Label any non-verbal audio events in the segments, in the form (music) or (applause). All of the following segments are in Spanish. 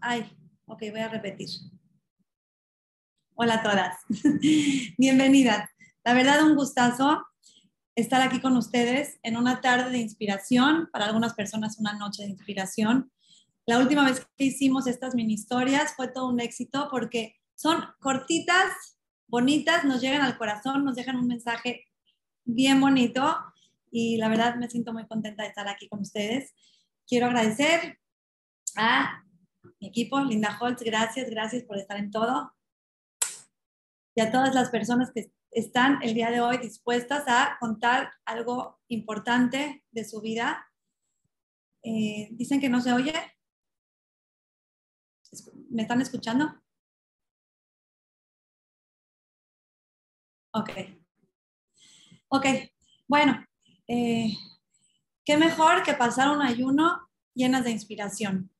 Ay, ok, voy a repetir. Hola a todas. (laughs) Bienvenidas. La verdad, un gustazo estar aquí con ustedes en una tarde de inspiración, para algunas personas una noche de inspiración. La última vez que hicimos estas mini historias fue todo un éxito porque son cortitas, bonitas, nos llegan al corazón, nos dejan un mensaje bien bonito y la verdad me siento muy contenta de estar aquí con ustedes. Quiero agradecer a mi equipo, Linda Holtz, gracias, gracias por estar en todo. Y a todas las personas que están el día de hoy dispuestas a contar algo importante de su vida. Eh, dicen que no se oye. ¿Me están escuchando? Ok. Ok, bueno, eh, qué mejor que pasar un ayuno llenas de inspiración.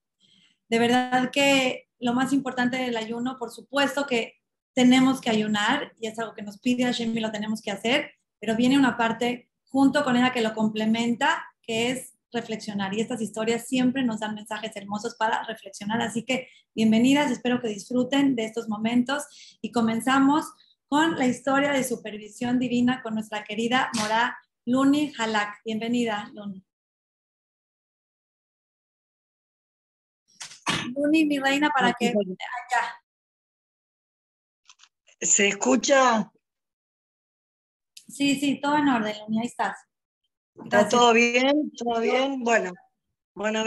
De verdad que lo más importante del ayuno, por supuesto que tenemos que ayunar y es algo que nos pide Hashem y lo tenemos que hacer, pero viene una parte junto con ella que lo complementa, que es reflexionar. Y estas historias siempre nos dan mensajes hermosos para reflexionar. Así que bienvenidas, espero que disfruten de estos momentos y comenzamos con la historia de supervisión divina con nuestra querida Mora Luni Halak. Bienvenida, Luni. Luni, mi reina, para que... Allá. ¿Se escucha? Sí, sí, todo en orden, Luni, ahí estás. ¿Está todo bien? ¿Todo bien? Bueno, bueno,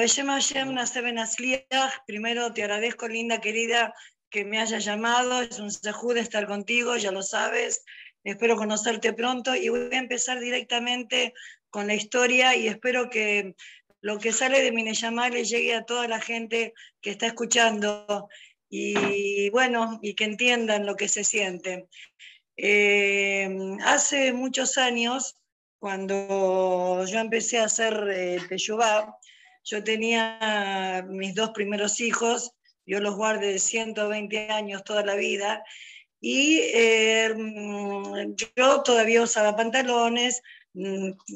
Primero te agradezco, linda querida, que me haya llamado. Es un de estar contigo, ya lo sabes. Espero conocerte pronto y voy a empezar directamente con la historia y espero que lo que sale de Mineyamá le llegue a toda la gente que está escuchando y bueno, y que entiendan lo que se siente. Eh, hace muchos años, cuando yo empecé a hacer eh, yo tenía mis dos primeros hijos, yo los guardé 120 años toda la vida, y eh, yo todavía usaba pantalones,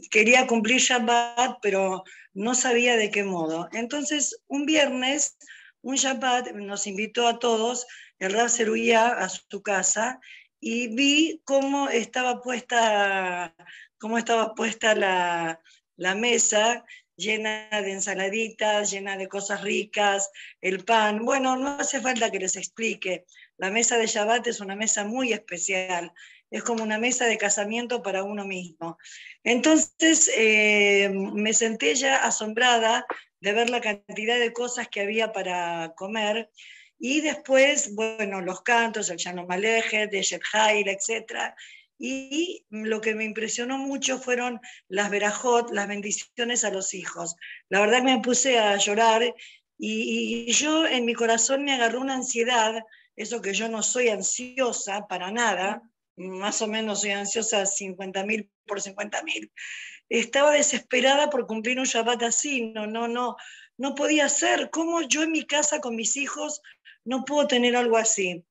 quería cumplir Shabbat, pero no sabía de qué modo. Entonces, un viernes un Shabbat nos invitó a todos, el Rab Seruía, a su casa, y vi cómo estaba puesta, cómo estaba puesta la, la mesa, llena de ensaladitas, llena de cosas ricas, el pan. Bueno, no hace falta que les explique. La mesa de Shabbat es una mesa muy especial. Es como una mesa de casamiento para uno mismo. Entonces eh, me senté ya asombrada de ver la cantidad de cosas que había para comer. Y después, bueno, los cantos, el Llano Maleje, de Shekhail, etc. Y lo que me impresionó mucho fueron las verajot, las bendiciones a los hijos. La verdad que me puse a llorar y, y yo en mi corazón me agarró una ansiedad, eso que yo no soy ansiosa para nada, más o menos soy ansiosa 50.000 por 50.000 estaba desesperada por cumplir un Shabbat así, no, no, no, no podía ser. ¿Cómo yo en mi casa con mis hijos no puedo tener algo así?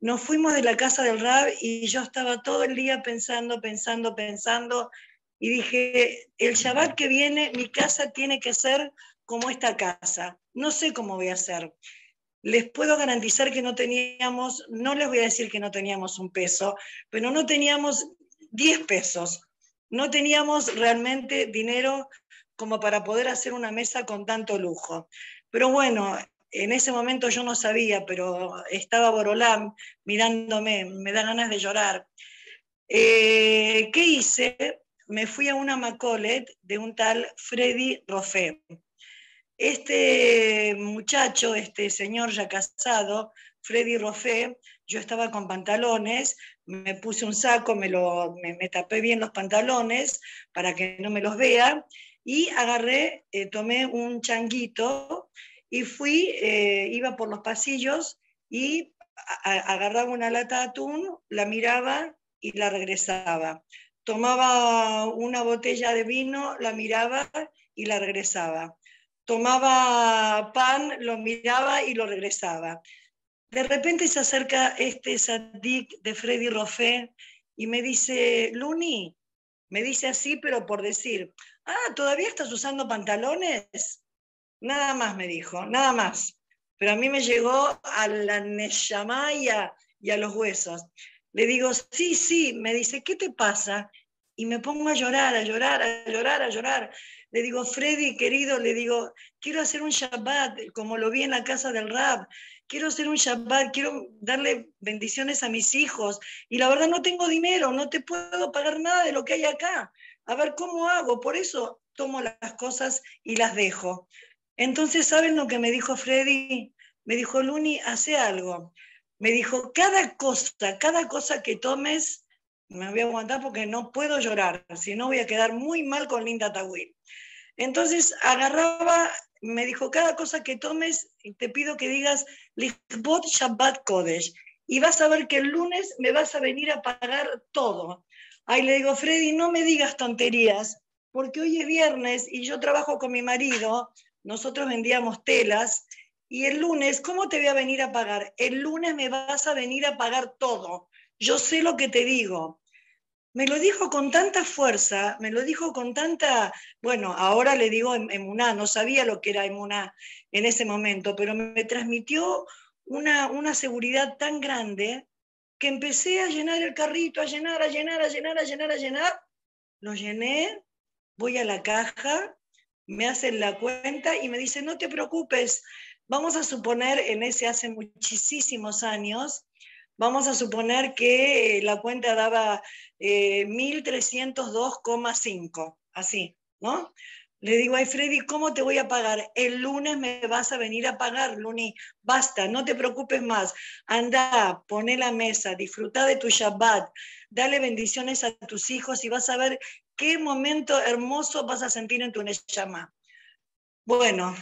Nos fuimos de la casa del Rab y yo estaba todo el día pensando, pensando, pensando y dije, el Shabbat que viene, mi casa tiene que ser como esta casa. No sé cómo voy a hacer. Les puedo garantizar que no teníamos, no les voy a decir que no teníamos un peso, pero no teníamos 10 pesos no teníamos realmente dinero como para poder hacer una mesa con tanto lujo. Pero bueno, en ese momento yo no sabía, pero estaba Borolán mirándome, me da ganas de llorar. Eh, ¿Qué hice? Me fui a una Macolet de un tal Freddy Roffé. Este muchacho, este señor ya casado, Freddy Roffé, yo estaba con pantalones, me puse un saco, me, me, tapé bien los pantalones para que no me los vea y agarré, eh, tomé un changuito y fui, eh, iba por los pasillos y agarraba una lata de atún, la miraba y la regresaba. Tomaba una botella de vino, la miraba y la regresaba. Tomaba pan, lo miraba y lo regresaba. De repente se acerca este sadik de Freddy Roffé y me dice, Luni, me dice así, pero por decir, ah, ¿todavía estás usando pantalones? nada más me dijo, nada más. Pero a mí me llegó a la Neshamaya y a los huesos. Le digo, sí, sí, me dice, ¿qué te pasa? Y me pongo a llorar, a llorar, a llorar, a llorar. Le digo, Freddy, querido, le digo, quiero hacer un Shabbat, como lo vi en la casa del Rab. Quiero hacer un Shabbat, quiero darle bendiciones a mis hijos. Y la verdad no tengo dinero, no te puedo pagar nada de lo que hay acá. A ver cómo hago. Por eso tomo las cosas y las dejo. Entonces, ¿saben lo que me dijo Freddy? Me dijo, Luni, hace algo. Me dijo, cada cosa, cada cosa que tomes, me voy a aguantar porque no puedo llorar, si no voy a quedar muy mal con Linda Tawil. Entonces agarraba, me dijo, cada cosa que tomes, te pido que digas, Lichbot Shabbat Kodesh, y vas a ver que el lunes me vas a venir a pagar todo. Ahí le digo, Freddy, no me digas tonterías, porque hoy es viernes y yo trabajo con mi marido, nosotros vendíamos telas, y el lunes, ¿cómo te voy a venir a pagar? El lunes me vas a venir a pagar todo. Yo sé lo que te digo. Me lo dijo con tanta fuerza, me lo dijo con tanta, bueno, ahora le digo emuná, no sabía lo que era emuná en ese momento, pero me transmitió una, una seguridad tan grande que empecé a llenar el carrito, a llenar, a llenar, a llenar, a llenar, a llenar. Lo llené, voy a la caja, me hacen la cuenta y me dicen, no te preocupes, vamos a suponer en ese hace muchísimos años, vamos a suponer que la cuenta daba 1.302,5, eh, así, ¿no? Le digo, ay Freddy, ¿cómo te voy a pagar? El lunes me vas a venir a pagar, Luni. Basta, no te preocupes más. Anda, pone la mesa, disfruta de tu Shabbat, dale bendiciones a tus hijos y vas a ver qué momento hermoso vas a sentir en tu Neshama. Bueno,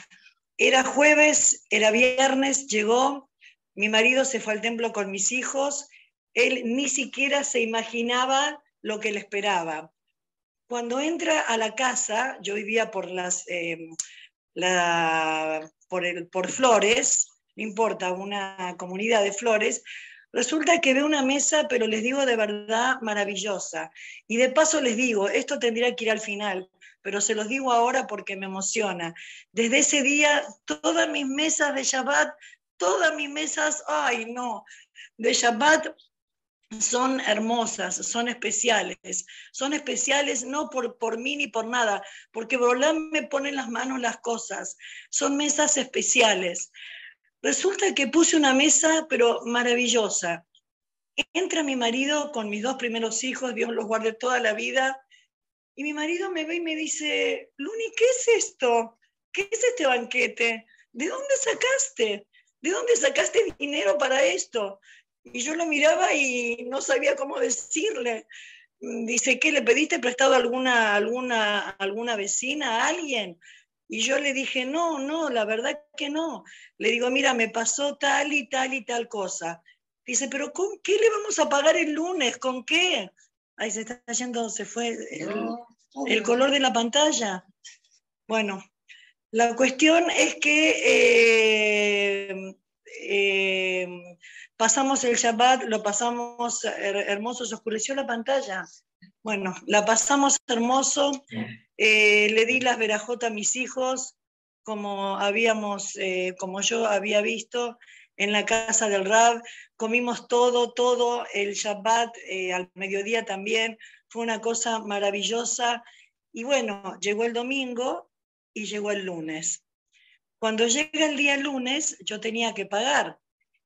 era jueves, era viernes, llegó, mi marido se fue al templo con mis hijos, él ni siquiera se imaginaba lo que le esperaba. Cuando entra a la casa, yo vivía por las, eh, por, el, por Flores, no importa, una comunidad de Flores, Resulta que ve una mesa, pero les digo de verdad maravillosa. Y de paso les digo, esto tendría que ir al final, pero se los digo ahora porque me emociona. Desde ese día, todas mis mesas de Shabbat, todas mis mesas, ay no, de Shabbat son hermosas, son especiales. Son especiales no por, por mí ni por nada, porque Borolán me pone en las manos las cosas. Son mesas especiales. Resulta que puse una mesa, pero maravillosa. Entra mi marido con mis dos primeros hijos, Dios los guarde toda la vida, y mi marido me ve y me dice, Luni, ¿qué es esto? ¿Qué es este banquete? ¿De dónde sacaste? ¿De dónde sacaste dinero para esto? Y yo lo miraba y no sabía cómo decirle. Dice, ¿qué le pediste prestado a alguna, alguna, alguna vecina, a alguien? Y yo le dije, no, no, la verdad que no. Le digo, mira, me pasó tal y tal y tal cosa. Dice, pero ¿con qué le vamos a pagar el lunes? ¿Con qué? Ahí se está yendo, se fue el, color de la pantalla. Bueno, la cuestión es que eh, eh, pasamos el Shabbat, lo pasamos hermoso, se oscureció la pantalla. Bueno, la pasamos hermoso. Eh, le di las verajotas a mis hijos, como habíamos, como yo había visto en la casa del Rab. Comimos todo, todo el Shabbat al mediodía también. Fue una cosa maravillosa. Y bueno, llegó el domingo y llegó el lunes. Cuando llega el día lunes, yo tenía que pagar.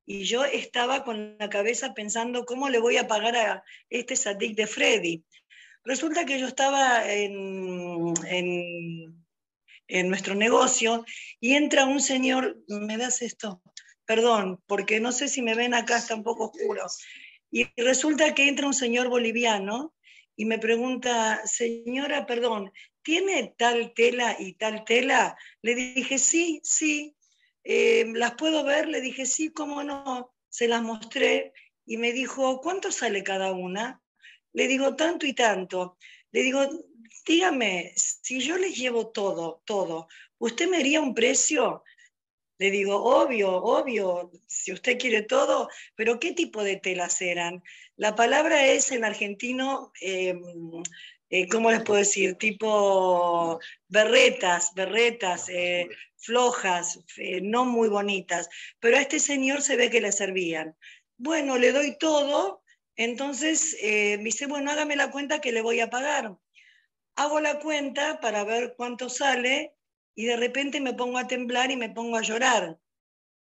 Y yo estaba con la cabeza pensando cómo le voy a pagar a este sadik de Freddy. Resulta que yo estaba en, nuestro negocio y entra un señor, ¿me das esto? Perdón, porque no sé si me ven acá, está un poco oscuro. Y resulta que entra un señor boliviano y me pregunta, señora, perdón, ¿tiene tal tela y tal tela? Le dije, sí, sí. Eh, ¿Las puedo ver? Le dije, sí, cómo no. Se las mostré y me dijo, ¿cuánto sale cada una? Le digo tanto y tanto. Le digo, dígame, si yo les llevo todo, todo, ¿usted me haría un precio? Le digo, obvio, obvio, si usted quiere todo, pero ¿qué tipo de telas eran? La palabra es en argentino, em, eh, ¿cómo les puedo decir? Tipo berretas, berretas, eh, flojas, eh, no muy bonitas, pero a este señor se ve que le servían. Bueno, le doy todo, entonces me dice, bueno, hágame la cuenta que le voy a pagar. Hago la cuenta para ver cuánto sale y de repente me pongo a temblar y me pongo a llorar.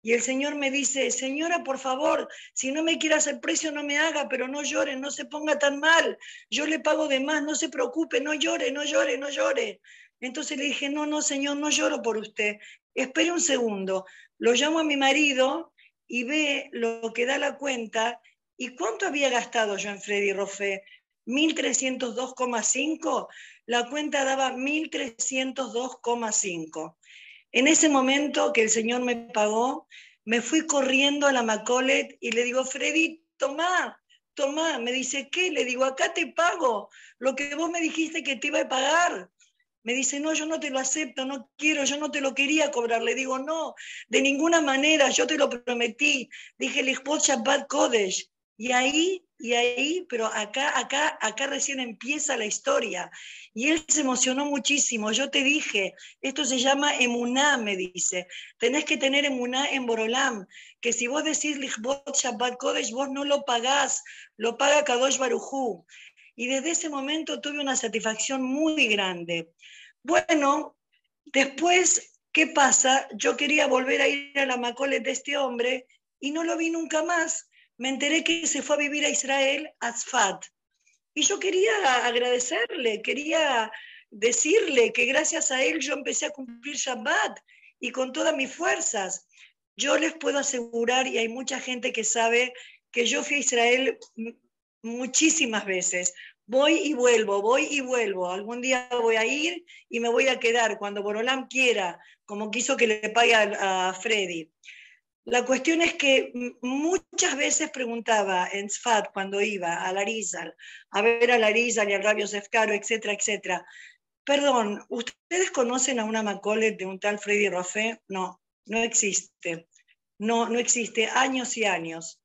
Y el Señor me dice, señora, por favor, si no me quiere hacer precio, no me haga, pero no llore, no se ponga tan mal. Yo le pago de más, no se preocupe, no llore, no llore, no llore. Entonces le dije, no, no, señor, no lloro por usted. Espere un segundo. Lo llamo a mi marido y ve lo que da la cuenta. ¿Y cuánto había gastado yo en Freddy Roffé? 1.302,5. La cuenta daba 1.302,5. En ese momento que el Señor me pagó, me fui corriendo a la Macolet y le digo, Freddy, toma, toma. Me dice, ¿qué? Le digo, acá te pago lo que vos me dijiste que te iba a pagar. Me dice, no, yo no te lo acepto, no quiero, yo no te lo quería cobrar. Le digo, no, de ninguna manera, yo te lo prometí. Dije, Lichbot Shabbat Kodesh. Y ahí, y ahí, pero acá, acá, acá recién empieza la historia. Y él se emocionó muchísimo. Yo te dije, esto se llama emuná, me dice. Tenés que tener emuná en Borolam, que si vos decís Lichbot Shabbat Kodesh, vos no lo pagás, lo paga Kadosh Barujú. Y desde ese momento tuve una satisfacción muy grande. Bueno, después, ¿qué pasa? Yo quería volver a ir a la Macolet de este hombre y no lo vi nunca más me enteré que se fue a vivir a Israel, a Tzfat. Y yo quería agradecerle, quería decirle que gracias a él yo empecé a cumplir Shabbat y con todas mis fuerzas. Yo les puedo asegurar, y hay mucha gente que sabe, que yo fui a Israel muchísimas veces. Voy y vuelvo, voy y vuelvo. Algún día voy a ir y me voy a quedar cuando Borolam quiera, como quiso que le pague a Freddy. La cuestión es que muchas veces preguntaba en Sfat cuando iba a Larizal, a ver a Larizal y al Rabio Sefcaro, etcétera, etcétera. Perdón, ¿ustedes conocen a una Macolet de un tal Freddy Roffé? No, no existe. No, no existe, años y años.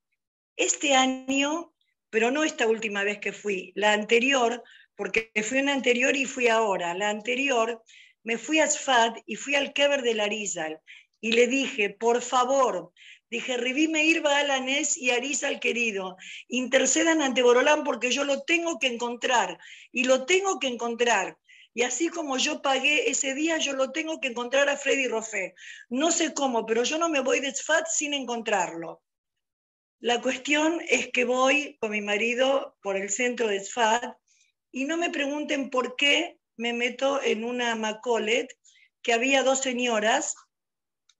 Este año, pero no esta última vez que fui, la anterior, porque fui una anterior y fui ahora, la anterior, me fui a Sfat y fui al Keber de Larizal y le dije, por favor, dije, Rivime Irba Alanés y Arisa al querido, intercedan ante Borolán porque yo lo tengo que encontrar y lo tengo que encontrar. Y así como yo pagué ese día, yo lo tengo que encontrar a Freddy Roffé. No sé cómo, pero yo no me voy de Tzfat sin encontrarlo. La cuestión es que voy con mi marido por el centro de Tzfat y no me pregunten por qué me meto en una Macolet, que había dos señoras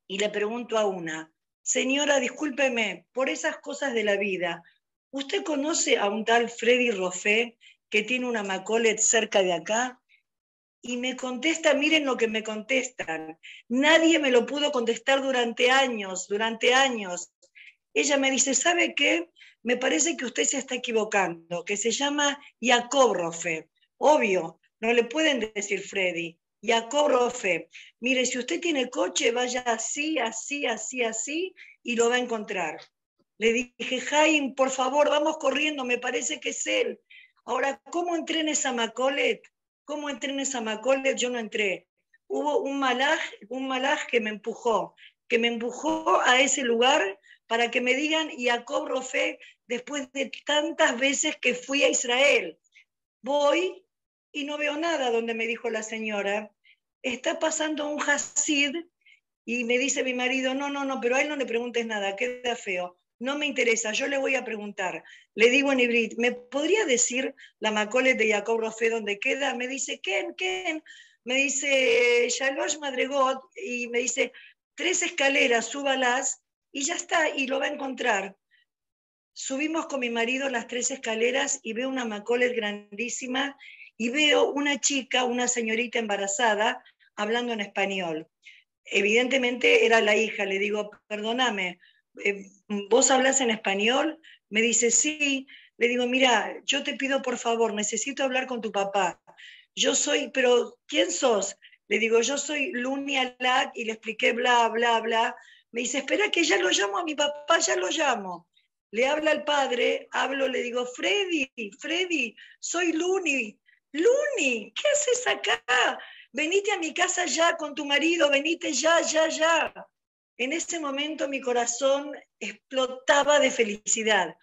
y le pregunto a una, señora, discúlpeme, por esas cosas de la vida, ¿usted conoce a un tal Freddy Roffé que tiene una Macolet cerca de acá? Y me contesta, miren lo que me contestan. Nadie me lo pudo contestar durante años, durante años. Ella me dice, ¿sabe qué? Me parece que usted se está equivocando, que se llama Jacob Roffé. Obvio, no le pueden decir Freddy. Jacob Rofe, mire, si usted tiene coche, vaya así, así, así, así, y lo va a encontrar. Le dije, Jaime, por favor, vamos corriendo, me parece que es él. Ahora, ¿cómo entré en esa Macolet? ¿Cómo entré en esa Macolet? Yo no entré. Hubo un malaj, un malaj que me empujó, que me empujó a ese lugar para que me digan Jacob Rofe después de tantas veces que fui a Israel. Voy y no veo nada donde me dijo la señora está pasando un Hasid y me dice mi marido, no, no, no, pero a él no le preguntes nada, queda feo. No me interesa, yo le voy a preguntar. Le digo en Ibrit, ¿me podría decir la Macolet de Jacob Rofe dónde queda? Me dice, ¿quién? ¿quién? Me dice, Shalosh Madregot, y me dice, tres escaleras, súbalas, y ya está, y lo va a encontrar. Subimos con mi marido las tres escaleras y veo una Macolet grandísima y veo una chica, una señorita embarazada, hablando en español. Evidentemente era la hija, le digo, perdóname, eh, ¿vos hablas en español? Me dice, sí. Le digo, mira, yo te pido por favor, necesito hablar con tu papá. Yo soy, pero ¿quién sos? Le digo, yo soy Lunia Lack y le expliqué bla, bla, bla. Me dice, espera que ya lo llamo a mi papá, ya lo llamo. Le habla al padre, hablo, le digo, Freddy, Freddy, soy Luni, Luni, ¿qué haces acá? Venite a mi casa ya con tu marido, venite ya, ya, ya. En ese momento mi corazón explotaba de felicidad.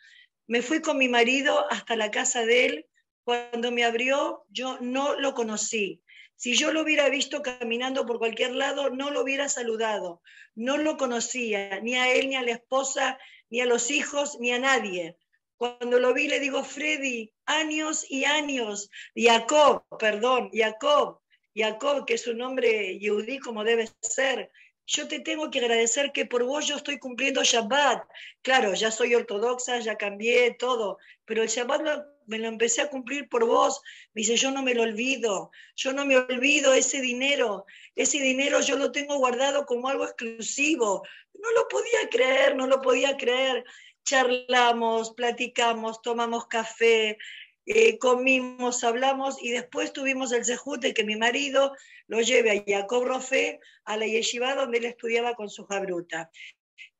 Me fui con mi marido hasta la casa de él. Cuando me abrió, yo no lo conocí. Si yo lo hubiera visto caminando por cualquier lado, no lo hubiera saludado. No lo conocía, ni a él, ni a la esposa, ni a los hijos, ni a nadie. Cuando lo vi le digo, Freddy, años y años, Jacob, perdón, Jacob, Jacob, que es un nombre yudí como debe ser, yo te tengo que agradecer que por vos yo estoy cumpliendo Shabbat. Claro, ya soy ortodoxa, ya cambié todo, pero el Shabbat me lo empecé a cumplir por vos. Me dice, yo no me lo olvido, yo no me olvido ese dinero, ese dinero yo lo tengo guardado como algo exclusivo. No lo podía creer, no lo podía creer charlamos, platicamos, tomamos café, eh, comimos, hablamos y después tuvimos el sejute que mi marido lo lleve a Jacob Rofé, a la yeshiva donde él estudiaba con su jabruta.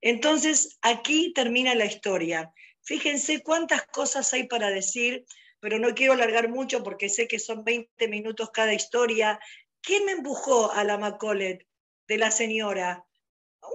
Entonces, aquí termina la historia. Fíjense cuántas cosas hay para decir, pero no quiero alargar mucho porque sé que son 20 minutos cada historia. ¿Quién me empujó a la Macolet de la señora?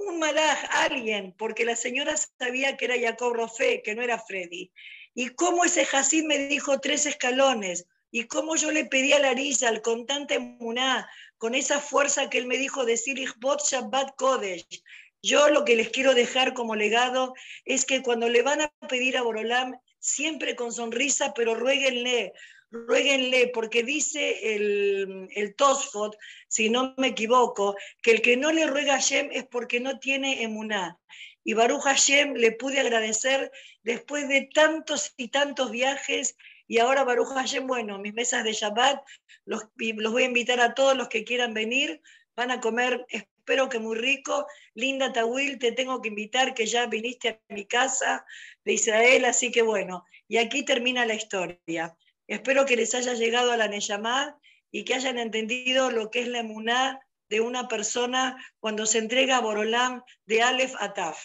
Un malaj, alguien, porque la señora sabía que era Jacob Rofé, que no era Freddy. Y cómo ese Hasid me dijo tres escalones, y cómo yo le pedí a Larisa, al contante Muná, con esa fuerza que él me dijo decir Ichbot Shabbat Kodesh. Yo lo que les quiero dejar como legado es que cuando le van a pedir a Borolam, siempre con sonrisa, pero rueguenle, ruéguenle, porque dice el, el Tosfot, si no me equivoco, que el que no le ruega a Hashem es porque no tiene emuná. Y Baruch Hashem le pude agradecer después de tantos y tantos viajes. Y ahora Baruch Hashem, bueno, mis mesas de Shabbat, los, los voy a invitar a todos los que quieran venir. Van a comer, espero que muy rico. Linda Tawil, te tengo que invitar, que ya viniste a mi casa de Israel, así que bueno, y aquí termina la historia. Espero que les haya llegado a la Neyamá y que hayan entendido lo que es la emuná de una persona cuando se entrega a Borolán de Aleph a Taf.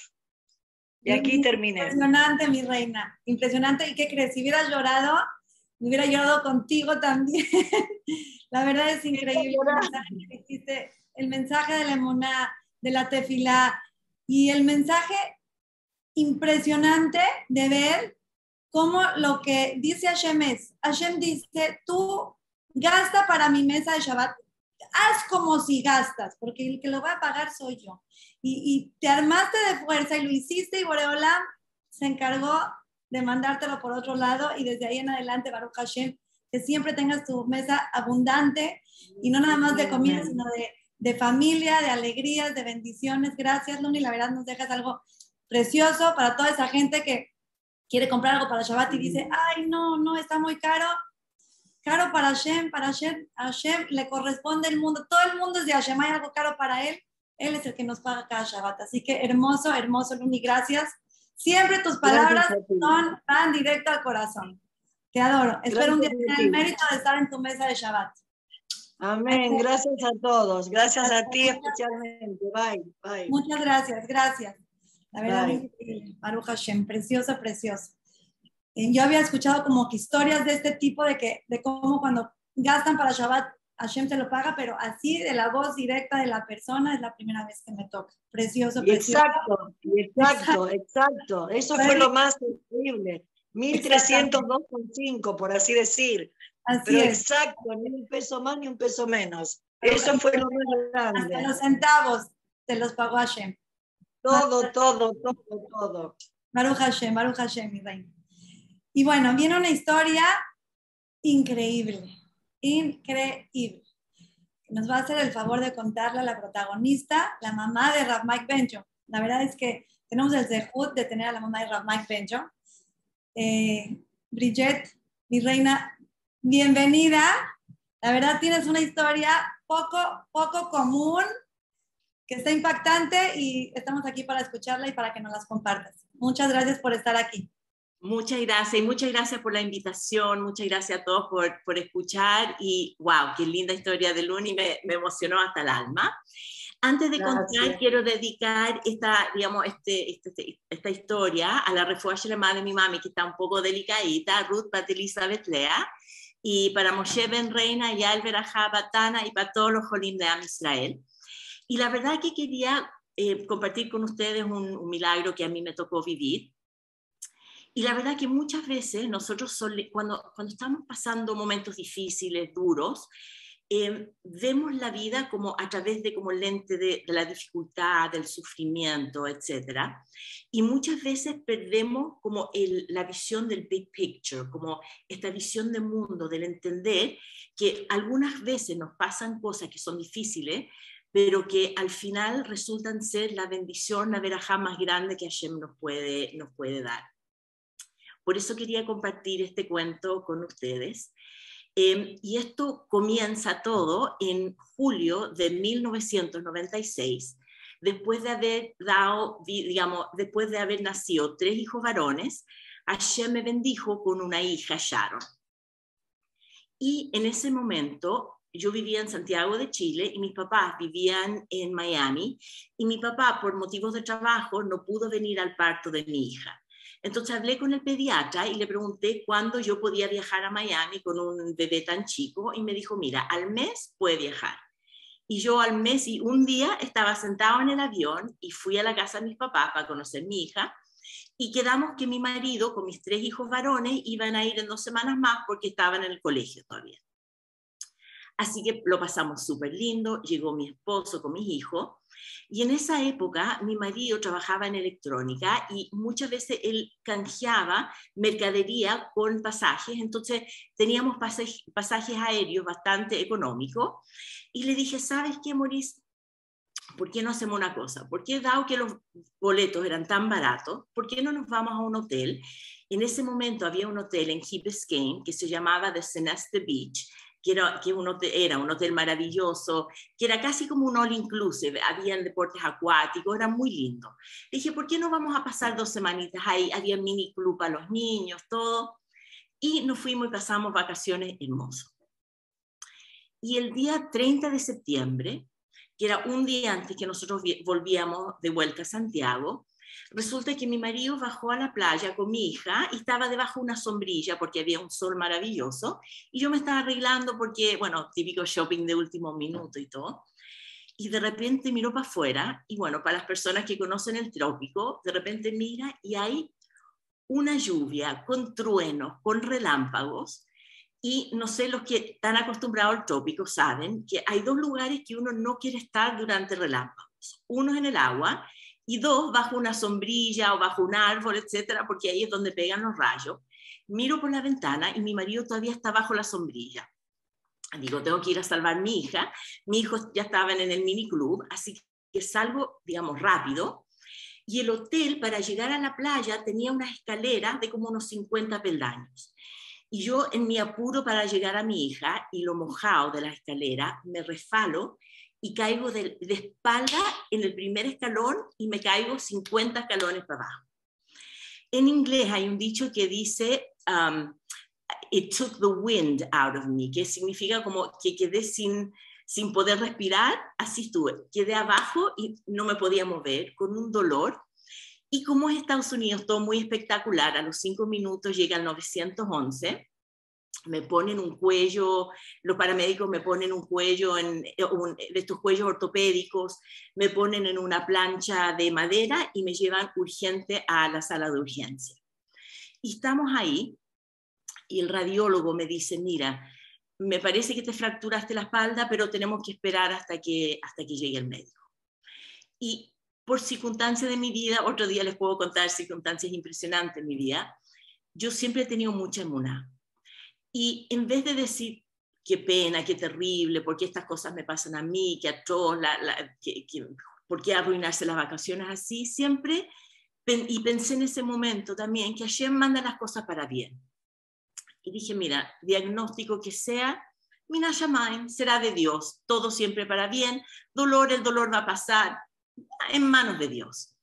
Y aquí terminé. Impresionante, mi reina. Impresionante. ¿Y qué crees? Si hubiera llorado, me hubiera llorado contigo también. (laughs) la verdad es increíble el mensaje, el mensaje de la emuná, de la tefilá y el mensaje impresionante de ver como lo que dice Hashem es, Hashem dice, tú gasta para mi mesa de Shabbat, haz como si gastas, porque el que lo va a pagar soy yo. Y, te armaste de fuerza y lo hiciste y Boreolam se encargó de mandártelo por otro lado y desde ahí en adelante, Baruch Hashem, que siempre tengas tu mesa abundante y no nada más de comida, sino de, de familia, de alegrías, de bendiciones. Gracias, Luni, la verdad nos dejas algo precioso para toda esa gente que quiere comprar algo para Shabbat y dice, ay, no, no, está muy caro. Caro para Hashem, para Hashem, Hashem le corresponde el mundo, todo el mundo es de Hashem, hay algo caro para él, él es el que nos paga cada Shabbat. Así que hermoso, hermoso, Luni, gracias. Siempre tus palabras son, van directo al corazón. Te adoro. Espero un día tener el mérito de estar en tu mesa de Shabbat. Amén. Gracias a todos. Gracias a ti especialmente. Bye. Bye. Muchas gracias. Gracias. La verdad, Baruch Hashem, precioso, precioso. Eh, yo había escuchado como que historias de este tipo, de, que, de cómo cuando gastan para Shabbat, Hashem se lo paga, pero así de la voz directa de la persona es la primera vez que me toca. Precioso, precioso. Exacto, exacto, exacto. Eso fue lo más increíble. 1302,5, por así decir. Así pero exacto, ni un peso más ni un peso menos. Eso fue lo más grande. Hasta los centavos se los pagó Hashem. Todo, todo, todo, todo. Baruch Hashem, Baruch Hashem, mi reina. Y bueno, viene una historia increíble, increíble. Nos va a hacer el favor de contarle a la protagonista, la mamá de Rav Mike Benjo. La verdad es que tenemos el dejud de tener a la mamá de Rav Mike Benjo. Eh, Bridget, mi reina, bienvenida. La verdad tienes una historia poco, poco común que está impactante y estamos aquí para escucharla y para que nos las compartas. Muchas gracias por estar aquí. Muchas gracias y muchas gracias por la invitación, muchas gracias a todos por, por escuchar y wow, qué linda historia de Luni, me, me emocionó hasta el alma. Antes de contar, quiero dedicar esta, digamos, este, este, este esta historia a la refugia de mi mami, que está un poco delicadita, Ruth Pat Elizabeth Lea, y para Moshe Ben Reina y Albert Batana y para todos los Jolim de Am Israel. Y la verdad que quería eh, compartir con ustedes un, milagro que a mí me tocó vivir. Y la verdad que muchas veces nosotros, cuando, cuando estamos pasando momentos difíciles, duros, eh, vemos la vida como a través de como lente de, de, la dificultad, del sufrimiento, etc. Y muchas veces perdemos como el, la visión del big picture, como esta visión de mundo, del entender que algunas veces nos pasan cosas que son difíciles, pero que al final resultan ser la bendición, la verajá más grande que Hashem nos puede, nos puede dar. Por eso quería compartir este cuento con ustedes. Em, y esto comienza todo en julio de 1996, después de haber dado, digamos, después de haber nacido tres hijos varones, Hashem me bendijo con una hija, Sharon. Y en ese momento yo vivía en Santiago de Chile y mis papás vivían en Miami y mi papá por motivos de trabajo no pudo venir al parto de mi hija. Entonces hablé con el pediatra y le pregunté cuándo yo podía viajar a Miami con un bebé tan chico y me dijo, mira, al mes puede viajar. Y yo al mes y un día estaba sentado en el avión y fui a la casa de mis papás para conocer a mi hija y quedamos que mi marido con mis tres hijos varones iban a ir en dos semanas más porque estaban en el colegio todavía. Así que lo pasamos súper lindo, llegó mi esposo con mis hijos y en esa época mi marido trabajaba en electrónica y muchas veces él canjeaba mercadería con pasajes, entonces teníamos pasajes, pasajes aéreos bastante económicos. Y le dije, ¿sabes qué, Maurice? ¿Por qué no hacemos una cosa? ¿Por qué, dado que los boletos eran tan baratos, por qué no nos vamos a un hotel? En ese momento había un hotel en Key Biscayne que se llamaba The Seneste Beach, que, era, que un hotel, era un hotel maravilloso, que era casi como un all inclusive, habían deportes acuáticos, era muy lindo. dije, ¿por qué no vamos a pasar dos semanitas ahí? Había mini club para los niños, todo. Y nos fuimos y pasamos vacaciones hermosas. Y el día 30 de septiembre, que era un día antes que nosotros volvíamos de vuelta a Santiago, Resulta que mi marido bajó a la playa con mi hija y estaba debajo de una sombrilla porque había un sol maravilloso y yo me estaba arreglando porque, bueno, típico shopping de último minuto y todo. Y de repente miró para afuera y bueno, para las personas que conocen el trópico, de repente mira y hay una lluvia con truenos, con relámpagos. Y no sé, los que están acostumbrados al trópico saben que hay dos lugares que uno no quiere estar durante relámpagos. Uno es en el agua y dos bajo una sombrilla o bajo un árbol, etcétera, porque ahí es donde pegan los rayos. Miro por la ventana y mi marido todavía está bajo la sombrilla. Digo, tengo que ir a salvar a mi hija. Mi hijo ya estaba en el mini club, así que salgo, digamos, rápido. Y el hotel, para llegar a la playa, tenía una escalera de como unos 50 peldaños. Y yo, en mi apuro para llegar a mi hija y lo mojado de la escalera, me refalo y caigo de, espalda en el primer escalón y me caigo 50 escalones para abajo. En inglés hay un dicho que dice, um, it took the wind out of me, que significa como que quedé sin, sin poder respirar, así estuve, quedé abajo y no me podía mover, con un dolor. Y como es Estados Unidos, todo muy espectacular, a los cinco minutos llega el 911 me ponen un cuello, los paramédicos me ponen un cuello, en, eh, de estos cuellos ortopédicos, me ponen en una plancha de madera y me llevan urgente a la sala de urgencia. Y estamos ahí y el radiólogo me dice, mira, me parece que te fracturaste la espalda, pero tenemos que esperar hasta que, hasta que llegue el médico. Y por circunstancias de mi vida, otro día les puedo contar circunstancias impresionantes en mi vida, yo siempre he tenido mucha emuná y en vez de decir, qué pena, qué terrible, por qué estas cosas me pasan a mí, qué atroz, la, por qué arruinarse las vacaciones así, siempre, y pensé en ese momento también que Hashem manda las cosas para bien. Y dije, mira, diagnóstico que sea, Minashamayim será de Dios, todo siempre para bien, dolor, el dolor va a pasar en manos de Dios.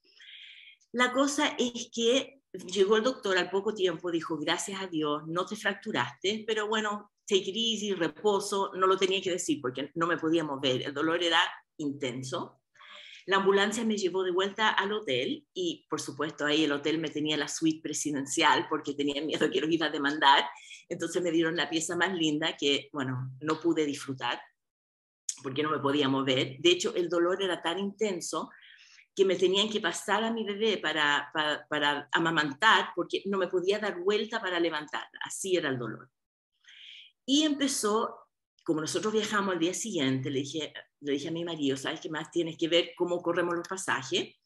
La cosa es que llegó el doctor al poco tiempo, dijo, gracias a Dios, no te fracturaste, pero bueno, take it easy, reposo, no lo tenía que decir porque no me podía mover, el dolor era intenso. La ambulancia me llevó de vuelta al hotel y, por supuesto, ahí el hotel me tenía la suite presidencial porque tenía miedo que los iba a demandar. Entonces me dieron la pieza más linda que, bueno, no pude disfrutar porque no me podía mover. De hecho, el dolor era tan intenso que me tenían que pasar a mi bebé para, para, amamantar porque no me podía dar vuelta para levantarla. Así era el dolor. Y empezó, como nosotros viajamos al día siguiente, le dije, le dije a mi marido, ¿sabes qué más? Tienes que ver cómo corremos los pasajes.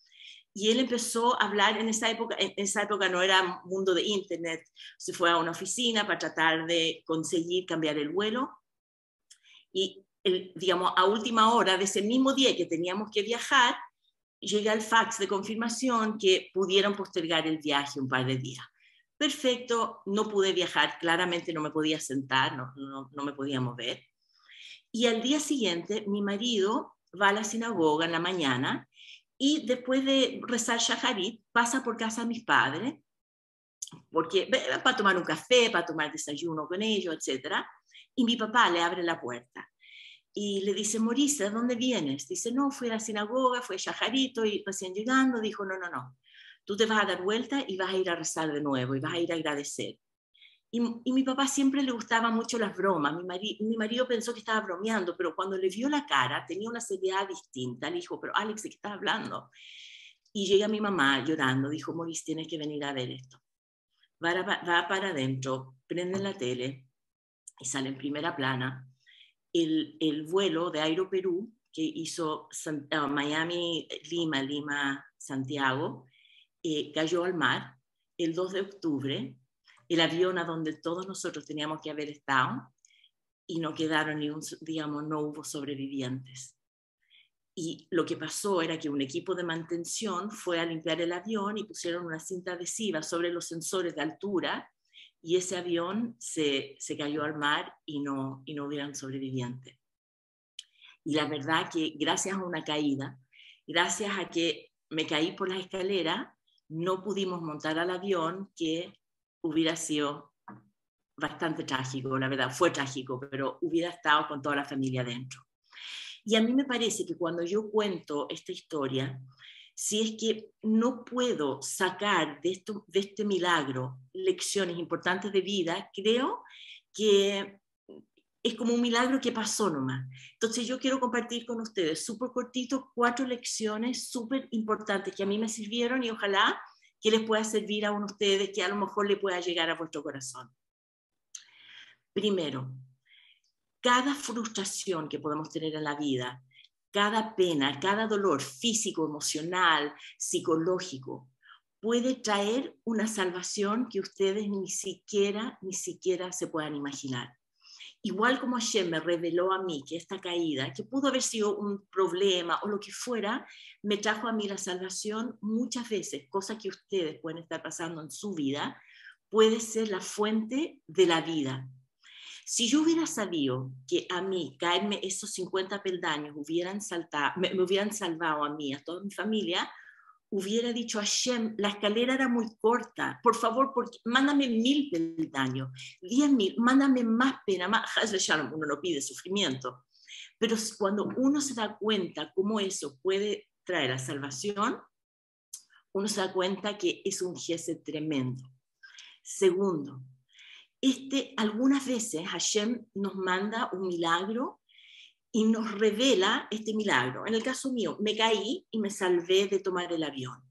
Y él empezó a hablar, en esa época, en esa época no era mundo de internet, se fue a una oficina para tratar de conseguir cambiar el vuelo. Y, el, digamos, a última hora de ese mismo día que teníamos que viajar, llega el fax de confirmación que pudieron postergar el viaje un par de días. Perfecto, no pude viajar, claramente no me podía sentar, no, no, me podía mover. Y al día siguiente, mi marido va a la sinagoga en la mañana y después de rezar Shaharit pasa por casa de mis padres, porque para tomar un café, para tomar desayuno con ellos, etc. Y mi papá le abre la puerta y le dice, Morisa, ¿dónde vienes? Dice, no, fui a la sinagoga, fue Shaharito y recién llegando, dijo, no, no, no, tú te vas a dar vuelta y vas a ir a rezar de nuevo y vas a ir a agradecer. Y, y mi papá siempre le gustaba mucho las bromas, mi, mi marido pensó que estaba bromeando, pero cuando le vio la cara tenía una seriedad distinta, le dijo, pero Alex, ¿de qué estás hablando? Y llega mi mamá llorando, dijo, Morisa, tienes que venir a ver esto. Va, va para adentro, prende la tele y sale en primera plana el, vuelo de Aeroperú que hizo ah, Miami, Lima, Lima, Santiago, eh, cayó al mar el 2 de octubre, el avión a donde todos nosotros teníamos que haber estado, y no quedaron ni un, digamos, no hubo sobrevivientes. Y lo que pasó era que un equipo de mantención fue a limpiar el avión y pusieron una cinta adhesiva sobre los sensores de altura y ese avión se, se cayó al mar y no, y no hubieran sobrevivientes. Y la verdad que gracias a una caída, gracias a que me caí por la escalera, no pudimos montar al avión que hubiera sido bastante trágico, la verdad, fue trágico, pero hubiera estado con toda la familia dentro. Y a mí me parece que cuando yo cuento esta historia, si es que no puedo sacar de, esto, de este milagro lecciones importantes de vida, creo que es como un milagro que pasó nomás. Entonces yo quiero compartir con ustedes, súper cortito, cuatro lecciones súper importantes que a mí me sirvieron y ojalá que les pueda servir a ustedes, que a lo mejor le pueda llegar a vuestro corazón. Primero, cada frustración que podemos tener en la vida, cada pena, cada dolor físico, emocional, psicológico, puede traer una salvación que ustedes ni siquiera, ni siquiera se puedan imaginar. Igual como Hashem me reveló a mí que esta caída, que pudo haber sido un problema o lo que fuera, me trajo a mí la salvación muchas veces, cosa que ustedes pueden estar pasando en su vida, puede ser la fuente de la vida, si yo hubiera sabido que a mí caerme esos 50 peldaños hubieran saltado, me, hubieran salvado a mí, a toda mi familia, hubiera dicho a Shem, la escalera era muy corta, por favor, mándame mil peldaños, diez mil, mándame más pena, más, uno no pide sufrimiento, pero cuando uno se da cuenta cómo eso puede traer la salvación, uno se da cuenta que es un jefe tremendo. Segundo, este, algunas veces Hashem nos manda un milagro y nos revela este milagro. En el caso mío, me caí y me salvé de tomar el avión.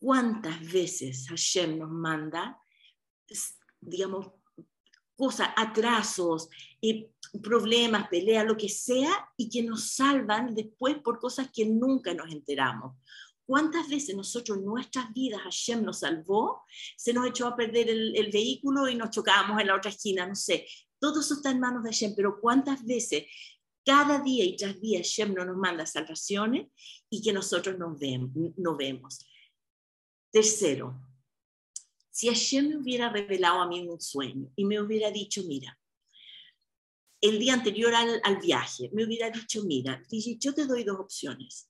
¿Cuántas veces Hashem nos manda, digamos, cosas, atrasos, eh, problemas, peleas, lo que sea, y que nos salvan después por cosas que nunca nos enteramos? ¿Cuántas veces nosotros, nuestras vidas, Hashem nos salvó, se nos echó a perder el, vehículo y nos chocábamos en la otra esquina? No sé. Todo eso está en manos de Hashem, pero ¿cuántas veces cada día y tras día Hashem no nos manda salvaciones y que nosotros no vemos? No vemos? Tercero, si Hashem me hubiera revelado a mí un sueño y me hubiera dicho, mira, el día anterior al, al viaje, me hubiera dicho, mira, yo te doy dos opciones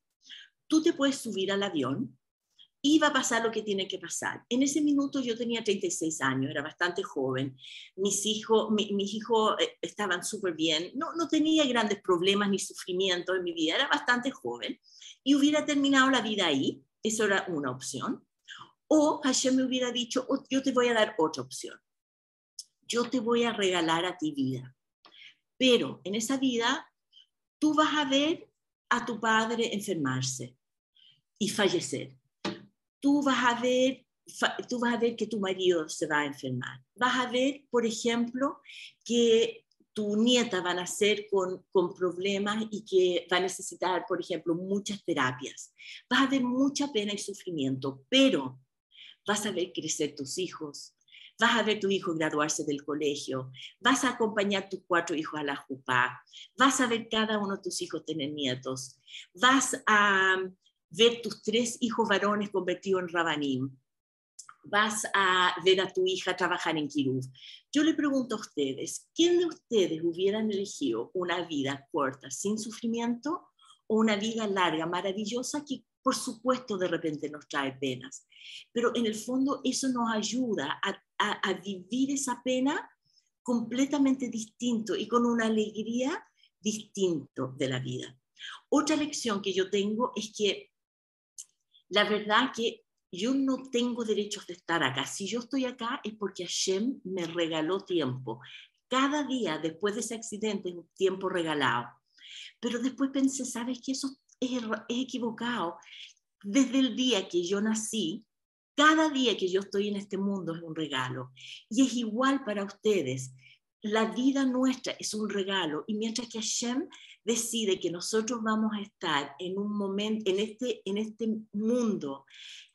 tú te puedes subir al avión iba a pasar lo que tiene que pasar. En ese minuto yo tenía 36 años, era bastante joven, mis hijos, mis hijos eh, estaban súper bien, no, no tenía grandes problemas ni sufrimiento en mi vida, era bastante joven. Y hubiera terminado la vida ahí, eso era una opción. O Hashem me hubiera dicho, oh, yo te voy a dar otra opción, yo te voy a regalar a ti vida, pero en esa vida tú vas a ver a tu padre enfermarse y fallecer. Tú vas a ver tú vas a ver que tu marido se va a enfermar. Vas a ver, por ejemplo, que tu nieta va a nacer con, con, problemas y que va a necesitar, por ejemplo, muchas terapias. Vas a ver mucha pena y sufrimiento, pero vas a ver crecer tus hijos, vas a ver tu hijo graduarse del colegio, vas a acompañar a tus cuatro hijos a la jupá, vas a ver cada uno de tus hijos tener nietos, vas a ver tus tres hijos varones convertidos en Rabanim, vas a ver a tu hija trabajar en Kirub. Yo le pregunto a ustedes, ¿quién de ustedes hubieran elegido una vida corta, sin sufrimiento, o una vida larga, maravillosa, que por supuesto de repente nos trae penas? Pero en el fondo eso nos ayuda a, a vivir esa pena completamente distinto y con una alegría distinto de la vida. Otra lección que yo tengo es que la verdad que yo no tengo derechos de estar acá. Si yo estoy acá es porque Hashem me regaló tiempo. Cada día después de ese accidente es un tiempo regalado. Pero después pensé, ¿sabes qué? Eso es, es equivocado. Desde el día que yo nací, cada día que yo estoy en este mundo es un regalo. Y es igual para ustedes. La vida nuestra es un regalo. Y mientras que Hashem decide que nosotros vamos a estar en un momento, en este, en este mundo,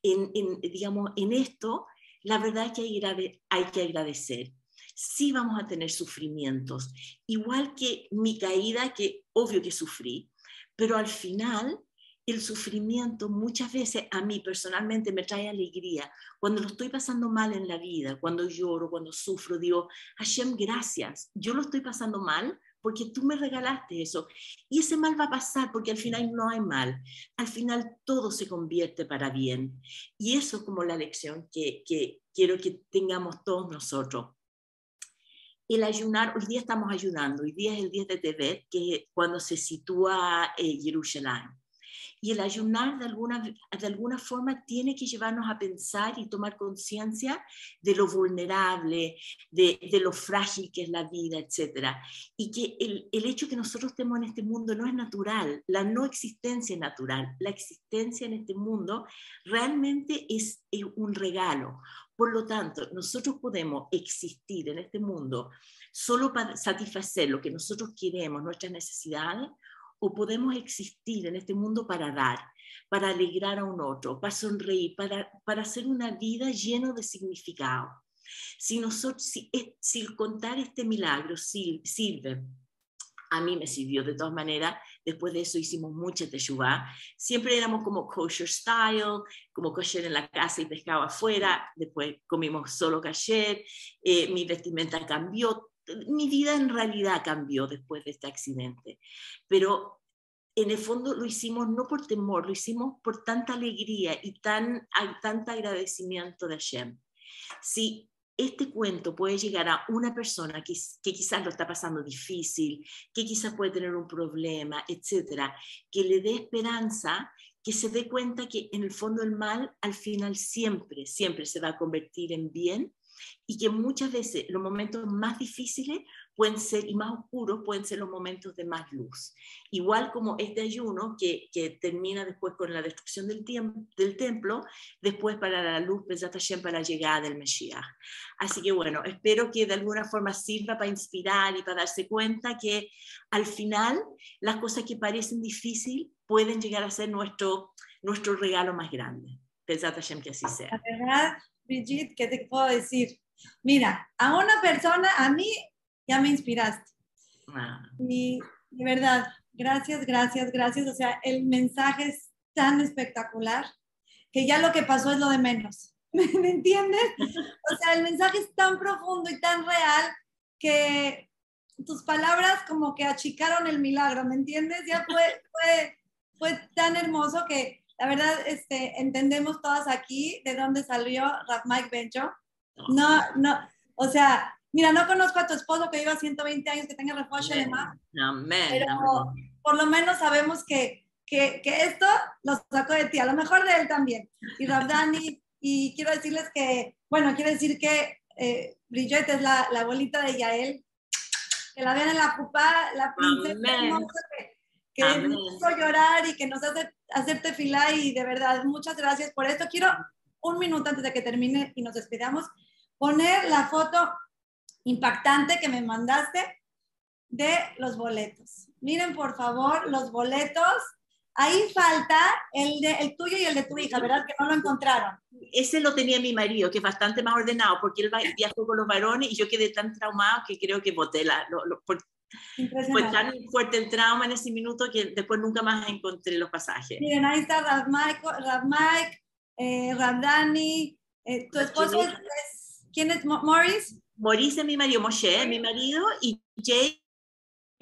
en, digamos, en esto, la verdad que hay, hay que agradecer. Sí vamos a tener sufrimientos, igual que mi caída, que obvio que sufrí, pero al final el sufrimiento muchas veces a mí personalmente me trae alegría. Cuando lo estoy pasando mal en la vida, cuando lloro, cuando sufro, digo, Hashem, gracias. Yo lo estoy pasando mal porque tú me regalaste eso. Y ese mal va a pasar porque al final no hay mal. Al final todo se convierte para bien. Y eso es como la lección que, quiero que tengamos todos nosotros. El ayunar, hoy día estamos ayunando, hoy día es el día de Tebet, que es cuando se sitúa eh, Jerusalén. Y el ayunar de alguna, de alguna forma tiene que llevarnos a pensar y tomar conciencia de lo vulnerable, de, de, lo frágil que es la vida, etc. Y que el, el hecho que nosotros estemos en este mundo no es natural, la no existencia es natural, la existencia en este mundo realmente es, es un regalo. Por lo tanto, nosotros podemos existir en este mundo solo para satisfacer lo que nosotros queremos, nuestras necesidades, o podemos existir en este mundo para dar, para alegrar a un otro, para sonreír, para, para hacer una vida llena de significado. Si, nosotros, si, si contar este milagro sirve, a mí me sirvió de todas maneras, después de eso hicimos mucha teshuva, siempre éramos como kosher style, como kosher en la casa y pescado afuera, después comimos solo kasher, eh, mi vestimenta cambió, mi vida en realidad cambió después de este accidente, pero en el fondo lo hicimos no por temor, lo hicimos por tanta alegría y tan, tanto agradecimiento de Hashem. Si este cuento puede llegar a una persona que, que, quizás lo está pasando difícil, que quizás puede tener un problema, etcétera, que le dé esperanza, que se dé cuenta que en el fondo el mal al final siempre, siempre se va a convertir en bien y que muchas veces los momentos más difíciles pueden ser y más oscuros pueden ser los momentos de más luz. Igual como este ayuno que, que termina después con la destrucción del, del templo, después para la luz, para la llegada del Mesías. Así que bueno, espero que de alguna forma sirva para inspirar y para darse cuenta que al final las cosas que parecen difíciles pueden llegar a ser nuestro, nuestro regalo más grande. Pensad que así sea. La verdad, Brigitte, ¿qué te puedo decir? Mira, a una persona, a mí ya me inspiraste. Ah. Y de verdad, gracias, gracias, gracias. O sea, el mensaje es tan espectacular que ya lo que pasó es lo de menos. (laughs) ¿Me entiendes? O sea, el mensaje es tan profundo y tan real que tus palabras como que achicaron el milagro, ¿me entiendes? Ya fue, fue, fue tan hermoso que la verdad, este, entendemos todas aquí de dónde salió Rap Mike Bencho. No, no, o sea, mira, no conozco a tu esposo que viva 120 años, que tenga refugio de más, pero por lo menos sabemos que, que, que, esto lo sacó de ti, a lo mejor de él también. Y Rabdani, y quiero decirles que, bueno, quiero decir que eh, Bridget es la, la abuelita de Yael, que la vean en la pupa, la princesa que, que nos hizo llorar y que nos hace hacerte fila y de verdad, muchas gracias por esto. Quiero un minuto antes de que termine y nos despidamos, poner la foto impactante que me mandaste de los boletos. Miren, por favor, los boletos. Ahí falta el, de, el tuyo y el de tu hija, ¿verdad? Que no lo encontraron. Ese lo tenía mi marido, que es bastante más ordenado, porque él viajó con los varones y yo quedé tan traumado que creo que boté la... fue tan fuerte el trauma en ese minuto que después nunca más encontré los pasajes. Miren, ahí está Rav Mike, eh, Dani, eh, tu esposo es, ¿quién es Morris? Maurice es mi marido, Moshe es mi marido y Jay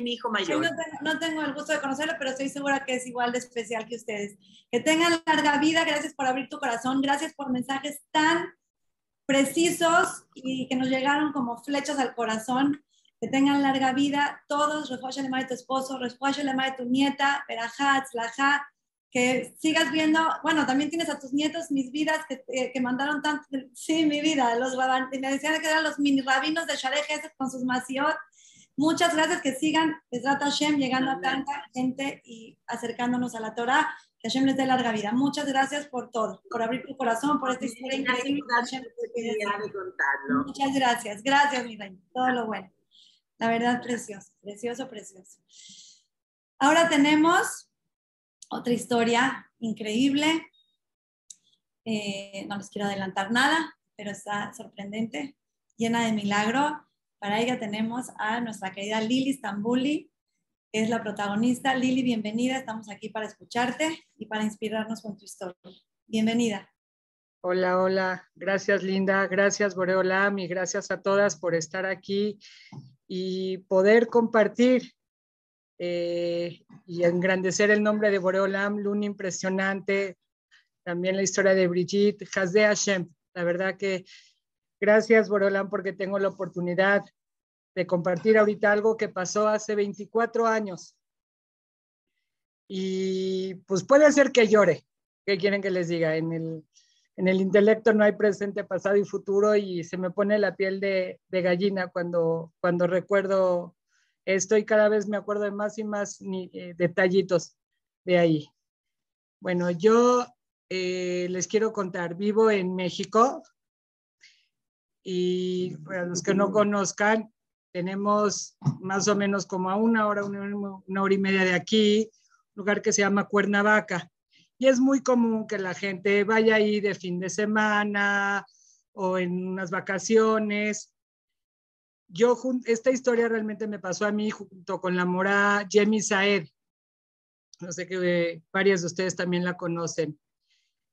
mi hijo mayor. No tengo, el gusto de conocerlo, pero estoy segura que es igual de especial que ustedes. Que tengan larga vida, gracias por abrir tu corazón, gracias por mensajes tan precisos y que nos llegaron como flechas al corazón. Que tengan larga vida todos, refuaje de tu esposo, refuaje de tu nieta, Perajat, Slaja, que sigas viendo, bueno, también tienes a tus nietos, mis vidas, que, eh, que mandaron tanto, sí, mi vida, los me decían que eran los mini rabinos de Shareh con sus masiot. Muchas gracias, que sigan, Besrat Hashem, llegando a tanta gente y acercándonos a la Torah, que Hashem les dé larga vida. Muchas gracias por todo, por abrir tu corazón, por esta historia increíble. Muchas gracias, gracias, mi reina, todo lo bueno. La verdad, precioso, precioso, precioso. Ahora tenemos otra historia increíble. Eh, no les quiero adelantar nada, pero está sorprendente, llena de milagro. Para ella tenemos a nuestra querida Lili Stambuli, que es la protagonista. Lili, bienvenida. Estamos aquí para escucharte y para inspirarnos con tu historia. Bienvenida. Hola, hola. Gracias, Linda. Gracias, Boreolam. Y gracias a todas por estar aquí y poder compartir eh, y engrandecer el nombre de Boreolam, Luna impresionante, también la historia de Brigitte, Hasde Hashem. La verdad que gracias Boreolam porque tengo la oportunidad de compartir ahorita algo que pasó hace 24 años. Y pues puede ser que llore. ¿Qué quieren que les diga? En el, en el intelecto no hay presente, pasado y futuro y se me pone la piel de, gallina cuando, cuando recuerdo estoy cada vez me acuerdo de más y más eh, detallitos de ahí. Bueno, yo eh, les quiero contar, vivo en México y para los que no conozcan, tenemos más o menos como a una hora, una hora y media de aquí, un lugar que se llama Cuernavaca. Y es muy común que la gente vaya ahí de fin de semana o en unas vacaciones yo, esta historia realmente me pasó a mí junto con la mora Jemmy Saed. No sé que varias de ustedes también la conocen.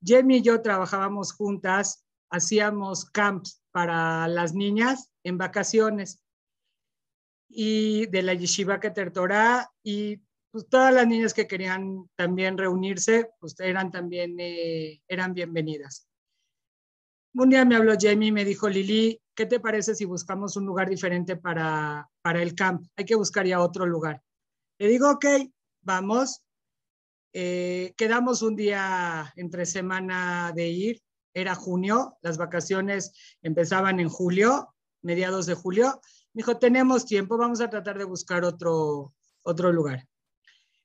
Jemmy y yo trabajábamos juntas, hacíamos camps para las niñas en vacaciones y de la Yeshiva Keter Torah y pues, todas las niñas que querían también reunirse, pues eran también, eh, eran bienvenidas. Un día me habló Jamie y me dijo, Lili, ¿qué te parece si buscamos un lugar diferente para, para el camp? Hay que buscar ya otro lugar. Le digo, ok, vamos. Eh, quedamos un día entre semana de ir, era junio, las vacaciones empezaban en julio, mediados de julio. Me dijo, tenemos tiempo, vamos a tratar de buscar otro, otro lugar.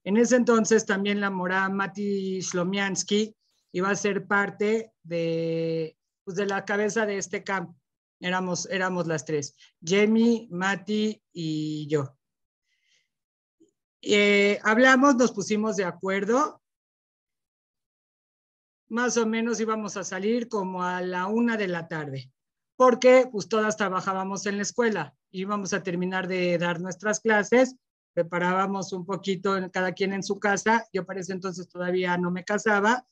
En ese entonces también la mora Mati Shlomiansky iba a ser parte de pues de la cabeza de este camp. Éramos, éramos las tres, Jamie, Mati y yo. Eh, hablamos, nos pusimos de acuerdo. Más o menos íbamos a salir como a la una de la tarde, porque pues todas trabajábamos en la escuela. Íbamos a terminar de dar nuestras clases, preparábamos un poquito cada quien en su casa. Yo para ese entonces todavía no me casaba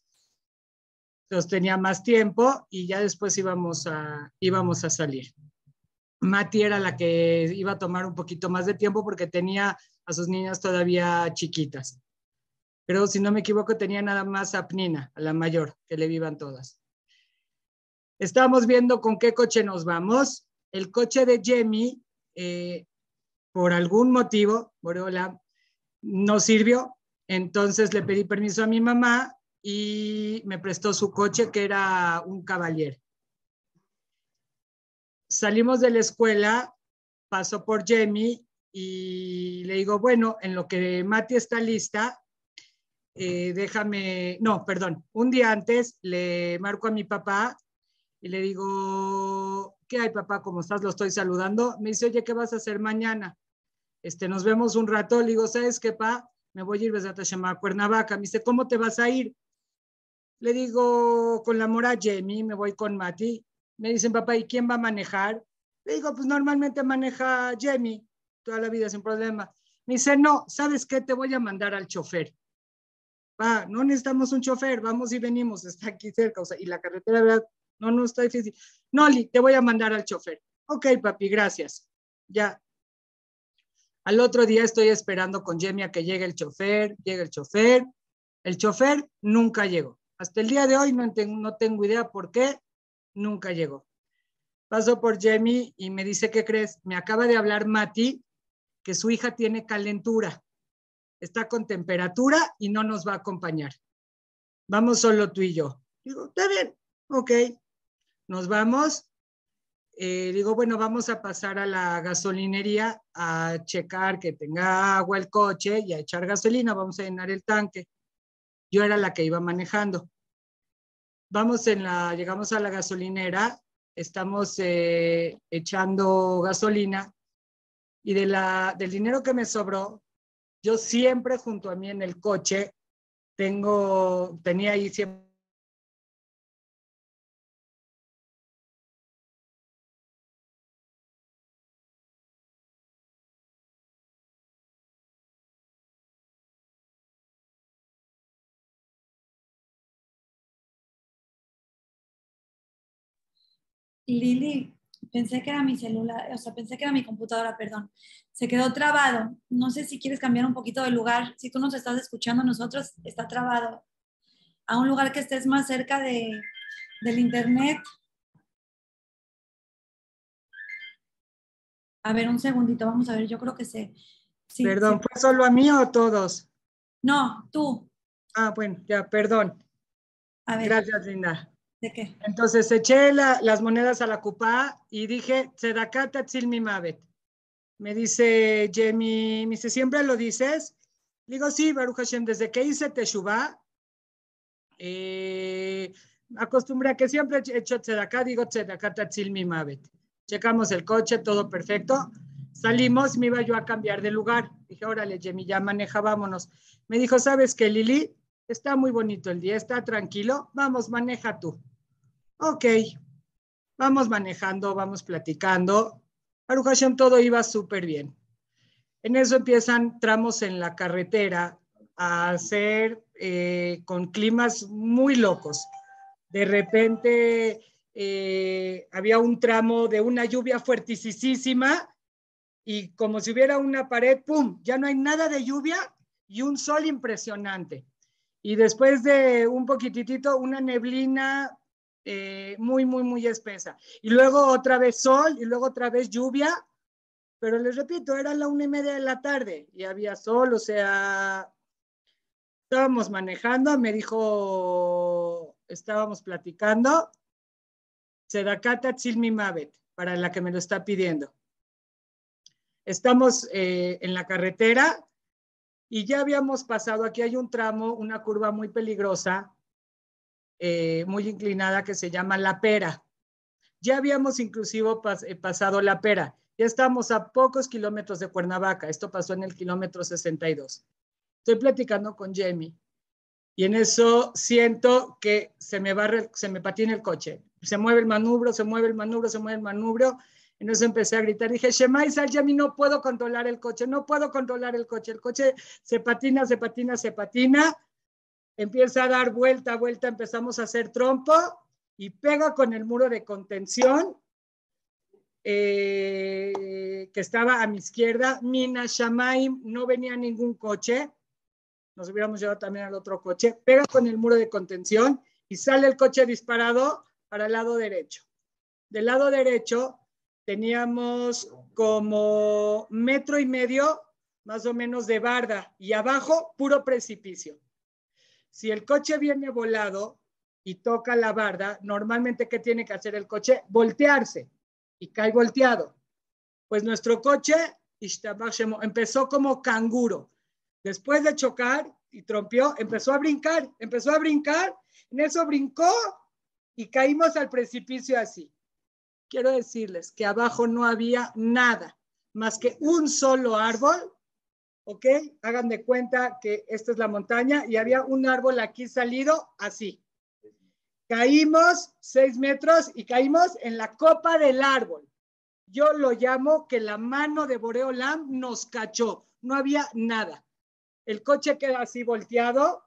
entonces tenía más tiempo y ya después íbamos a, íbamos a salir. Mati era la que iba a tomar un poquito más de tiempo porque tenía a sus niñas todavía chiquitas. pero si no me equivoco tenía nada más a Pnina, a la mayor, que le vivan todas. Estamos viendo con qué coche nos vamos. El coche de eh, por algún motivo, Borola, no sirvió. Entonces le pedí permiso a mi mamá y me prestó su coche, que era un caballero. Salimos de la escuela, pasó por Jemmy y le digo, bueno, en lo que Mati está lista, eh, déjame, no, perdón, un día antes le marco a mi papá y le digo, ¿qué hay papá? ¿Cómo estás? Lo estoy saludando. Me dice, oye, ¿qué vas a hacer mañana? Este, nos vemos un rato. Le digo, ¿sabes qué, pa? Me voy a ir a Cuernavaca. Me dice, ¿cómo te vas a ir? Le digo, con la mora Jamie, me voy con Mati. Me dicen, papá, ¿y quién va a manejar? Le digo, pues normalmente maneja Jamie, toda la vida sin problema. Me dice, no, ¿sabes qué? Te voy a mandar al chofer. Pa, no necesitamos un chofer, vamos y venimos, está aquí cerca. O sea, y la carretera, ¿verdad? No, no está difícil. Noli, te voy a mandar al chofer. Ok, papi, gracias. Ya. Al otro día estoy esperando con Jamie a que llegue el chofer, llegue el chofer. El chofer nunca llegó. Hasta el día de hoy no tengo, idea por qué nunca llegó. Paso por Jamie y me dice, ¿qué crees? Me acaba de hablar Mati que su hija tiene calentura, está con temperatura y no nos va a acompañar. Vamos solo tú y yo. Digo, está bien, ok nos vamos. Eh, digo, bueno, vamos a pasar a la gasolinería a checar que tenga agua el coche y a echar gasolina, vamos a llenar el tanque. Yo era la que iba manejando. Vamos en la, llegamos a la gasolinera, estamos eh, echando gasolina y de la, del dinero que me sobró, yo siempre junto a mí en el coche tengo, tenía ahí siempre Lili, pensé que era mi celular, o sea, pensé que era mi computadora, perdón. Se quedó trabado. No sé si quieres cambiar un poquito de lugar. Si tú nos estás escuchando, nosotros está trabado. A un lugar que estés más cerca de, del internet. A ver, un segundito, vamos a ver, yo creo que sé. perdón, ¿fue solo a mí o a todos? No, tú. Ah, bueno, ya, perdón. A ver. Gracias, Linda. Entonces eché las monedas a la cupa y dije, Tzedakata mi Mavet. Me dice Jamie, me dice, ¿siempre lo dices? Digo, sí, Baruch Hashem, desde que hice Teshuvah, eh, acostumbré a que siempre he hecho Tzedakah, digo Tzedakata mi Mavet. Checamos el coche, todo perfecto. Salimos, me iba yo a cambiar de lugar. Dije, órale, Jamie, ya maneja, vámonos. Me dijo, ¿sabes qué, Lili? Está muy bonito el día, está tranquilo. Vamos, maneja tú. Ok, vamos manejando, vamos platicando. Baruch todo iba súper bien. En eso empiezan tramos en la carretera a hacer eh, con climas muy locos. De repente eh, había un tramo de una lluvia fuertisísima y como si hubiera una pared, ¡pum! Ya no hay nada de lluvia y un sol impresionante. Y después de un poquitito, una neblina eh, muy, muy, muy espesa. Y luego otra vez sol y luego otra vez lluvia. Pero les repito, era la una y media de la tarde y había sol, o sea, estábamos manejando, me dijo, estábamos platicando, Sedakata Tzilmi Mavet, para la que me lo está pidiendo. Estamos eh, en la carretera y ya habíamos pasado, aquí hay un tramo, una curva muy peligrosa, eh, muy inclinada que se llama La Pera. Ya habíamos inclusive eh, pasado La Pera. Ya estamos a pocos kilómetros de Cuernavaca. Esto pasó en el kilómetro 62. Estoy platicando con Jamie y en eso siento que se me, va, se me patina el coche. Se mueve el manubrio, se mueve el manubrio, se mueve el manubrio. En eso empecé a gritar. Dije, Shemai Yami, no puedo controlar el coche, no puedo controlar el coche. El coche se patina, se patina, se patina empieza a dar vuelta, vuelta, empezamos a hacer trompo y pega con el muro de contención eh, que estaba a mi izquierda. Mina Shamaim, no venía ningún coche, nos hubiéramos llevado también al otro coche, pega con el muro de contención y sale el coche disparado para el lado derecho. Del lado derecho teníamos como metro y medio más o menos de barda y abajo puro precipicio. Si el coche viene volado y toca la barda, normalmente ¿qué tiene que hacer el coche? Voltearse y cae volteado. Pues nuestro coche empezó como canguro. Después de chocar y trompió, empezó a brincar, empezó a brincar, en eso brincó y caímos al precipicio así. Quiero decirles que abajo no había nada más que un solo árbol, ¿ok? Hagan de cuenta que esta es la montaña y había un árbol aquí salido así. Caímos seis metros y caímos en la copa del árbol. Yo lo llamo que la mano de Boreolam nos cachó. No había nada. El coche queda así volteado,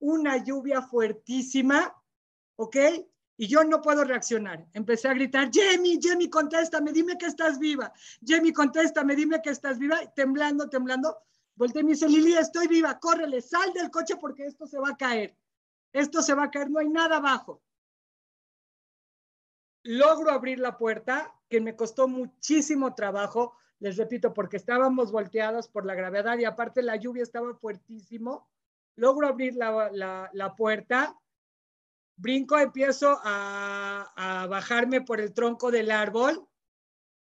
una lluvia fuertísima, ¿ok? Y yo no puedo reaccionar. Empecé a gritar, Jamie, Jamie, contéstame, dime que estás viva. Jamie, contéstame, dime que estás viva. Temblando, temblando. Volteé y me dice, Lili, estoy viva, córrele, sal del coche porque esto se va a caer. Esto se va a caer, no hay nada abajo. Logro abrir la puerta, que me costó muchísimo trabajo, les repito, porque estábamos volteados por la gravedad y aparte la lluvia estaba fuertísimo. Logro abrir la, puerta, brinco, empiezo a, bajarme por el tronco del árbol,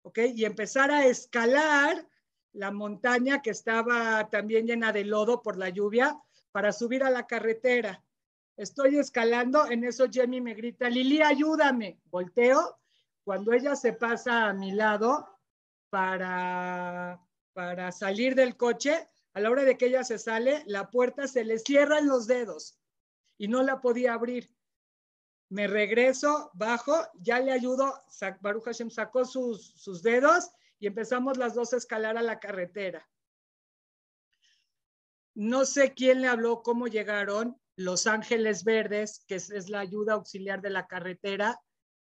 ¿ok? Y empezar a escalar la montaña que estaba también llena de lodo por la lluvia para subir a la carretera. Estoy escalando, en eso Jenny me grita, Lili, ayúdame. Volteo, cuando ella se pasa a mi lado para, para salir del coche, a la hora de que ella se sale, la puerta se le cierra en los dedos y no la podía abrir. Me regreso, bajo, ya le ayudo, Baruch Hashem sacó sus, sus dedos y empezamos las dos a escalar a la carretera. No sé quién le habló, cómo llegaron, los Ángeles Verdes, que es, la ayuda auxiliar de la carretera.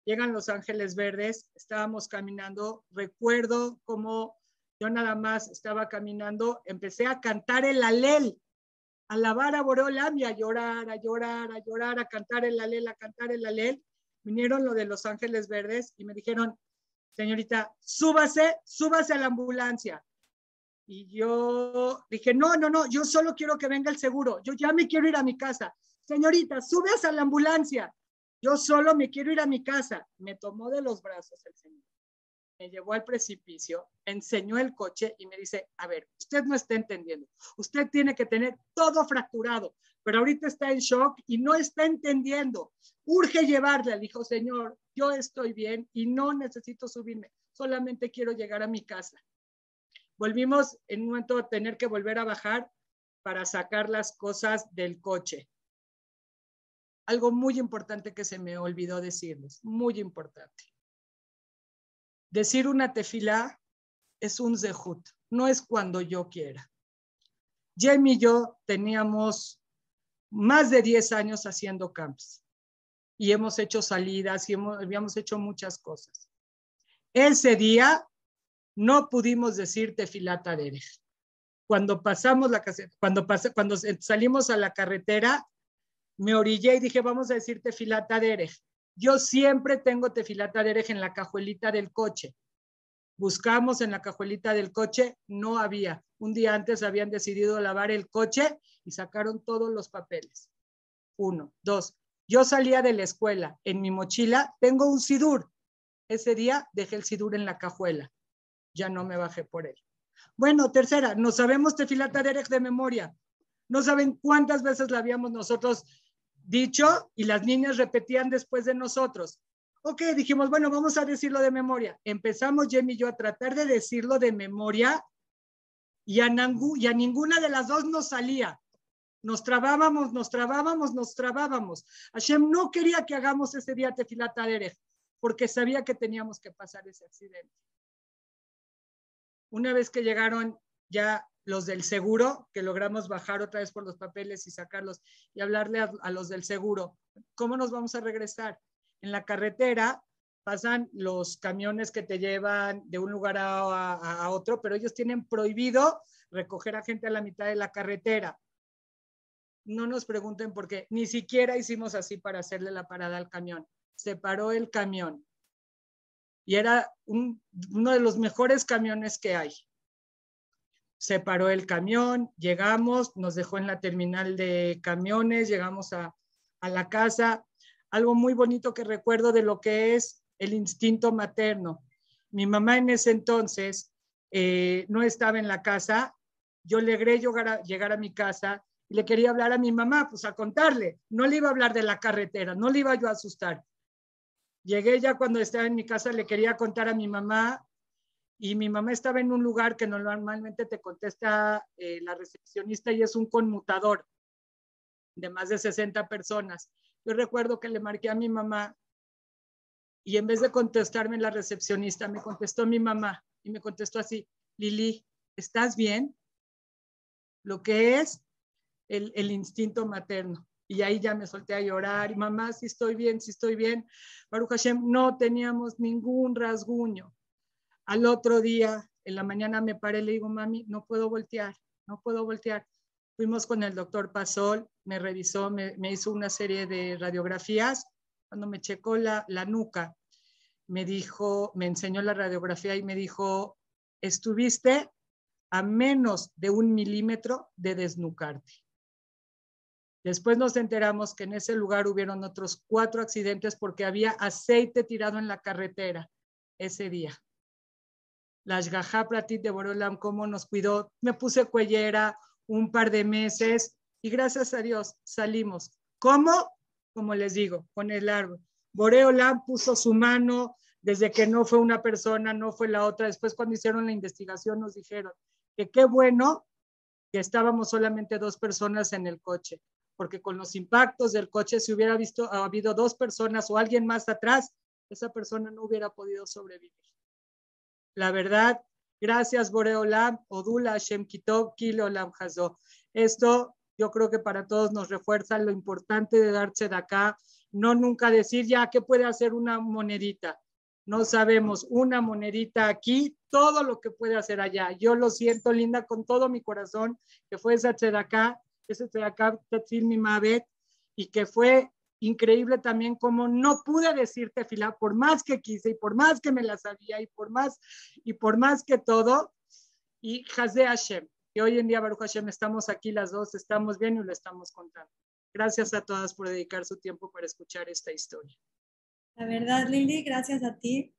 Llegan Los Ángeles Verdes, estábamos caminando, recuerdo cómo yo nada más estaba caminando, empecé a cantar el alel, alabar a Borolam y a llorar, a llorar, a llorar, a cantar el alel, a cantar el alel. Vinieron lo de Los Ángeles Verdes y me dijeron, señorita, súbase, súbase a la ambulancia. Y yo dije, no, no, no, yo solo quiero que venga el seguro. Yo ya me quiero ir a mi casa. Señorita, subes a la ambulancia. Yo solo me quiero ir a mi casa. Me tomó de los brazos el señor. Me llevó al precipicio, enseñó el coche y me dice, a ver, usted no está entendiendo. Usted tiene que tener todo fracturado, pero ahorita está en shock y no está entendiendo. Urge llevarle. Dijo, señor, yo estoy bien y no necesito subirme. Solamente quiero llegar a mi casa volvimos en un momento a tener que volver a bajar para sacar las cosas del coche. Algo muy importante que se me olvidó decirles, muy importante. Decir una tefila es un zehut, no es cuando yo quiera. Jamie y yo teníamos más de 10 años haciendo camps y hemos hecho salidas y habíamos hecho muchas cosas. Ese día no pudimos decir Tefilat Cuando pasamos la cuando, cuando salimos a la carretera, me orillé y dije, vamos a decir Tefilat Yo siempre tengo Tefilat en la cajuelita del coche. Buscamos en la cajuelita del coche, no había. Un día antes habían decidido lavar el coche y sacaron todos los papeles. Uno. Dos. Yo salía de la escuela. En mi mochila tengo un sidur. Ese día dejé el sidur en la cajuela ya no me bajé por él. Bueno, tercera, no sabemos Tefilata Derech de memoria. No saben cuántas veces la habíamos nosotros dicho y las niñas repetían después de nosotros. Ok, dijimos, bueno, vamos a decirlo de memoria. Empezamos Jem y yo a tratar de decirlo de memoria y a, ninguna de las dos nos salía. Nos trabábamos, nos trabábamos, nos trabábamos. Hashem no quería que hagamos ese día Tefilata Derech porque sabía que teníamos que pasar ese accidente. Una vez que llegaron ya los del seguro, que logramos bajar otra vez por los papeles y sacarlos y hablarle a, los del seguro, ¿cómo nos vamos a regresar? En la carretera pasan los camiones que te llevan de un lugar a, otro, pero ellos tienen prohibido recoger a gente a la mitad de la carretera. no nos pregunten por qué, ni siquiera hicimos así para hacerle la parada al camión. Se paró el camión y era uno de los mejores camiones que hay. Se paró el camión, llegamos, nos dejó en la terminal de camiones, llegamos a, a la casa. Algo muy bonito que recuerdo de lo que es el instinto materno. Mi mamá en ese entonces eh, no estaba en la casa. Yo logré llegar a, llegar a mi casa y le quería hablar a mi mamá, pues a contarle. No le iba a hablar de la carretera, no le iba yo a asustar. Llegué ya cuando estaba en mi casa, le quería contar a mi mamá y mi mamá estaba en un lugar que normalmente te contesta eh, la recepcionista y es un conmutador de más de 60 personas. Yo recuerdo que le marqué a mi mamá y en vez de contestarme la recepcionista, me contestó mi mamá y me contestó así, Lili, ¿estás bien? Lo que es el, el instinto materno. Y ahí ya me solté a llorar y mamá, si estoy bien, si estoy bien. Baruch Hashem, no teníamos ningún rasguño. Al otro día, en la mañana me paré y le digo, mami, no puedo voltear, no puedo voltear. Fuimos con el doctor Pasol, me revisó, me, hizo una serie de radiografías. Cuando me checó la, la nuca, me dijo, me enseñó la radiografía y me dijo, estuviste a menos de un milímetro de desnucarte. Después nos enteramos que en ese lugar hubieron otros cuatro accidentes porque había aceite tirado en la carretera ese día. La Ashgaha Pratit de Borolam, cómo nos cuidó. Me puse cuellera un par de meses y gracias a Dios salimos. ¿Cómo? Como les digo, con el árbol. Boreolam puso su mano desde que no fue una persona, no fue la otra. Después cuando hicieron la investigación nos dijeron que qué bueno que estábamos solamente dos personas en el coche porque con los impactos del coche, si hubiera visto, ha habido dos personas o alguien más atrás, esa persona no hubiera podido sobrevivir. La verdad, gracias Boreolam, Odula Hashem Kitov, Kilolam Hazo. Esto yo creo que para todos nos refuerza lo importante de darse de acá, no nunca decir ya que puede hacer una monedita. No sabemos, una monedita aquí, todo lo que puede hacer allá. Yo lo siento, Linda, con todo mi corazón, que fue esa acá ese acá mi Mabet, y que fue increíble también como no pude decirte fila por más que quise y por más que me la sabía y por más y por más que todo y Hazé Hashem. Y hoy en día Baruch Hashem estamos aquí las dos estamos bien y lo estamos contando. Gracias a todas por dedicar su tiempo para escuchar esta historia. La verdad Lili gracias a ti.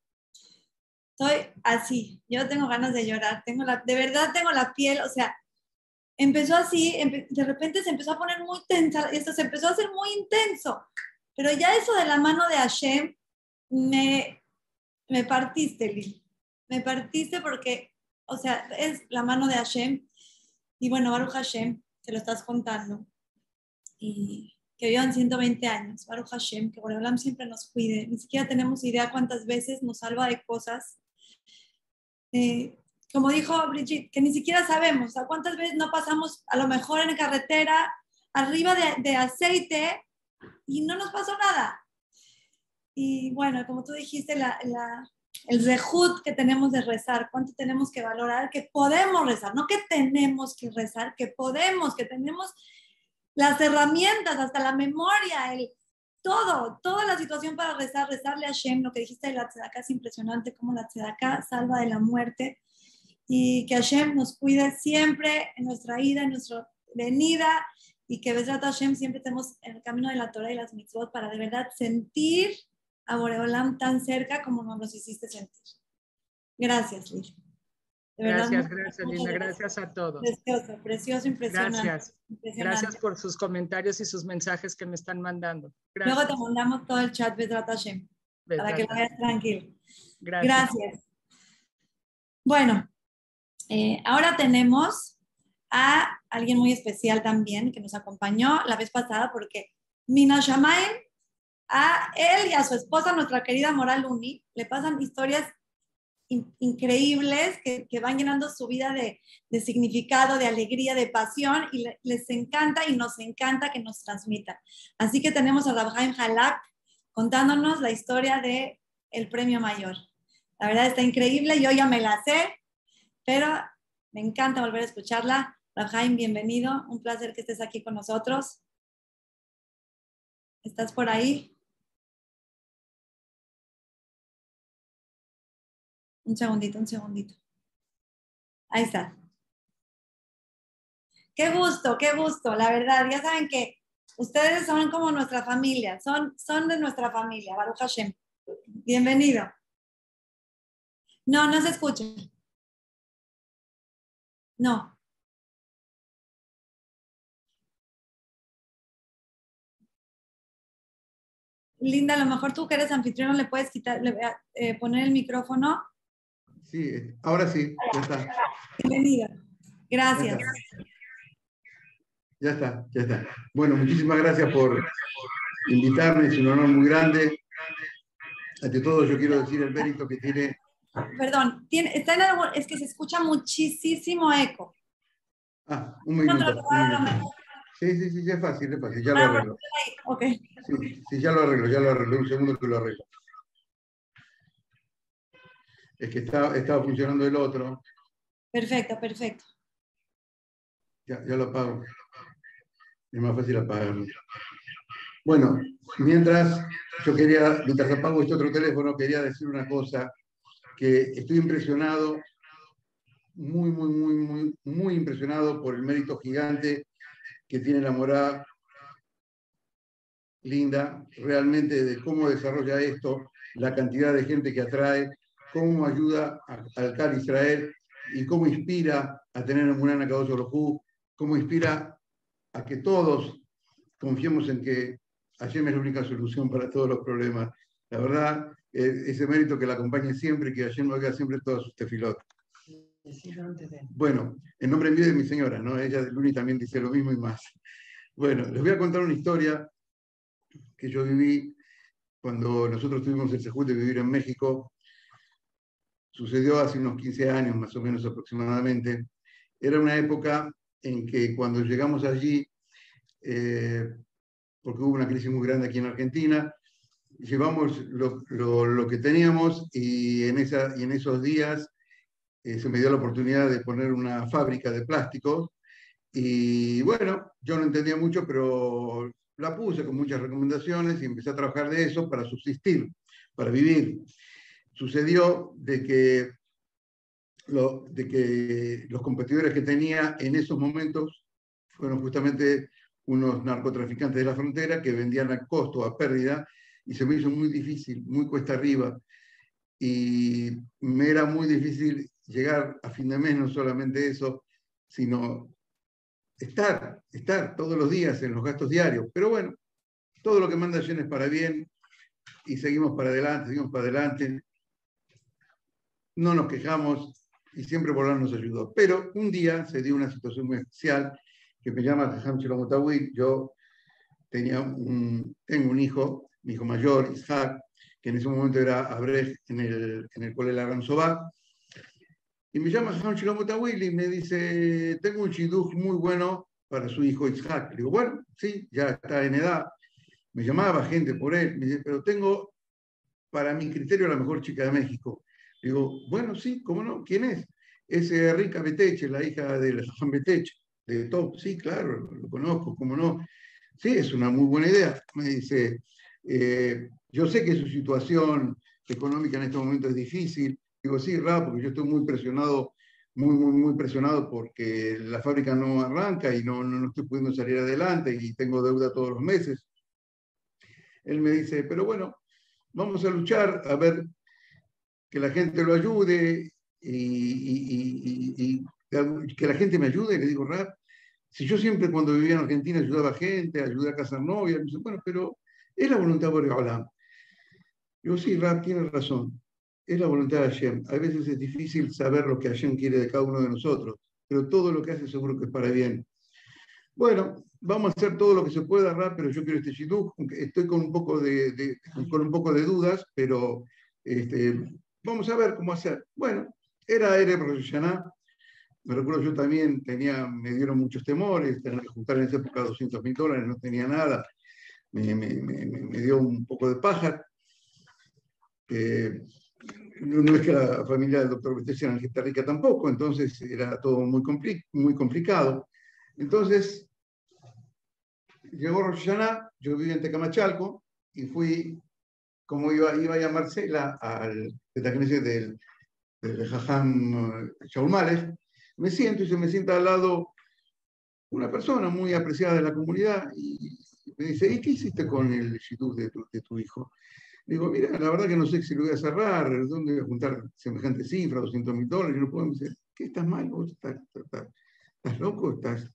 Estoy así yo tengo ganas de llorar tengo la de verdad tengo la piel o sea empezó así, de repente se empezó a poner muy tensa, esto se empezó a hacer muy intenso. Pero ya eso de la mano de Hashem, me, me partiste, Lili. Me partiste porque, o sea, es la mano de Hashem. Y bueno, Baruch Hashem, te lo estás contando. Y que vivan 120 años. Baruch Hashem, que Boreolam siempre nos cuide. Ni siquiera tenemos idea cuántas veces nos salva de cosas. Eh, como dijo Brigitte, que ni siquiera sabemos, ¿a cuántas veces no pasamos a lo mejor en carretera arriba de, aceite y no nos pasó nada? Y bueno, como tú dijiste, la, el rejut que tenemos de rezar, cuánto tenemos que valorar, que podemos rezar, no que tenemos que rezar, que podemos, que tenemos las herramientas, hasta la memoria, el, todo, toda la situación para rezar, rezarle a Shem, lo que dijiste de la tzedakah es impresionante, como la tzedakah salva de la muerte y que Hashem nos cuide siempre en nuestra ida, en nuestra venida y que Besrat Hashem siempre estemos en el camino de la Torah y las mitzvot para de verdad sentir a Boreolam tan cerca como nos los hiciste sentir. Gracias, Lili. gracias, gracias, Linda. Gracias a todos. Precioso, precioso, impresionante. Gracias. Gracias por sus comentarios y sus mensajes que me están mandando. Luego te mandamos todo el chat Besrat Hashem para que lo veas tranquilo. Gracias. Gracias. Bueno, eh, ahora tenemos a alguien muy especial también que nos acompañó la vez pasada porque Mina Shamaim, a él y a su esposa, nuestra querida Moral Uni, le pasan historias increíbles que, van llenando su vida de, significado, de alegría, de pasión y les encanta y nos encanta que nos transmitan. Así que tenemos a Rabhaim Halak contándonos la historia de el premio mayor. La verdad está increíble, yo ya me la sé, pero me encanta volver a escucharla. Rajaim, bienvenido. Un placer que estés aquí con nosotros. ¿Estás por ahí? Un segundito, un segundito. Ahí está. Qué gusto, qué gusto, la verdad. Ya saben que ustedes son como nuestra familia, son, son de nuestra familia, Baruch Hashem. Bienvenido. No, no se escucha. No. Linda, a lo mejor tú que eres anfitrión le puedes quitar, le, eh, poner el micrófono. Sí, ahora sí, ya está. Bienvenida. Gracias. Ya está, ya está. Bueno, muchísimas gracias por invitarme, es un honor muy grande. Ante todo, yo quiero decir el mérito que tiene. Perdón, tiene, está en algo, es que se escucha muchísimo eco. Ah, un minuto. Sí, sí, sí, ya es fácil, es fácil, ya lo arreglo. Okay. Sí, sí, ya lo arreglo, ya lo arreglo. Un segundo que lo arreglo. Es que está, estaba funcionando el otro. Perfecto, perfecto. Ya, ya lo apago. Es más fácil apagarlo. Bueno, mientras yo quería, mientras apago este otro teléfono, quería decir una cosa, que estoy impresionado, muy, muy, muy, muy, muy impresionado por el mérito gigante que tiene la morada linda, realmente de cómo desarrolla esto, la cantidad de gente que atrae, cómo ayuda al CAR Israel y cómo inspira a tener un Munana Kadosh cómo inspira a que todos confiemos en que Hashem es la única solución para todos los problemas. La verdad, eh, ese mérito que la acompañe siempre, que Hashem oiga siempre todos sus tefilotes. Bueno, en nombre mío de mi señora, ¿no? Ella de Luni también dice lo mismo y más. Bueno, les voy a contar una historia que yo viví cuando nosotros tuvimos el sejud de vivir en México. Sucedió hace unos 15 años, más o menos aproximadamente. Era una época en que cuando llegamos allí, eh, porque hubo una crisis muy grande aquí en Argentina, llevamos lo, que teníamos y en, esa, y en esos días eh, se me dio la oportunidad de poner una fábrica de plásticos y bueno, yo no entendía mucho, pero la puse con muchas recomendaciones y empecé a trabajar de eso para subsistir, para vivir. Sucedió de que de que los competidores que tenía en esos momentos fueron justamente unos narcotraficantes de la frontera que vendían a costo, a pérdida, y se me hizo muy difícil, muy cuesta arriba. Y me era muy difícil llegar a fin de mes, no solamente eso, sino estar, estar todos los días en los gastos diarios. Pero bueno, todo lo que manda Jen es para bien y seguimos para adelante, seguimos para adelante. No nos quejamos, y siempre Borán nos ayudó. Pero un día se dio una situación muy especial que me llama Ham Yo tenía un, tengo un hijo, mi hijo mayor, Isaac, que en ese momento era Abrej en el, en el colegio Aranzobá. Y me llama Ham y me dice, tengo un chiduj muy bueno para su hijo Isaac. Le digo, bueno, sí, ya está en edad. Me llamaba gente por él, me dice, pero tengo para mi criterio la mejor chica de México. Digo, bueno, sí, ¿cómo no? ¿Quién es? Es eh, Rica Beteche, la hija de Juan Beteche, de Top. Sí, claro, lo conozco, ¿cómo no? Sí, es una muy buena idea. Me dice, eh, yo sé que su situación económica en este momento es difícil. Digo, sí, Ra, porque yo estoy muy presionado, muy, muy, muy presionado porque la fábrica no arranca y no, no, no estoy pudiendo salir adelante y tengo deuda todos los meses. Él me dice, pero bueno, vamos a luchar a ver que la gente lo ayude y, que la gente me ayude. Le digo, Rap, si yo siempre cuando vivía en Argentina ayudaba a gente, ayudé a casar novia, me dice, bueno, pero es la voluntad de Boreolam. Digo, sí, Rap, tienes razón. Es la voluntad de Hashem. A veces es difícil saber lo que Hashem quiere de cada uno de nosotros, pero todo lo que hace seguro que es para bien. Bueno, vamos a hacer todo lo que se pueda, Rap, pero yo quiero este shidduch, estoy con un poco de, con un poco de dudas, pero este, vamos a ver cómo hacer. Bueno, era Ere profesional. Me recuerdo yo también tenía, me dieron muchos temores, tener que juntar en esa época 200 mil dólares, no tenía nada. Me, dio un poco de paja. no, es que la familia del doctor Betesian está rica tampoco, entonces era todo muy, complicado. Entonces, llegó Rosh yo vivía en Tecamachalco y fui, como iba, iba a llamarse, al del, del Jajam Shaulmales, me siento y se me sienta al lado una persona muy apreciada de la comunidad me dice, ¿y qué hiciste con el shidduch de tu, de tu hijo? Digo, mira, la verdad que no sé si lo voy a cerrar, ¿dónde voy a juntar semejante cifra, 200 mil dólares? No puedo decir, ¿qué estás mal? ¿Vos estás, estás, loco? ¿Estás...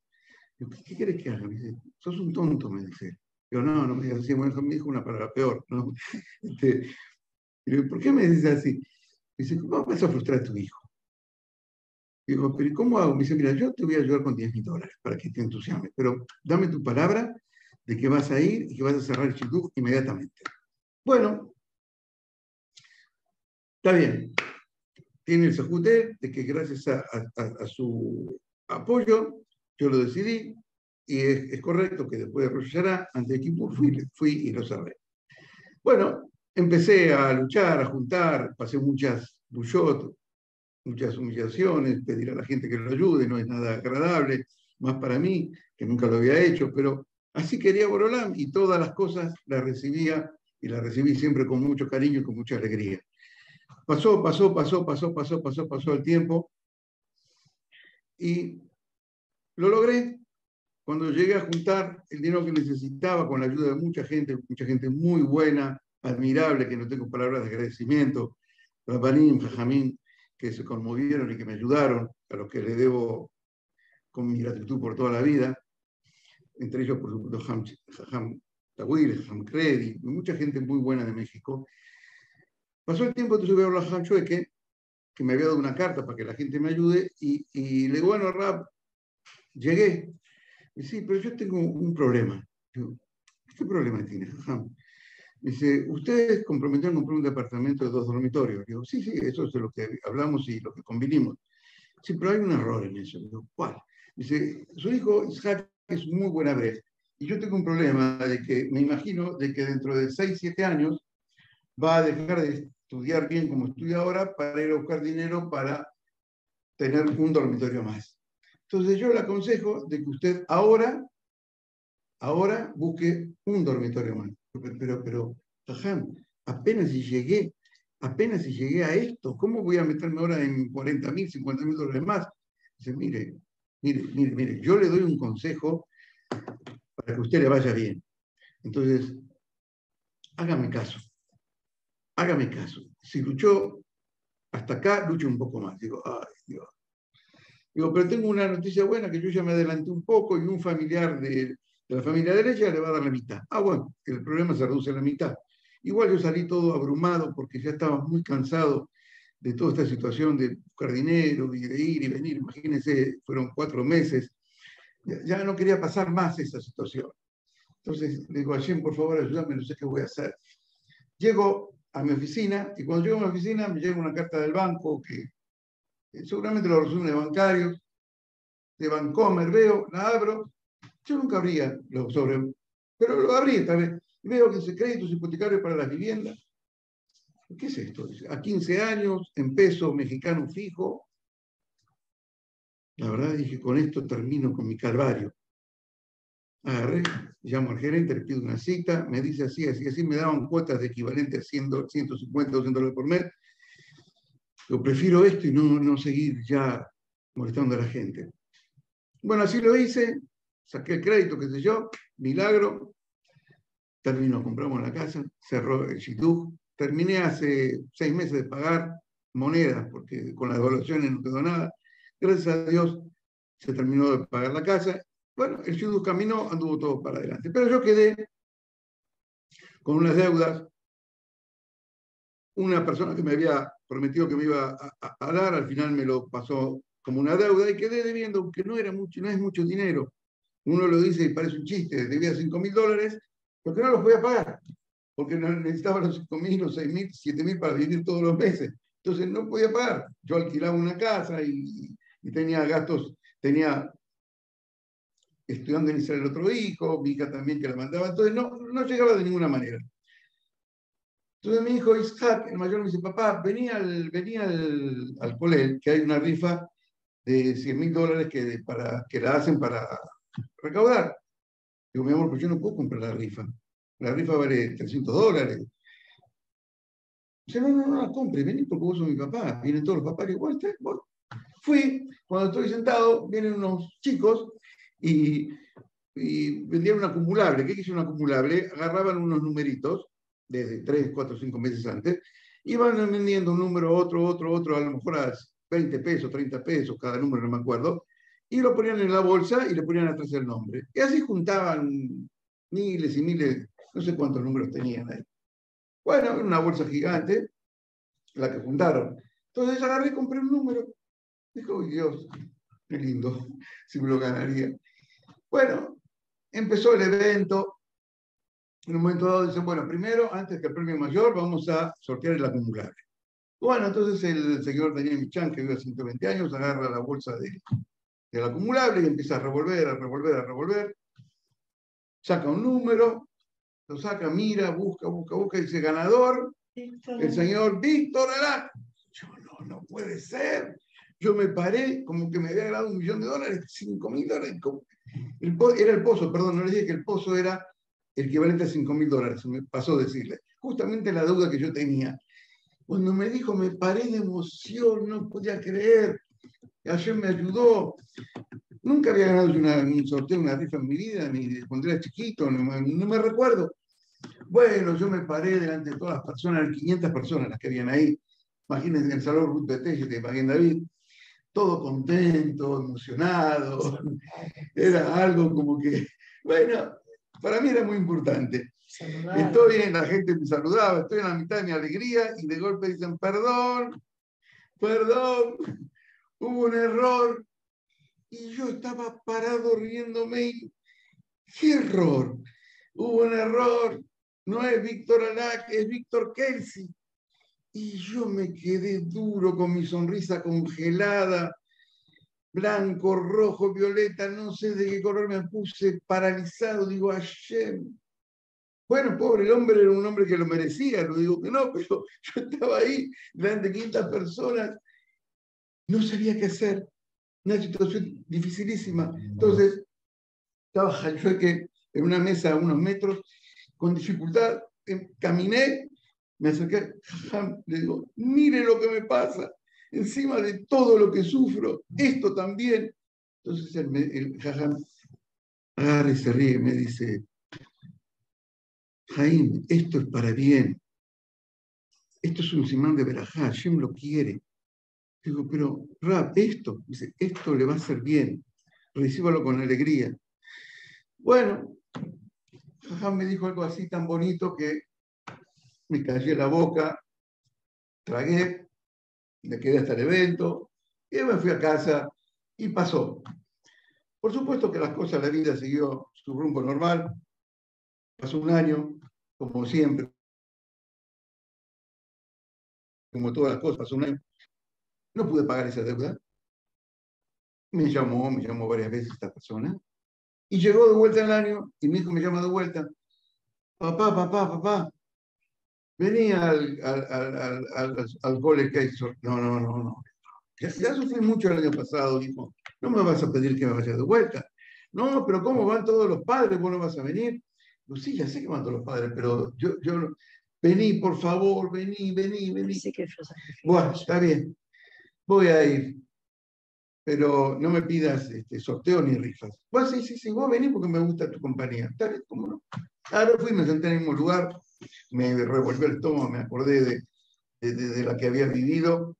Digo, ¿qué, quieres que haga? Me dice, sos un tonto, me dice. Digo, no, no me digas así, me dijo una palabra peor. ¿no? (laughs) Este, digo, ¿por qué me dices así? Dice, ¿cómo vas a frustrar a tu hijo? Digo, pero ¿cómo hago? Me dice, mira, yo te voy a ayudar con 10 mil dólares para que te entusiasmes, pero dame tu palabra de que vas a ir y que vas a cerrar el shidduch inmediatamente. Bueno, está bien. Tiene el Sajute de que gracias a, su apoyo, yo lo decidí, y es, correcto que después de Rosh antes de Kippur, fui, fui y lo cerré. Bueno, empecé a luchar, a juntar, pasé muchas bullot, muchas humillaciones, pedir a la gente que lo ayude, no es nada agradable, más para mí, que nunca lo había hecho, pero así quería Borolam y todas las cosas las recibía y la recibí siempre con mucho cariño y con mucha alegría. Pasó, pasó, pasó, pasó, pasó, pasó, pasó el tiempo y lo logré. Cuando llegué a juntar el dinero que necesitaba con la ayuda de mucha gente, mucha gente muy buena, admirable, que no tengo palabras de agradecimiento, Rabanim, Jajamín, que se conmovieron y que me ayudaron, a los que le debo con mi gratitud por toda la vida, entre ellos, por supuesto, Jajam Tawil, Credit, mucha gente muy buena de México. Pasó el tiempo, entonces voy a hablar a Ham que, que me había dado una carta para que la gente me ayude, y, y le digo, bueno, Rap, llegué. Y sí, pero yo tengo un problema. ¿Qué problema tiene, Ham? Dice, ustedes comprometieron comprar un departamento de dos dormitorios. Digo, sí, sí, eso es de lo que hablamos y lo que convinimos. Sí, pero hay un error en eso. Digo, ¿cuál? Dice, su hijo Isaac es muy buena brecha. Y yo tengo un problema de que me imagino de que dentro de 6, 7 años va a dejar de estudiar bien como estudia ahora para ir a buscar dinero para tener un dormitorio más. Entonces yo le aconsejo de que usted ahora, ahora busque un dormitorio más. Pero, pero, apenas si llegué, apenas si llegué a esto, ¿cómo voy a meterme ahora en 40 mil, 50 mil dólares más? Dice, mire, mire, mire, mire, yo le doy un consejo para que usted le vaya bien. Entonces, hágame caso. Hágame caso. Si luchó hasta acá, luche un poco más. Digo, ay, Dios. Digo, pero tengo una noticia buena que yo ya me adelanté un poco y un familiar de, la familia derecha le va a dar la mitad. Ah, bueno, el problema se reduce a la mitad. Igual yo salí todo abrumado porque ya estaba muy cansado de toda esta situación de buscar dinero y de ir y venir. Imagínense, fueron cuatro meses ya no quería pasar más esa situación. Entonces le digo a Jim, por favor, ayúdame, no sé qué voy a hacer. Llego a mi oficina y cuando llego a mi oficina me llega una carta del banco que seguramente lo resumen bancarios, de Bancomer, veo, la abro. Yo nunca abría los sobre, pero lo abrí esta vez. Veo que dice créditos hipotecarios para las viviendas. ¿Qué es esto? A 15 años, en peso mexicano fijo, la verdad dije, con esto termino con mi calvario. Agarré, llamo al gerente, le pido una cita, me dice así, así, así, me daban cuotas de equivalente a 100, 150, 200 dólares por mes. Yo prefiero esto y no, no seguir ya molestando a la gente. Bueno, así lo hice, saqué el crédito, qué sé yo, milagro, terminó, compramos la casa, cerró el Shidduch, terminé hace seis meses de pagar monedas, porque con las devaluaciones no quedó nada, Gracias a Dios se terminó de pagar la casa. Bueno, el ciudad caminó, anduvo todo para adelante. Pero yo quedé con unas deudas. Una persona que me había prometido que me iba a, dar, al final me lo pasó como una deuda y quedé debiendo, aunque no era mucho, no es mucho dinero. Uno lo dice y parece un chiste, debía 5 mil dólares, porque no los podía pagar, porque necesitaba los 5 mil, los 6 mil, 7 mil para vivir todos los meses. Entonces no podía pagar. Yo alquilaba una casa y, tenía gastos, tenía estudiando en Israel otro hijo, mi hija también que la mandaba, entonces no, no llegaba de ninguna manera. Entonces mi hijo Isaac, el mayor, me dice, papá, venía al, venía al, al que hay una rifa de 100 mil dólares que, para, que la hacen para recaudar. Digo, mi amor, pues yo no puedo comprar la rifa. La rifa vale 300 dólares. Dice, no, no, no la compre, vení porque vos sos mi papá. Vienen todos los papás igual Fui, cuando estoy sentado, vienen unos chicos y, y vendían un acumulable. ¿Qué es un acumulable? Agarraban unos numeritos desde 3, 4, 5 meses antes, iban vendiendo un número, otro, otro, otro, a lo mejor a 20 pesos, 30 pesos, cada número, no me acuerdo, y lo ponían en la bolsa y le ponían atrás el nombre. Y así juntaban miles y miles, no sé cuántos números tenían ahí. Bueno, una bolsa gigante, la que juntaron. Entonces agarré y compré un número. Dijo, Dios, qué lindo, (laughs) si me lo ganaría. Bueno, empezó el evento. En un momento dado dicen, bueno, primero, antes que el premio mayor, vamos a sortear el acumulable. Bueno, entonces el señor Daniel Michan, que vive a 120 años, agarra la bolsa de, del acumulable y empieza a revolver, a revolver, a revolver. Saca un número, lo saca, mira, busca, busca, busca, y dice ganador, el señor Víctor Alá. Yo no, no puede ser. Yo me paré como que me había ganado un millón de dólares, cinco mil dólares. era el pozo, perdón, no le dije que el pozo era el equivalente a cinco mil dólares, me pasó decirle. Justamente la deuda que yo tenía. Cuando me dijo, me paré de emoción, no podía creer. Ayer me ayudó. Nunca había ganado una, un sorteo, una rifa en mi vida, ni cuando era chiquito, no, me recuerdo. Bueno, yo me paré delante de todas las personas, 500 personas las que habían ahí. Imagínense el salón Ruth de te David, todo contento, emocionado. Era algo como que, bueno, para mí era muy importante. Estoy en, la gente me saludaba, estoy en la mitad de mi alegría y de golpe dicen, perdón, perdón, hubo un error. Y yo estaba parado riéndome. ¿Qué error? Hubo un error. No es Víctor Alac, es Víctor Kelsey. Y yo me quedé duro con mi sonrisa congelada, blanco, rojo, violeta, no sé de qué color me puse, paralizado. Digo, Hashem. Bueno, pobre el hombre era un hombre que lo merecía, no digo que no, pero yo estaba ahí delante de 500 personas no sabía qué hacer. Una situación dificilísima. Entonces, estaba yo que en una mesa a unos metros, con dificultad, em, caminé, me acerqué, le digo, mire lo que me pasa, encima de todo lo que sufro, esto también. Entonces el, el jajam agarra y se ríe y me dice, Jaime, esto es para bien. Esto es un simán de Berajá, Hashem lo quiere. Digo, pero Rap, esto, dice, esto le va a hacer bien, recíbalo con alegría. Bueno, Jajam me dijo algo así tan bonito que me callé la boca, tragué, me quedé hasta el evento, y me fui a casa y pasó. Por supuesto que las cosas, la vida siguió su rumbo normal. Pasó un año, como siempre, como todas las cosas, un año. No pude pagar esa deuda. Me llamó, me llamó varias veces esta persona. Y llegó de vuelta el año y mi hijo me llama de vuelta. Papá, papá, papá, venía al, al, al, al, cole que hay. No, no, no, no. Ya, ya, sufrí mucho el año pasado, hijo. No me vas a pedir que me vaya de vuelta. No, pero ¿cómo van todos los padres? ¿Vos no vas a venir? Pues sí, ya sé que van todos los padres, pero yo, yo, vení, por favor, vení, vení, vení. Bueno, está bien voy a ir, pero no me pidas este, sorteo ni rifas. Bueno, sí, sí, sí, vos venís porque me gusta tu compañía. Bien, ¿cómo no? Ahora fui, me senté en el mismo lugar, me revolvió el estómago, me acordé de, de, de, la que había vivido.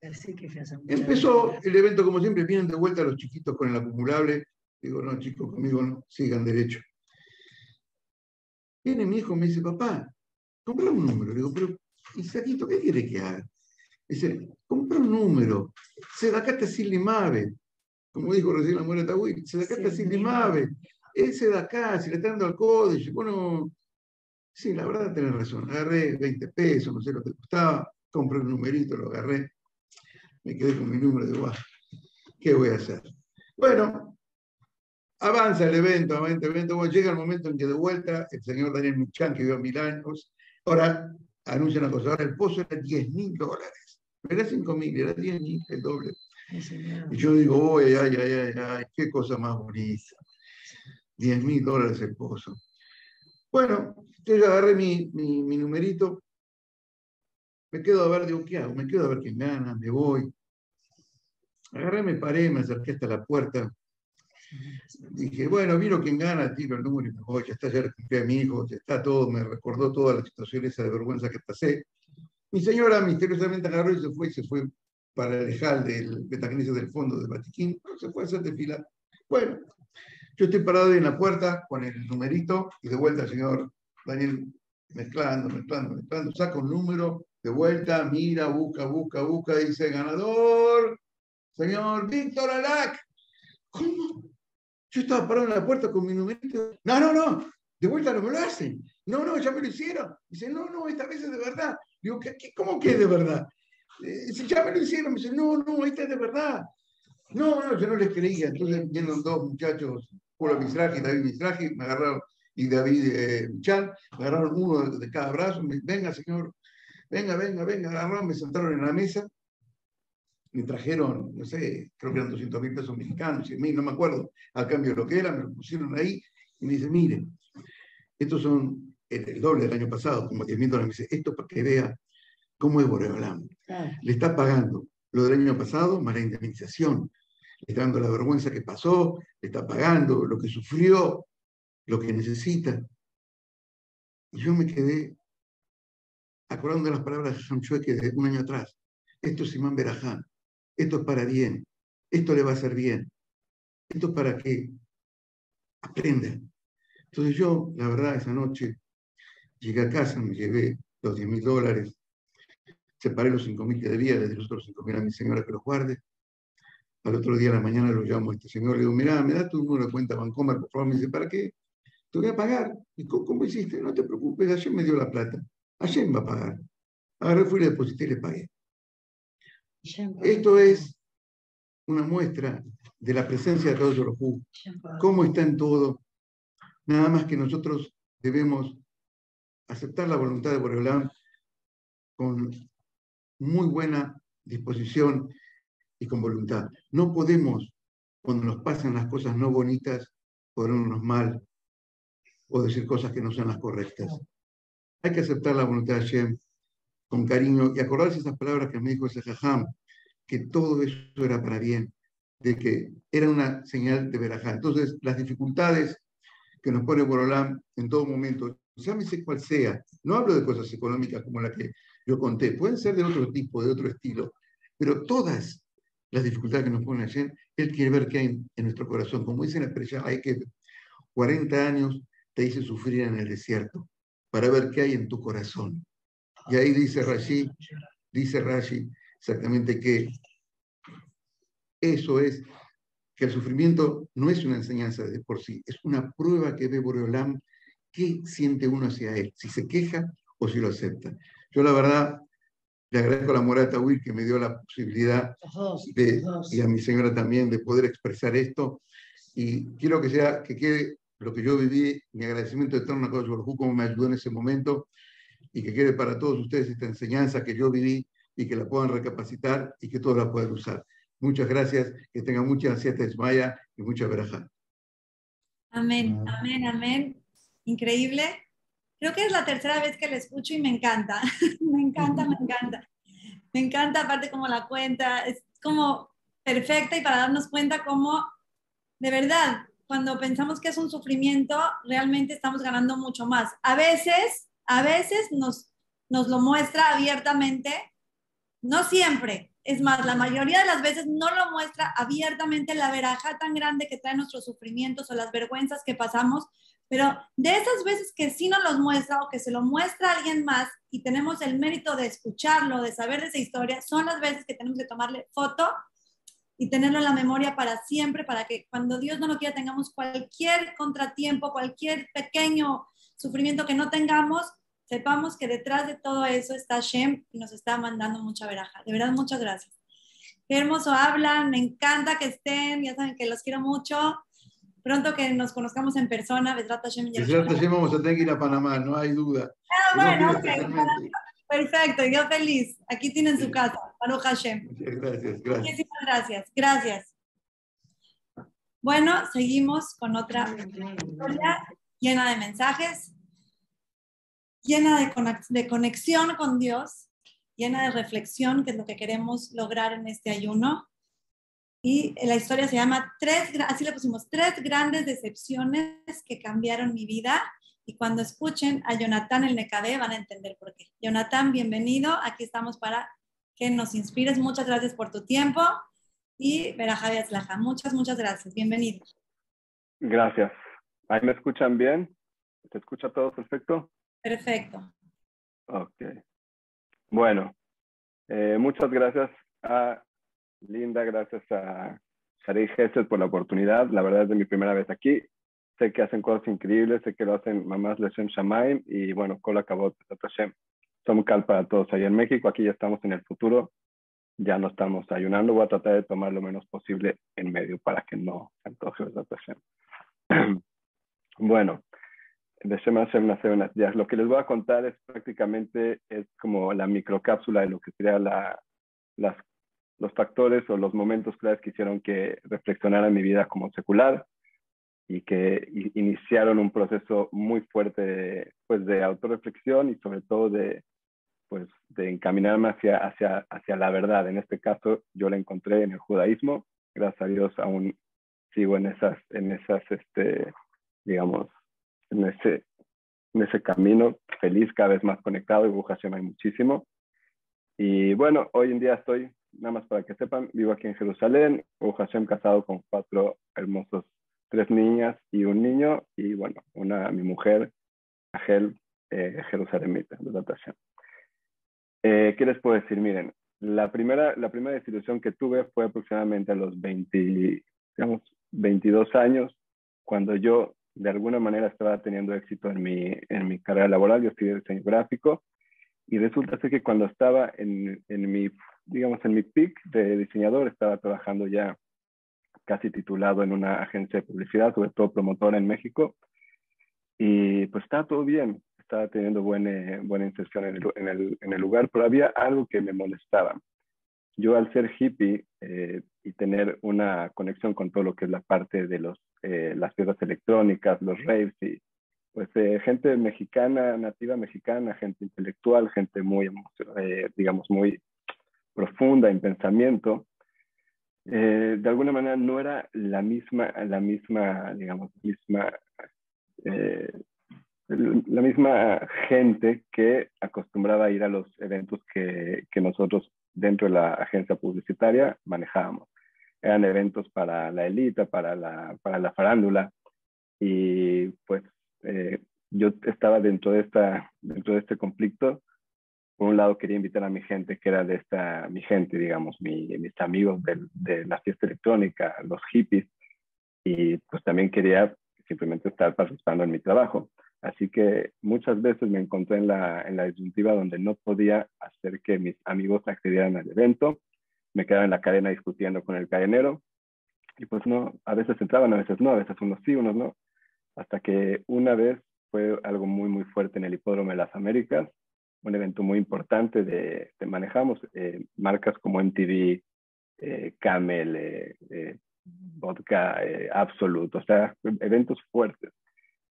Empezó el evento como siempre, vienen de vuelta los chiquitos con el acumulable. Digo, no, chicos, conmigo no, sigan derecho. Viene mi hijo, me dice, papá, compra un número. Digo, pero ¿qué quiere que haga? Dice, compra un número. Se da sin limave. Como dijo recién la mujer Tawí, se da sin limave. Ese de acá, si le está dando al código, bueno, sí, la verdad tenés razón. Agarré 20 pesos, no sé lo que costaba, compré un numerito, lo agarré. Me quedé con mi número de guau. ¿Qué voy a hacer? Bueno, Avanza el evento, avanza el evento. Bueno, llega el momento en que de vuelta el señor Daniel Michan, que vivió mil años, ahora anuncia una cosa, ahora el pozo era 10 mil dólares. Era 5 mil, era 10 mil, el doble. Y yo digo, ay, ay, ay, ay, qué cosa más bonita. 10 mil dólares el pozo. Bueno, yo agarré mi, mi, mi, numerito, me quedo a ver, digo, ¿qué hago? Me quedo a ver quién gana, me voy. Agarré, me paré, me acerqué hasta la puerta. Dije, bueno, miro quién gana, tiro el número y me voy, ya está, ya a mi hijo, ya está todo, me recordó toda la situación esa de vergüenza que pasé. Mi señora misteriosamente agarró y se fue, y se fue para el del Betagnesia del fondo de Vatiquín, se fue a hacer fila. Bueno, yo estoy parado en la puerta con el numerito y de vuelta el señor Daniel mezclando, mezclando, mezclando, saca un número, de vuelta, mira, busca, busca, busca, dice ganador, señor Víctor Alac. ¿Cómo? Yo estaba parado en la puerta con mi numerito. No, no, no, de vuelta no me lo hacen. No, no, ya me lo hicieron. Dice, no, no, esta vez es de verdad. Digo, ¿qué, cómo que es de verdad? Dice, ya me lo hicieron. Me dice, no, no, esta es de verdad. No, no, yo no les creía. Entonces vienen dos muchachos, Julio Misraji y David Misraji, me agarraron, y David eh, Michal, me agarraron uno de, cada brazo, me, venga señor, venga, venga, venga, agarraron, me sentaron en la mesa, me trajeron, no sé, creo que eran 200 mil pesos mexicanos, 100 mil, no me acuerdo, al cambio de lo que era, me lo pusieron ahí, y me dice, mire, estos son el, doble del año pasado, como 10 mil dólares, me dice, esto para que vea cómo es Boreolam. Le está pagando lo del año pasado más la indemnización. Le está dando la vergüenza que pasó, le está pagando lo que sufrió, lo que necesita. Y yo me quedé acordando de las palabras de que de un año atrás. Esto es Simán Beraján. Esto es para bien. Esto le va a hacer bien. Esto es para que aprenda. Entonces yo, la verdad, esa noche llegué a casa, me llevé los 10 mil dólares, separé los 5 mil que debía, le di los otros 5 mil a mi señora que los guarde. Al otro día a la mañana lo llamo a este señor, le digo, mira, me da tu número de cuenta Bancomer, por favor. Me dice, ¿para qué? Te voy a pagar. ¿Y cómo, hiciste? No te preocupes, ayer me dio la plata. Ayer me va a pagar. Agarré, fui, le deposité y le pagué. Esto es una muestra de la presencia de todos los cómo está en todo. Nada más que nosotros debemos aceptar la voluntad de Boreolán con muy buena disposición y con voluntad. No podemos, cuando nos pasan las cosas no bonitas, ponernos mal o decir cosas que no son las correctas. Hay que aceptar la voluntad de Hashem con cariño y acordarse esas palabras que me dijo ese jajam, que todo eso era para bien, de que era una señal de verajá. Entonces, las dificultades que nos pone Borolam en todo momento, llámese cual sea, no hablo de cosas económicas como la que yo conté, pueden ser de otro tipo, de otro estilo, pero todas las dificultades que nos pone ayer, Él quiere ver qué hay en, nuestro corazón. Como dice la expresión, hay que 40 años te hice sufrir en el desierto para ver qué hay en tu corazón. Y ahí dice Rashi, dice Rashi exactamente que eso es, que el sufrimiento no es una enseñanza de por sí, es una prueba que ve Boreolam qué siente uno hacia él, si se queja o si lo acepta. Yo la verdad le agradezco a la Morata Will que me dio la posibilidad de, y a mi señora también de poder expresar esto. Y quiero que sea, que quede lo que yo viví, mi agradecimiento eterno a Baruj como me ayudó en ese momento, y que quede para todos ustedes esta enseñanza que yo viví y que la puedan recapacitar y que todos la puedan usar. Muchas gracias, que tengan mucha ansiedad Esmaya y mucha verajá. Amén, amén, amén. Increíble. Creo que es la tercera vez que la escucho y me encanta. (laughs) me encanta, me encanta. Me encanta, aparte como la cuenta, es como perfecta y para darnos cuenta cómo, de verdad, cuando pensamos que es un sufrimiento, realmente estamos ganando mucho más. A veces, a veces nos, nos lo muestra abiertamente, no siempre, es más, la mayoría de las veces no lo muestra abiertamente la veraja tan grande que trae nuestros sufrimientos o las vergüenzas que pasamos, pero de esas veces que sí nos los muestra o que se lo muestra a alguien más y tenemos el mérito de escucharlo, de saber de esa historia, son las veces que tenemos que tomarle foto y tenerlo en la memoria para siempre, para que cuando Dios no lo quiera tengamos cualquier contratiempo, cualquier pequeño sufrimiento que no tengamos, sepamos que detrás de todo eso está Shem y nos está mandando mucha veraja. De verdad, muchas gracias. Qué hermoso hablan, me encanta que estén, ya saben que los quiero mucho pronto que nos conozcamos en persona, Besrat Hashem. Besrat Hashem vamos a tener que ir a Panamá, no hay duda. Ah, bueno, ok. Perfecto, yo feliz. Aquí tienen su casa, Baruch Hashem. Muchas gracias, gracias. Muchísimas gracias, gracias. Bueno, seguimos con otra historia llena de mensajes, llena de, conexión con Dios, llena de reflexión, que es lo que queremos lograr en este ayuno. Y la historia se llama tres, así le pusimos, tres grandes decepciones que cambiaron mi vida. Y cuando escuchen a Jonathan el Necadé van a entender por qué. Jonathan, bienvenido. Aquí estamos para que nos inspires. Muchas gracias por tu tiempo y Javier Aslaja. Muchas, muchas gracias. Bienvenido. Gracias. ¿Ahí me escuchan bien? ¿Se escucha todo perfecto? Perfecto. Ok. Bueno, eh, muchas gracias a Linda, gracias a Shari Gesed por la oportunidad. La verdad es de mi primera vez aquí. Sé que hacen cosas increíbles, sé que lo hacen mamás Leshem Shamaim y bueno, Kola Kabot Hashem. Somos cal para todos allá en México. Aquí ya estamos en el futuro ya no estamos ayunando, voy a tratar de tomar lo menos posible en medio para que no se antoje presión. (clears throat) bueno, de ya lo que les voy a contar es prácticamente es como la microcápsula de lo que sería la, las, los factores o los momentos claves que hicieron que reflexionara mi vida como secular y que iniciaron un proceso muy fuerte pues, de autorreflexión y sobre todo de, pues de encaminarme hacia, hacia, hacia la verdad. En este caso yo la encontré en el judaísmo, gracias a Dios aún sigo en esas, en esas, este, digamos, en ese, en ese camino, feliz, cada vez más conectado, y hay muchísimo. Y bueno, hoy en día estoy, nada más para que sepan, vivo aquí en Jerusalén, Hashem casado con cuatro hermosos, tres niñas y un niño, y bueno, una, mi mujer, Agel, eh, Jerusalemita, de eh, ¿Qué les puedo decir? Miren, la primera, la primera desilusión que tuve fue aproximadamente a los 20, digamos, 22 años, cuando yo de alguna manera estaba teniendo éxito en mi, en mi carrera laboral, yo estudié diseño gráfico, y resulta ser que cuando estaba en, en mi, digamos, en mi peak de diseñador, estaba trabajando ya casi titulado en una agencia de publicidad, sobre todo promotora en México, y pues estaba todo bien, estaba teniendo buena, buena inserción en el, en, el, en el, lugar, pero había algo que me molestaba. Yo al ser hippie eh, y tener una conexión con todo lo que es la parte de los, eh, las piezas electrónicas, los raves y pues eh, gente mexicana, nativa mexicana, gente intelectual, gente muy, digamos, muy profunda en pensamiento, de alguna manera no era la misma, la misma, digamos, misma la misma gente que acostumbraba a ir a los eventos que, que, nosotros dentro de la agencia publicitaria manejábamos. Eran eventos para la élite, para la, para la farándula. Y pues eh, yo estaba dentro de, esta, dentro de este conflicto. Por un lado quería invitar a mi gente, que era de esta, mi gente, digamos, mi, mis amigos de, de la fiesta electrónica, los hippies. Y pues también quería simplemente estar participando en mi trabajo. Así que muchas veces me encontré en la, en la disyuntiva donde no podía hacer que mis amigos accedieran al evento. Me quedaba en la cadena discutiendo con el cadenero. Y pues no, a veces entraban, a veces no, a veces unos sí, unos no. Hasta que una vez fue algo muy, muy fuerte en el Hipódromo de las Américas, un evento muy importante de, manejamos eh, marcas como MTV, eh, Camel, eh, Vodka, Absolute, o sea, eventos fuertes.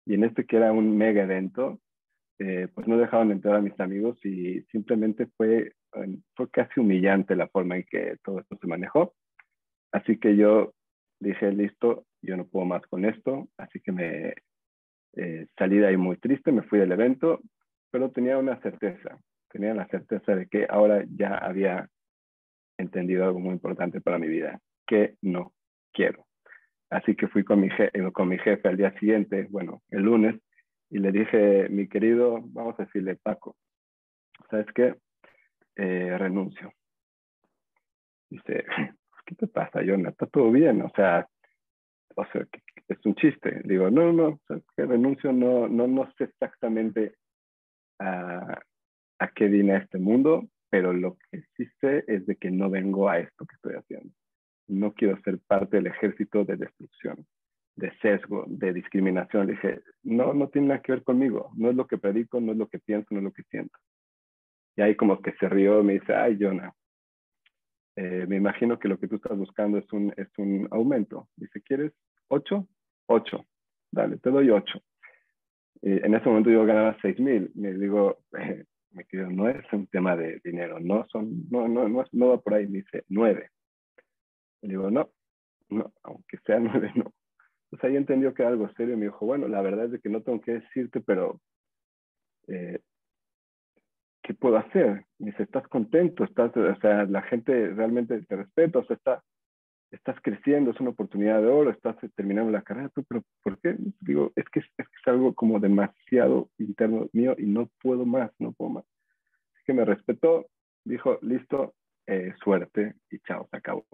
Y en este que era un mega evento, eh, pues no dejaban entrar a mis amigos y simplemente fue, fue casi humillante la forma en que todo esto se manejó. Así que yo dije, listo, yo no puedo más con esto, así que me eh, salí de ahí muy triste, me fui del evento, pero tenía una certeza, tenía la certeza de que ahora ya había entendido algo muy importante para mi vida, que no quiero. Así que fui con mi, eh, con mi jefe al día siguiente, bueno, el lunes, y le dije, mi querido, vamos a decirle, Paco, ¿sabes qué? Eh, renuncio. Dice, ¿qué te pasa, Jonah? Está todo bien, o sea, o sea, es un chiste. Digo, no, no, ¿sabes qué? renuncio, no, no, no sé exactamente a, a qué vine a este mundo, pero lo que sí sé es de que no vengo a esto que estoy haciendo no quiero ser parte del ejército de destrucción. de sesgo, de discriminación. Le dije, no, no tiene nada que ver conmigo, no es lo que predico, no es lo que pienso, no es lo que siento. Y ahí como que se rió me dice, ay, Jonah, eh, me imagino que lo que tú estás buscando es un, es un aumento. Dice, ¿quieres ocho? Ocho. Dale, te doy ocho. En ese momento yo ganaba seis mil. Me digo, eh, (laughs) me quedo, no es un tema de dinero, no, son, no, no, no, no va por ahí. Me dice, nueve. Le digo, no, no, aunque sea (laughs) nueve, no. Entonces ahí entendió que era algo serio y me dijo, bueno, la verdad es que no tengo que decirte, pero eh, ¿qué puedo hacer? Me dice, ¿estás contento? ¿Estás, o sea, la gente realmente te respeta, o sea, está, estás creciendo, es una oportunidad de oro, estás terminando la carrera, pero ¿por qué? Digo, es que es, que algo como demasiado interno mío y no puedo más, no puedo más. Así que me respetó, dijo, listo, eh, suerte y chao, se acabó.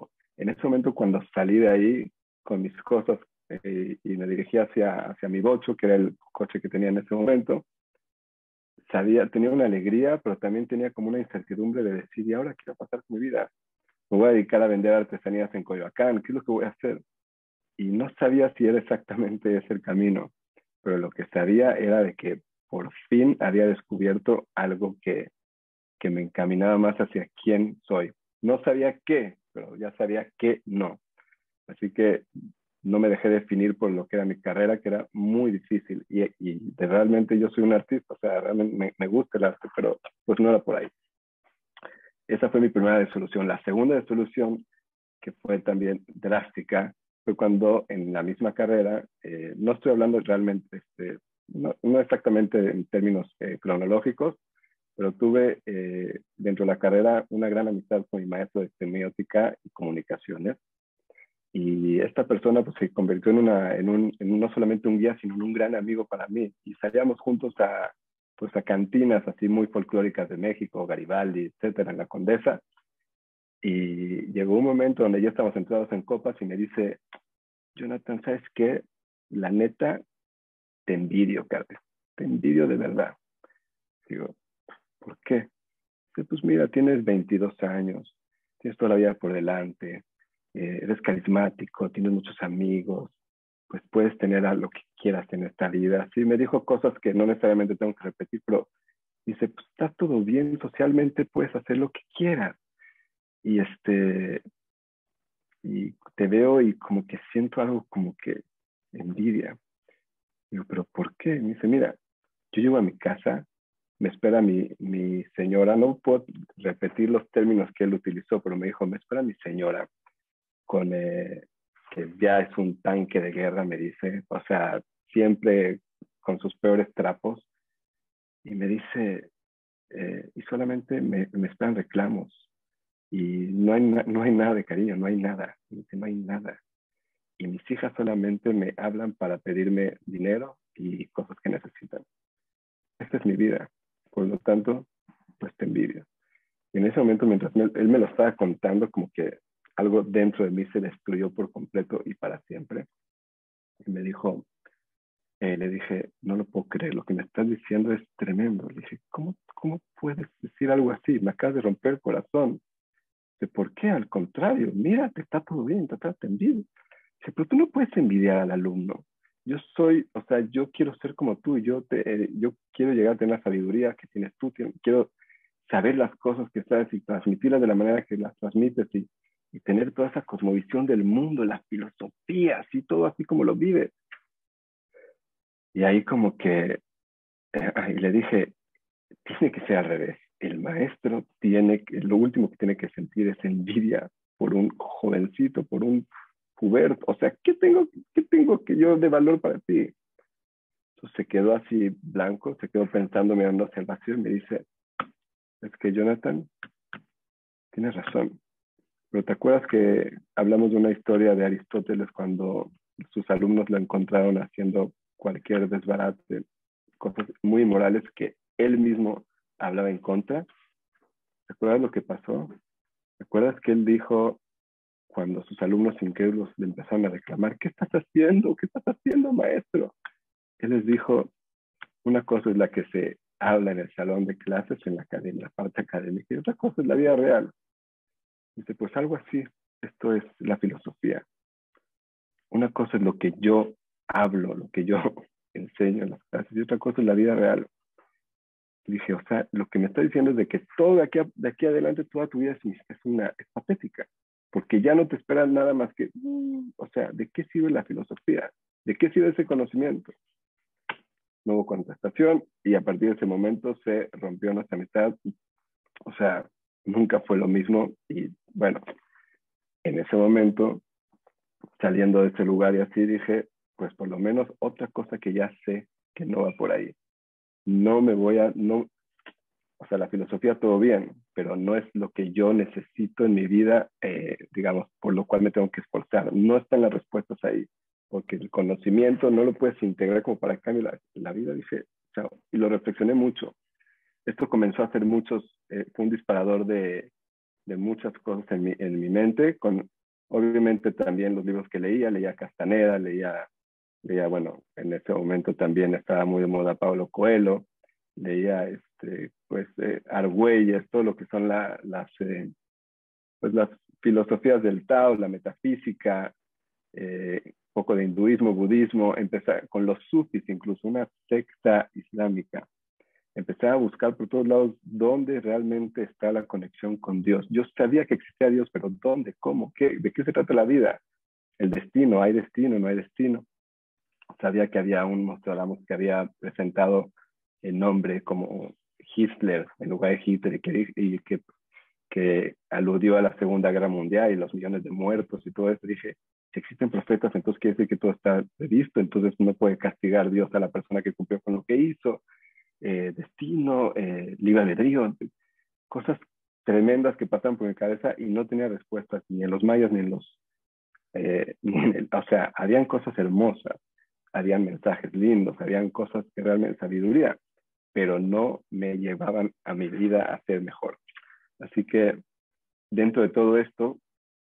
En ese momento cuando salí de ahí con mis cosas eh, y me dirigí hacia, hacia mi bocho, que era el coche que tenía en ese momento, sabía, tenía una alegría, pero también tenía como una incertidumbre de decir, ¿y ahora qué va a pasar con mi vida? Me voy a dedicar a vender artesanías en Coyoacán, ¿qué es lo que voy a hacer? Y no sabía si era exactamente ese el camino, pero lo que sabía era de que por fin había descubierto algo que, que me encaminaba más hacia quién soy. No sabía qué, pero ya sabía que no. Así que no me dejé definir por lo que era mi carrera, que era muy difícil. Y, y realmente yo soy un artista, o sea, realmente me, me, gusta el arte, pero pues no era por ahí. Esa fue mi primera desolución. La segunda desolución, que fue también drástica, fue cuando en la misma carrera, eh, no estoy hablando realmente, este, no, no, exactamente en términos eh, cronológicos, pero tuve eh, dentro de la carrera una gran amistad con mi maestro de semiótica y comunicaciones y esta persona pues, se convirtió en, una, en, un, en no solamente un guía, sino en un gran amigo para mí. Y salíamos juntos a, pues, a cantinas así muy folclóricas de México, Garibaldi, etcétera, en la Condesa. Y llegó un momento donde ya estábamos entrados en copas y me dice, Jonathan, ¿sabes qué? La neta, te envidio, Carlos. Te envidio de verdad. Digo, ¿por qué? Dice, pues mira, tienes 22 años, tienes toda la vida por delante, eh, eres carismático, tienes muchos amigos, pues puedes tener a lo que quieras en esta vida. Sí, me dijo cosas que no necesariamente tengo que repetir, pero dice, pues está todo bien, socialmente puedes hacer lo que quieras. Y este, y te veo y como que siento algo como que envidia. Digo, pero ¿por qué? Me dice, mira, yo llego a mi casa, me espera mi, señora, no puedo repetir los términos que él utilizó, pero me dijo, me espera mi señora con, eh, que ya es un tanque de guerra, me dice, o sea, siempre con sus peores trapos, y me dice, eh, y solamente me, me, esperan reclamos, y no hay, no hay nada de cariño, no hay nada, no hay nada. Y mis hijas solamente me hablan para pedirme dinero y cosas que necesitan. Esta es mi vida, por lo tanto, pues te envidio. Y en ese momento, mientras él me lo estaba contando, como que algo dentro de mí se destruyó por completo y para siempre. Y me dijo, eh, le dije, no lo puedo creer, lo que me estás diciendo es tremendo. Le dije, ¿cómo, cómo puedes decir algo así? Me acabas de romper el corazón. Dice, ¿por qué? Al contrario, mira, te está todo bien, te está envidia. Dice, pero tú no puedes envidiar al alumno. Yo soy, o sea, yo quiero ser como tú, yo, te, eh, yo quiero llegar a tener la sabiduría que tienes tú, quiero saber las cosas que sabes y transmitirlas de la manera que las transmites y y tener toda esa cosmovisión del mundo, las filosofías y todo así como lo vive. Y ahí como que, eh, le dije, tiene que ser al revés. El maestro tiene, lo último que tiene que sentir es envidia por un jovencito, por un puberto. O sea, ¿qué tengo, qué tengo que yo de valor para ti? Entonces se quedó así blanco, se quedó pensando, mirando hacia el vacío y me dice, es que Jonathan, tienes razón. Pero te acuerdas que hablamos de una historia de Aristóteles cuando sus alumnos lo encontraron haciendo cualquier desbarate, cosas muy inmorales que él mismo hablaba en contra. ¿Te acuerdas lo que pasó? ¿Te acuerdas que él dijo cuando sus alumnos incrédulos le empezaron a reclamar, ¿qué estás haciendo? ¿Qué estás haciendo, maestro? Él les dijo, una cosa es la que se habla en el salón de clases, en la academia, la parte académica, y otra cosa es la vida real. Dice, pues algo así, esto es la filosofía. una cosa es lo que yo hablo, lo que yo (laughs) enseño en las clases, y otra cosa es la vida real. dije, o sea, lo que me está diciendo es de que todo de aquí, de aquí adelante, toda tu vida es, es, una, es patética, porque ya no te esperas nada más que, mm, o sea, ¿de qué sirve la filosofía? ¿De qué sirve ese conocimiento? No hubo contestación y a partir de ese momento se rompió nuestra amistad. O sea, nunca fue lo mismo y bueno, en ese momento, saliendo de ese lugar y así, dije, pues por lo menos otra cosa que ya sé que no va por ahí. No me voy a, no, o sea, la filosofía todo bien, pero no es lo que yo necesito en mi vida, eh, digamos, por lo cual me tengo que esforzar. No están las respuestas ahí, porque el conocimiento no lo puedes integrar como para cambiar la, la vida. Dije, chao, y lo reflexioné mucho. Esto comenzó a hacer muchos, eh, fue un disparador de, de muchas cosas en mi, en mi mente, con obviamente también los libros que leía, leía Castaneda, leía, leía, bueno, en ese momento también estaba muy de moda Pablo Coelho, leía, este, pues, eh, Argüelles, todo lo que son la, las, eh, pues, las filosofías del Tao, la metafísica, eh, poco de hinduismo, budismo, empezar con los sufis, incluso una secta islámica empecé a buscar por todos lados dónde realmente está la conexión con Dios. Yo sabía que existía Dios, pero ¿dónde? ¿Cómo? ¿Qué? ¿De qué se trata la vida? El destino, ¿hay destino? ¿No hay destino? Sabía que había un Nostradamus que había presentado el nombre como Hitler en lugar de Hitler que, y que, que aludió a la Segunda Guerra Mundial y los millones de muertos y todo eso. Dije, si existen profetas, entonces quiere decir que todo está previsto, entonces no puede castigar Dios a la persona que cumplió con lo que hizo eh, destino, eh, libre albedrío, cosas tremendas que pasaban por mi cabeza y no tenía respuestas ni en los mayas ni en los... Eh, (laughs) o sea, habían cosas hermosas, habían mensajes lindos, habían cosas que realmente sabiduría, pero no me llevaban a mi vida a ser mejor. Así que dentro de todo esto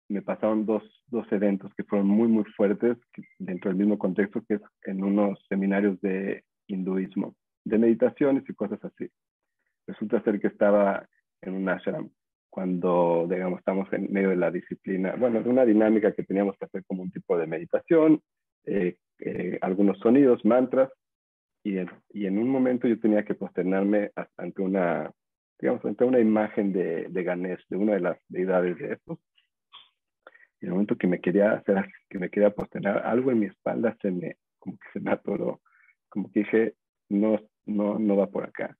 me pasaron dos, dos eventos que fueron muy, muy fuertes dentro del mismo contexto que es en unos seminarios de hinduismo de meditaciones y cosas así. Resulta ser que estaba en un ashram cuando, digamos, estamos en medio de la disciplina, bueno, de una dinámica que teníamos que hacer como un tipo de meditación, eh, eh, algunos sonidos, mantras, y y en, un momento yo tenía que posternarme ante una, digamos, ante una imagen de, de Ganesh, de una de las deidades de estos. Y en el momento que me quería hacer, que me quería posternar, algo en mi espalda se me, como que se me atoró, como que dije, no, no, no va por acá.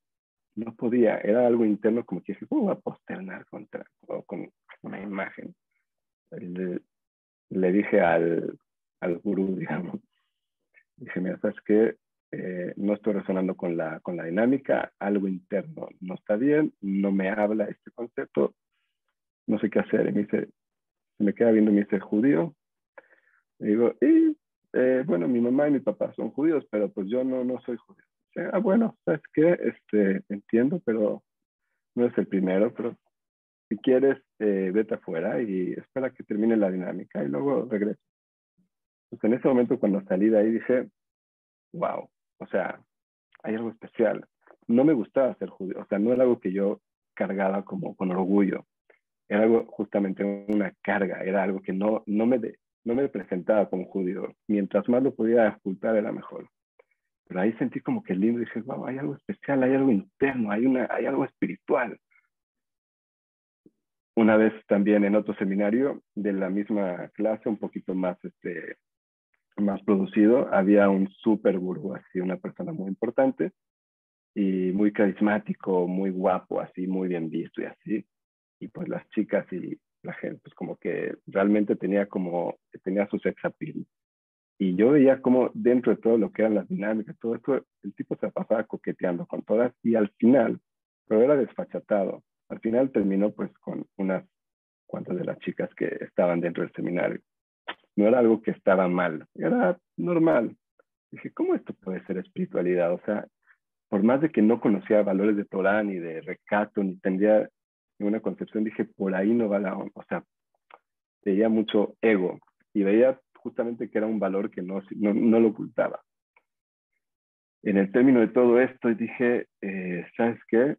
No podía, era algo interno como que dije, ¿cómo va a posternar contra, con una imagen? Le, le dije al, al gurú, (laughs) digamos, dije, mira, ¿sabes qué? Eh, no estoy resonando con la, con la dinámica, algo interno no está bien, no me habla este concepto, no sé qué hacer. Y me dice, se me queda viendo me dice, judío. Y digo, y, eh, bueno, mi mamá y mi papá son judíos, pero pues yo no, no soy judío ah, bueno, ¿sabes qué? Este, entiendo, pero no es el primero, pero si quieres, eh, vete afuera y espera que termine la dinámica y luego regresa. Pues en ese momento cuando salí de ahí dije, wow, o sea, hay algo especial. No me gustaba ser judío, o sea, no era algo que yo cargaba como con orgullo. Era algo justamente una carga, era algo que no, no, me, no me presentaba como judío. Mientras más lo podía ocultar era mejor. Pero ahí sentí como que lindo, dije, wow, hay algo especial, hay algo interno, hay, una, hay algo espiritual. Una vez también en otro seminario de la misma clase, un poquito más, este, más producido, había un super gurú, así, una persona muy importante y muy carismático, muy guapo, así, muy bien visto y así. Y pues las chicas y la gente, pues como que realmente tenía como, tenía su sex appeal. Y yo veía como dentro de todo lo que eran las dinámicas, todo esto, el tipo se pasaba coqueteando con todas y al final, pero era desfachatado. Al final terminó pues con unas cuantas de las chicas que estaban dentro del seminario. No era algo que estaba mal, era normal. Dije, ¿cómo esto puede ser espiritualidad? O sea, por más de que no conocía valores de Torah ni de recato, ni tendría ninguna concepción, dije, por ahí no va la onda. O sea, veía mucho ego y veía justamente que era un valor que no, no, lo ocultaba. En el término de todo esto dije, eh, ¿sabes qué?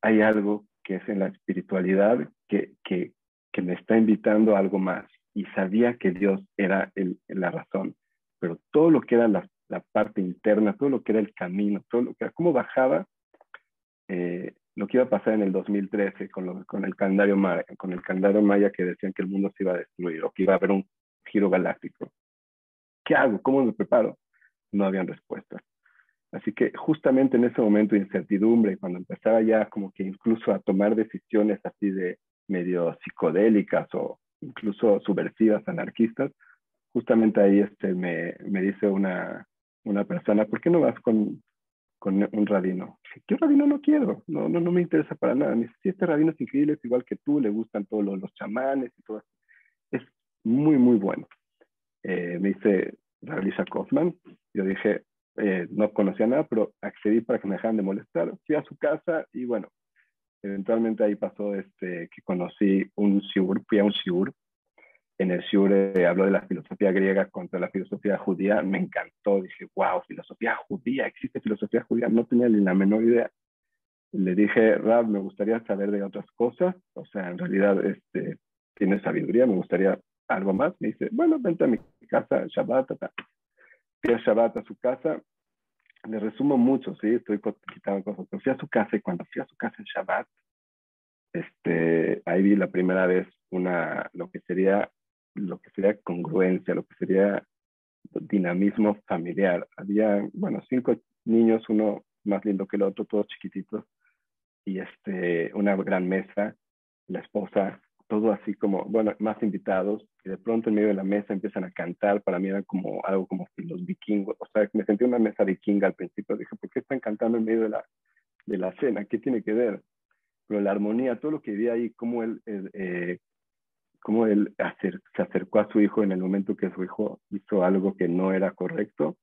Hay algo que es en la espiritualidad que, que, que me está invitando a algo más. Y sabía que Dios era la razón, pero todo lo que era la, parte interna, todo lo que era el camino, todo lo que era cómo bajaba, eh, lo que iba a pasar en el 2013 con, con, el calendario maya, con el calendario maya que decían que el mundo se iba a destruir o que iba a haber un giro galáctico. ¿Qué hago? ¿Cómo me preparo? No habían respuestas. Así que justamente en ese momento de incertidumbre, cuando empezaba ya como que incluso a tomar decisiones así de medio psicodélicas o incluso subversivas, anarquistas, justamente ahí este, me, me dice una, una persona, ¿por qué no vas con, con un rabino? ¿Qué rabino no quiero? No, no, no me interesa para nada. Me dice, sí, este rabino es increíble, es igual que tú, le gustan todos los, los chamanes y todo. Es muy, muy bueno. Eh, me dice Ralisha Kaufman. Yo dije, eh, no conocía nada, pero accedí para que me dejaran de molestar. Fui a su casa y bueno, eventualmente ahí pasó este, que conocí un shiur, fui a un shiur. En el shiur eh, habló de la filosofía griega contra la filosofía judía. Me encantó. Dije, wow, filosofía judía, existe filosofía judía. No tenía ni la menor idea. Le dije, Rab, me gustaría saber de otras cosas. O sea, en realidad este, tiene sabiduría, me gustaría algo más. Me dice, bueno, vente a mi casa, Shabbat, fui a Shabbat a su casa, le resumo mucho, sí, estoy quitando cosas, pero fui a su casa y cuando fui a su casa en Shabbat, este, ahí vi la primera vez una, lo que sería, lo que sería congruencia, lo que sería dinamismo familiar. Había, bueno, cinco niños, uno más lindo que el otro, todos chiquititos, y este, una gran mesa, la esposa, todo así como, bueno, más invitados, y de pronto en medio de la mesa empiezan a cantar, para mí era como algo como los vikingos, o sea, me sentí una mesa vikinga al principio, dije, ¿por qué están cantando en medio de la, de la cena? ¿Qué tiene que ver? Pero la armonía, todo lo que vi ahí, cómo él, eh, cómo él se acercó a su hijo en el momento que su hijo hizo algo que no era correcto,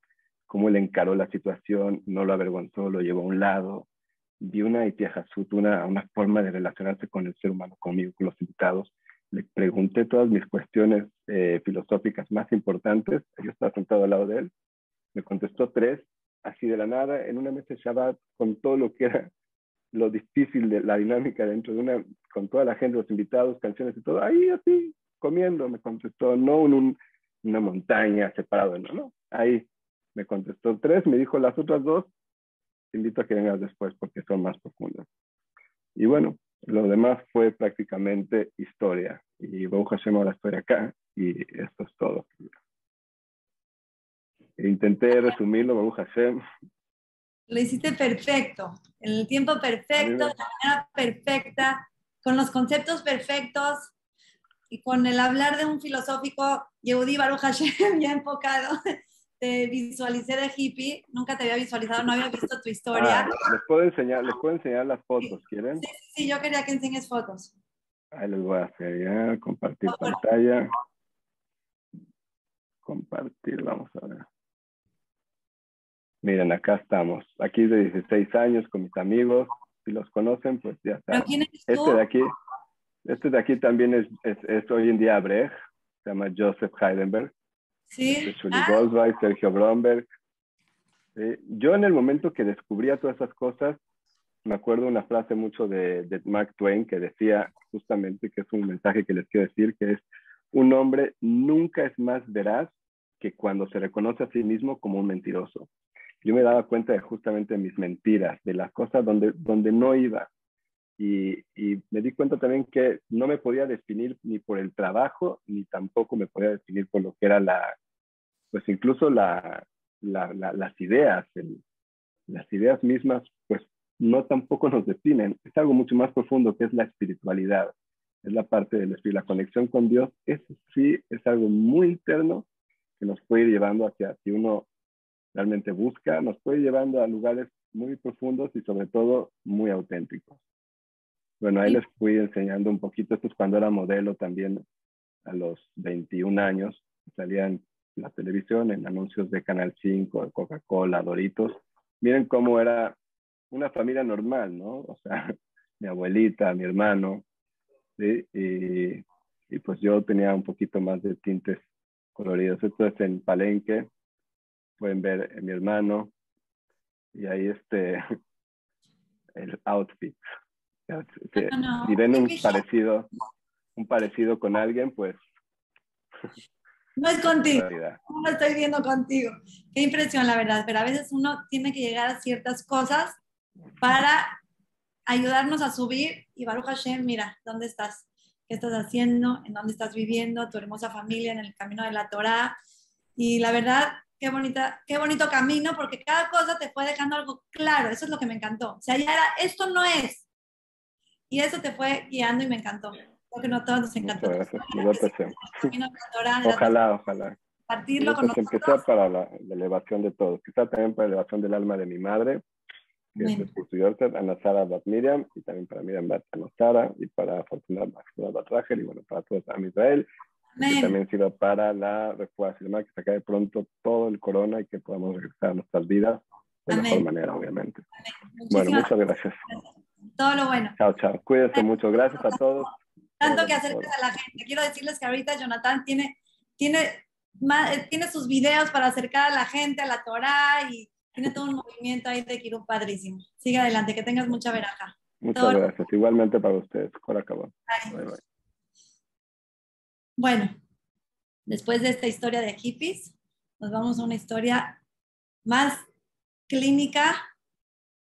cómo él encaró la situación, no lo avergonzó, lo llevó a un lado, vi una Itiajasut, una, una forma de relacionarse con el ser humano, conmigo, con los invitados. Le pregunté todas mis cuestiones eh, filosóficas más importantes. Yo estaba sentado al lado de él. Me contestó tres, así de la nada, en una mesa de Shabbat, con todo lo que era lo difícil de la dinámica dentro de una, con toda la gente, los invitados, canciones y todo, ahí así, comiendo, me contestó, no en un, una montaña separado, no, no, ahí me contestó tres, me dijo las otras dos, te invito a que vengas después porque son más profundas. Y bueno, lo demás fue prácticamente historia. Y Hashem ahora estoy acá y esto es todo. Intenté resumirlo, Hashem. Lo hiciste perfecto, en el tiempo perfecto, de la manera perfecta, con los conceptos perfectos y con el hablar de un filosófico Yehudi Baruch Hashem (laughs) ya enfocado te visualicé de hippie, nunca te había visualizado, no había visto tu historia. Ah, les puedo enseñar, les puedo enseñar las fotos, ¿quieren? Sí, sí, yo quería que enseñes fotos. Ahí les voy a hacer ya, compartir pantalla. Compartir, vamos a ver. Miren, acá estamos. Aquí de 16 años con mis amigos. Si los conocen, pues ya está. Este de aquí, este de aquí también es, es, es hoy en día Brecht. Se llama Joseph Heidenberg. Sí. Ah. Sergio Bromberg. Yo en el momento que descubría todas esas cosas, me acuerdo una frase mucho de, de, Mark Twain que decía justamente que es un mensaje que les quiero decir, que es, un hombre nunca es más veraz que cuando se reconoce a sí mismo como un mentiroso. Yo me daba cuenta de justamente mis mentiras, de las cosas donde, donde no iba. Y, y, me di cuenta también que no me podía definir ni por el trabajo, ni tampoco me podía definir por lo que era la, pues incluso la, la, las ideas, las ideas mismas, pues no tampoco nos definen. Es algo mucho más profundo que es la espiritualidad, es la parte del espíritu, la conexión con Dios. Eso sí es algo muy interno que nos puede ir llevando hacia, si uno realmente busca, nos puede ir llevando a lugares muy profundos y sobre todo muy auténticos. Bueno, ahí les fui enseñando un poquito, esto es cuando era modelo también, a los 21 años, salía en la televisión, en anuncios de Canal 5, de Coca-Cola, Doritos. Miren cómo era una familia normal, ¿no? O sea, (laughs) mi abuelita, mi hermano, ¿sí? y, y pues yo tenía un poquito más de tintes coloridos. Esto es en Palenque, pueden ver a mi hermano, y ahí este, (laughs) el outfit. Si, ven un parecido, un parecido con alguien, pues No es contigo. No lo estoy viendo contigo. Qué impresión, la verdad. Pero a veces uno tiene que llegar a ciertas cosas para ayudarnos a subir. Y Baruch Hashem, mira, ¿dónde estás? ¿Qué estás haciendo? ¿En dónde estás viviendo? Tu hermosa familia en el camino de la Torah. Y la verdad, qué, bonita, qué bonito camino, porque cada cosa te fue dejando algo claro. Eso es lo que me encantó. O sea, ya era, esto no es. Y eso te fue guiando y me encantó. Creo que no todos nos encantó. Ojalá, ojalá. Partirlo con nosotros. Que sea para la, elevación de todos. Quizá también para la elevación del alma de mi madre, que es Espíritu Yorset, Ana Sara Bat Miriam, y también para Miriam Bat Sara, y para Fortuna Bat Rachel, y bueno, para todos a Israel. Y también sirva para la refuerzo que se acabe pronto todo el corona y que podamos regresar a nuestras vidas de la mejor manera, obviamente. Bueno, muchas gracias. Todo lo bueno. Chao, chao. Cuídense mucho. Gracias a todos. Tanto que acerques a la gente. Quiero decirles que ahorita Jonathan tiene, tiene, tiene sus videos para acercar a la gente a la Torah y tiene todo un movimiento ahí de Kirú padrísimo. Sigue adelante, que tengas mucha veraja. Muchas gracias. Igualmente para ustedes. Bueno, después de esta historia de hippies, nos vamos a una historia más clínica,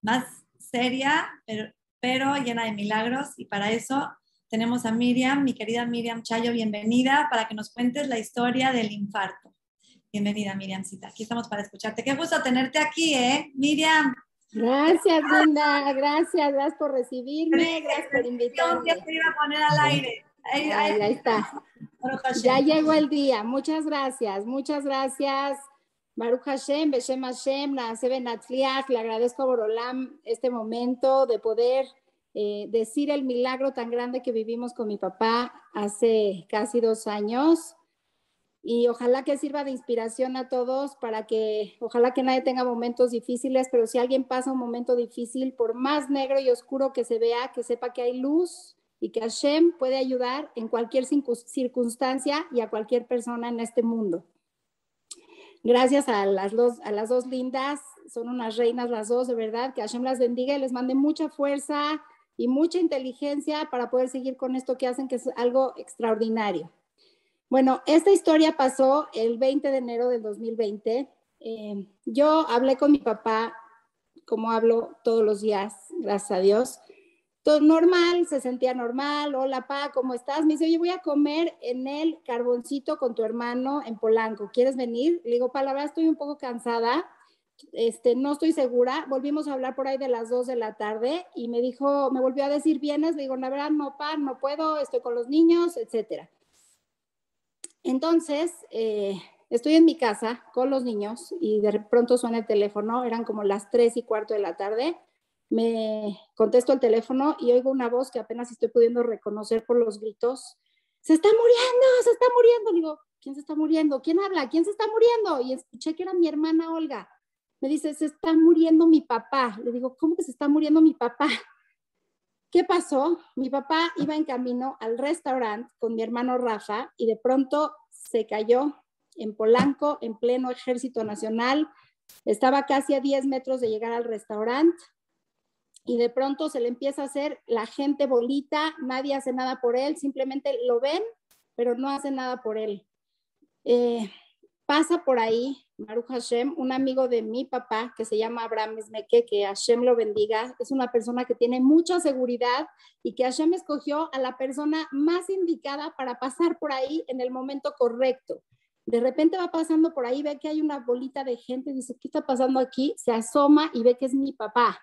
más seria, pero, pero llena de milagros. Y para eso tenemos a Miriam, mi querida Miriam Chayo, bienvenida para que nos cuentes la historia del infarto. Bienvenida, Miriamcita. Aquí estamos para escucharte. Qué gusto tenerte aquí, ¿eh? Miriam. Gracias, Linda. Gracias, gracias por recibirme. Gracias por invitarme. Te iba a poner al aire. Ahí, ahí está. Ya llegó el día. Muchas gracias. Muchas gracias. Baruch Hashem, Beshem Hashem, le agradezco a Borolam este momento de poder eh, decir el milagro tan grande que vivimos con mi papá hace casi dos años. Y ojalá que sirva de inspiración a todos para que, ojalá que nadie tenga momentos difíciles, pero si alguien pasa un momento difícil, por más negro y oscuro que se vea, que sepa que hay luz y que Hashem puede ayudar en cualquier circunstancia y a cualquier persona en este mundo. Gracias a las dos, a las dos lindas, son unas reinas las dos, de verdad, que Hashem las bendiga y les mande mucha fuerza, y mucha inteligencia para poder seguir con esto que hacen, que es algo extraordinario. Bueno, esta historia pasó el 20 de enero del 2020. Eh, yo hablé con mi papá, como hablo todos los días, gracias a Dios. Todo normal, se sentía normal. Hola, pa, ¿cómo estás? Me dice, oye, voy a comer en el carboncito con tu hermano en Polanco. ¿Quieres venir? Le digo, pa, la verdad estoy un poco cansada este, no estoy segura, volvimos a hablar por ahí de las 2 de la tarde y me dijo, me volvió a decir, ¿vienes? Le digo, la verdad, no, pa, no puedo, estoy con los niños, etcétera. Entonces, eh, estoy en mi casa con los niños y de pronto suena el teléfono, eran como las 3 y cuarto de la tarde, me contesto el teléfono y oigo una voz que apenas estoy pudiendo reconocer por los gritos, se está muriendo, se está muriendo. digo, ¿quién se está muriendo? ¿Quién habla? ¿Quién se está muriendo? Y escuché que era mi hermana Olga. Me dice, se está muriendo mi papá. Le digo, ¿cómo que se está muriendo mi papá? ¿Qué pasó? Mi papá iba en camino al restaurante con mi hermano Rafa y de pronto se cayó en Polanco, en pleno ejército nacional. Estaba casi a 10 metros de llegar al restaurante y de pronto se le empieza a hacer la gente bolita, nadie hace nada por él, simplemente lo ven, pero no hace nada por él. Eh, pasa por ahí Maru Hashem, un amigo de mi papá que se llama Abraham Esmeque, que Hashem lo bendiga, es una persona que tiene mucha seguridad y que Hashem escogió a la persona más indicada para pasar por ahí en el momento correcto. De repente va pasando por ahí, ve que hay una bolita de gente, dice, ¿qué está pasando aquí? Se asoma y ve que es mi papá.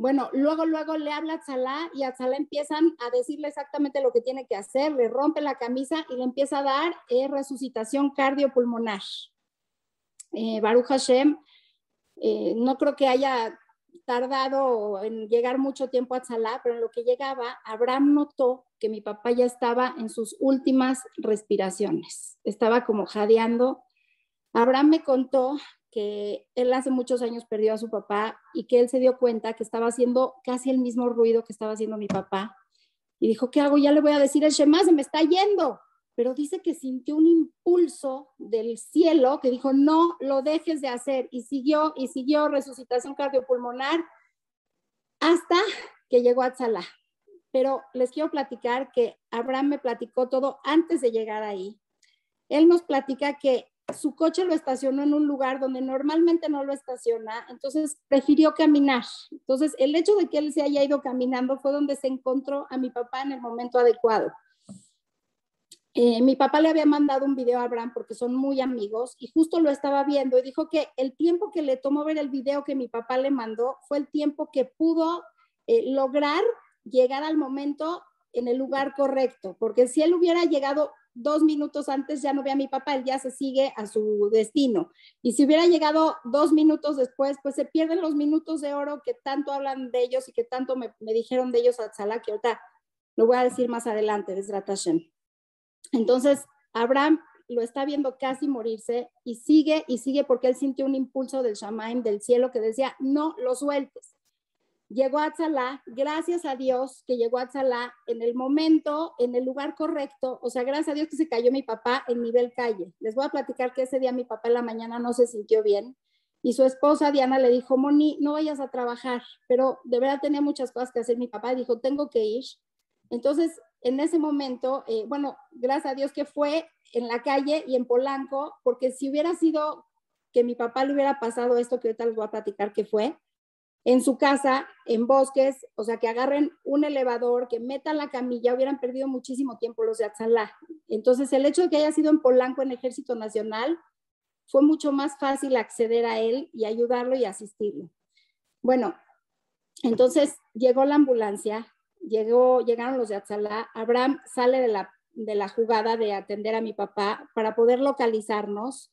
Bueno, luego, luego le habla a Tzalá y a Tzalá empiezan a decirle exactamente lo que tiene que hacer, le rompe la camisa y le empieza a dar eh, resucitación cardiopulmonar. Eh, Baruch Hashem, eh, no creo que haya tardado en llegar mucho tiempo a Tzalá, pero en lo que llegaba, Abraham notó que mi papá ya estaba en sus últimas respiraciones, estaba como jadeando. Abraham me contó que él hace muchos años perdió a su papá y que él se dio cuenta que estaba haciendo casi el mismo ruido que estaba haciendo mi papá. Y dijo, ¿qué hago? Ya le voy a decir el Shema, se me está yendo pero dice que sintió un impulso del cielo que dijo, no lo dejes de hacer, y siguió, y siguió resucitación cardiopulmonar hasta que llegó a Tzalá. Pero les quiero platicar que Abraham me platicó todo antes de llegar ahí. él nos platica que su coche lo estacionó en un lugar donde normalmente no lo estaciona, entonces prefirió caminar. Entonces, el hecho de que él se haya ido caminando fue donde se encontró a mi papá en el momento adecuado. Eh, mi papá le había mandado un video a Abraham porque son muy amigos y justo lo estaba viendo y dijo que el tiempo que le tomó ver el video que mi papá le mandó fue el tiempo que pudo eh, lograr llegar al momento en el lugar correcto, porque si él hubiera llegado dos minutos antes ya no ve a mi papá, él ya se sigue a su destino. Y si hubiera llegado dos minutos después, pues se pierden los minutos de oro que tanto hablan de ellos y que tanto me, dijeron de ellos a Salah, que ahorita lo voy a decir más adelante, es Hashem. Entonces, Abraham lo está viendo casi morirse y sigue y sigue porque él sintió un impulso del Shamaim, del cielo, que decía, no lo sueltes. Llegó a Tzalá, gracias a Dios que llegó a Tzalá en el momento, en el lugar correcto, o sea, gracias a Dios que se cayó mi papá en nivel calle. Les voy a platicar que ese día mi papá en la mañana no se sintió bien y su esposa Diana le dijo, Moni, no vayas a trabajar, pero de verdad tenía muchas cosas que hacer mi papá, dijo, tengo que ir. Entonces en ese momento, eh, bueno, gracias a Dios que fue en la calle y en Polanco, porque si hubiera sido que mi papá le hubiera pasado esto que ahorita les voy a platicar que fue, en su casa, en bosques, o sea, que agarren un elevador, que metan la camilla, hubieran perdido muchísimo tiempo los de Atzalá. Entonces, el hecho de que haya sido en Polanco, en Ejército Nacional, fue mucho más fácil acceder a él y ayudarlo y asistirlo. Bueno, entonces llegó la ambulancia, llegó, llegaron los de Atzalá, Abraham sale de la, de la jugada de atender a mi papá para poder localizarnos.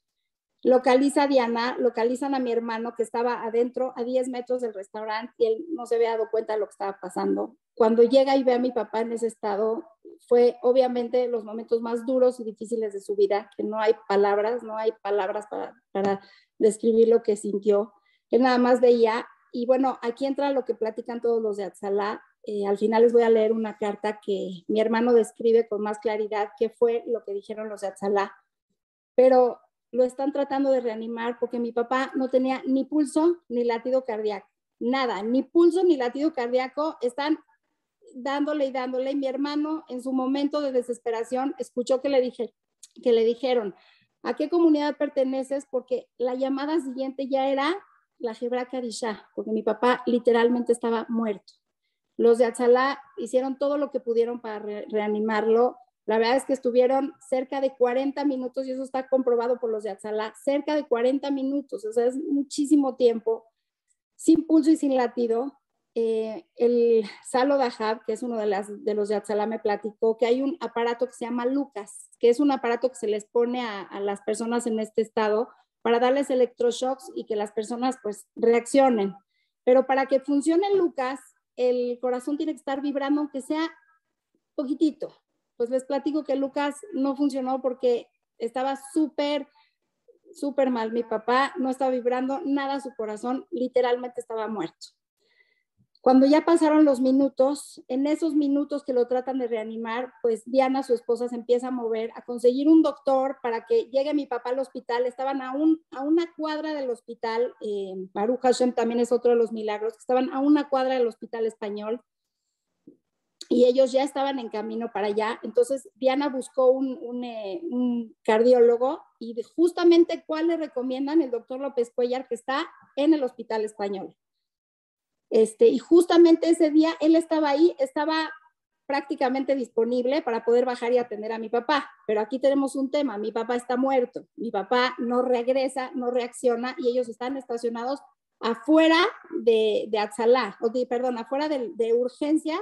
Localiza a Diana, localizan a mi hermano que estaba adentro a 10 metros del restaurante y él no se había dado cuenta de lo que estaba pasando. Cuando llega y ve a mi papá en ese estado, fue obviamente los momentos más duros y difíciles de su vida, que no hay palabras, no hay palabras para, para describir lo que sintió. Él nada más veía y bueno, aquí entra lo que platican todos los de Atzalá, eh, al final les voy a leer una carta que mi hermano describe con más claridad qué fue lo que dijeron los de Atzalá, pero lo están tratando de reanimar porque mi papá no tenía ni pulso ni latido cardíaco, nada, ni pulso ni latido cardíaco, están dándole y dándole. Y mi hermano en su momento de desesperación escuchó que le, dije, que le dijeron, ¿a qué comunidad perteneces? Porque la llamada siguiente ya era la Hebra Kadisha, porque mi papá literalmente estaba muerto. Los de Atzalá hicieron todo lo que pudieron para reanimarlo. La verdad es que estuvieron cerca de 40 minutos y eso está comprobado por los de Atzalá, cerca de 40 minutos, o sea, es muchísimo tiempo, sin pulso y sin latido. Eh, el Salo Dahab, que es uno de, las, de los de Atzalá, me platicó que hay un aparato que se llama Lucas, que es un aparato que se les pone a, a las personas en este estado para darles electroshocks y que las personas pues reaccionen. Pero para que funcione Lucas, el corazón tiene que estar vibrando, aunque sea poquitito. Pues les platico que Lucas no funcionó porque estaba súper, súper mal. Mi papá no estaba vibrando nada su corazón, literalmente estaba muerto. Cuando ya pasaron los minutos, en esos minutos que lo tratan de reanimar, pues Diana, su esposa, se empieza a mover, a conseguir un doctor para que llegue mi papá al hospital. Estaban a, a una cuadra del hospital, eh, Baruch Hashem también es otro de los milagros, estaban a una cuadra del hospital español y ellos ya estaban en camino para allá. Entonces Diana buscó un, un, eh, un cardiólogo y justamente cuál le recomiendan el doctor López Cuellar que está en el hospital español. Este, y justamente ese día él estaba ahí, estaba prácticamente disponible para poder bajar y atender a mi papá. Pero aquí tenemos un tema, mi papá está muerto, mi papá no regresa, no reacciona y ellos están estacionados afuera de, de Atzalá, perdón, afuera de, de, urgencias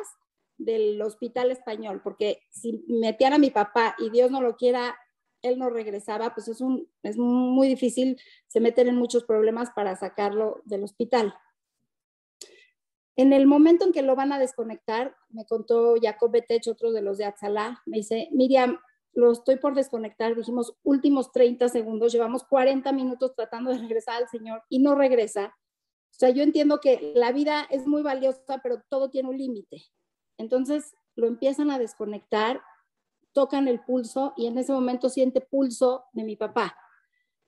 del hospital español, porque si metían a mi papá y Dios no lo quiera, él no regresaba, pues es, un, es muy difícil, se meten en muchos problemas para sacarlo del hospital. En el momento en que lo van a desconectar, me contó Jacob Betech, otro de los de Atzalá, me dice, Miriam, lo estoy por desconectar, dijimos últimos 30 segundos, llevamos 40 minutos tratando de regresar al Señor y no regresa. O sea, yo entiendo que la vida es muy valiosa, pero todo tiene un límite. Entonces lo empiezan a desconectar, tocan el pulso y en ese momento siente pulso de mi papá.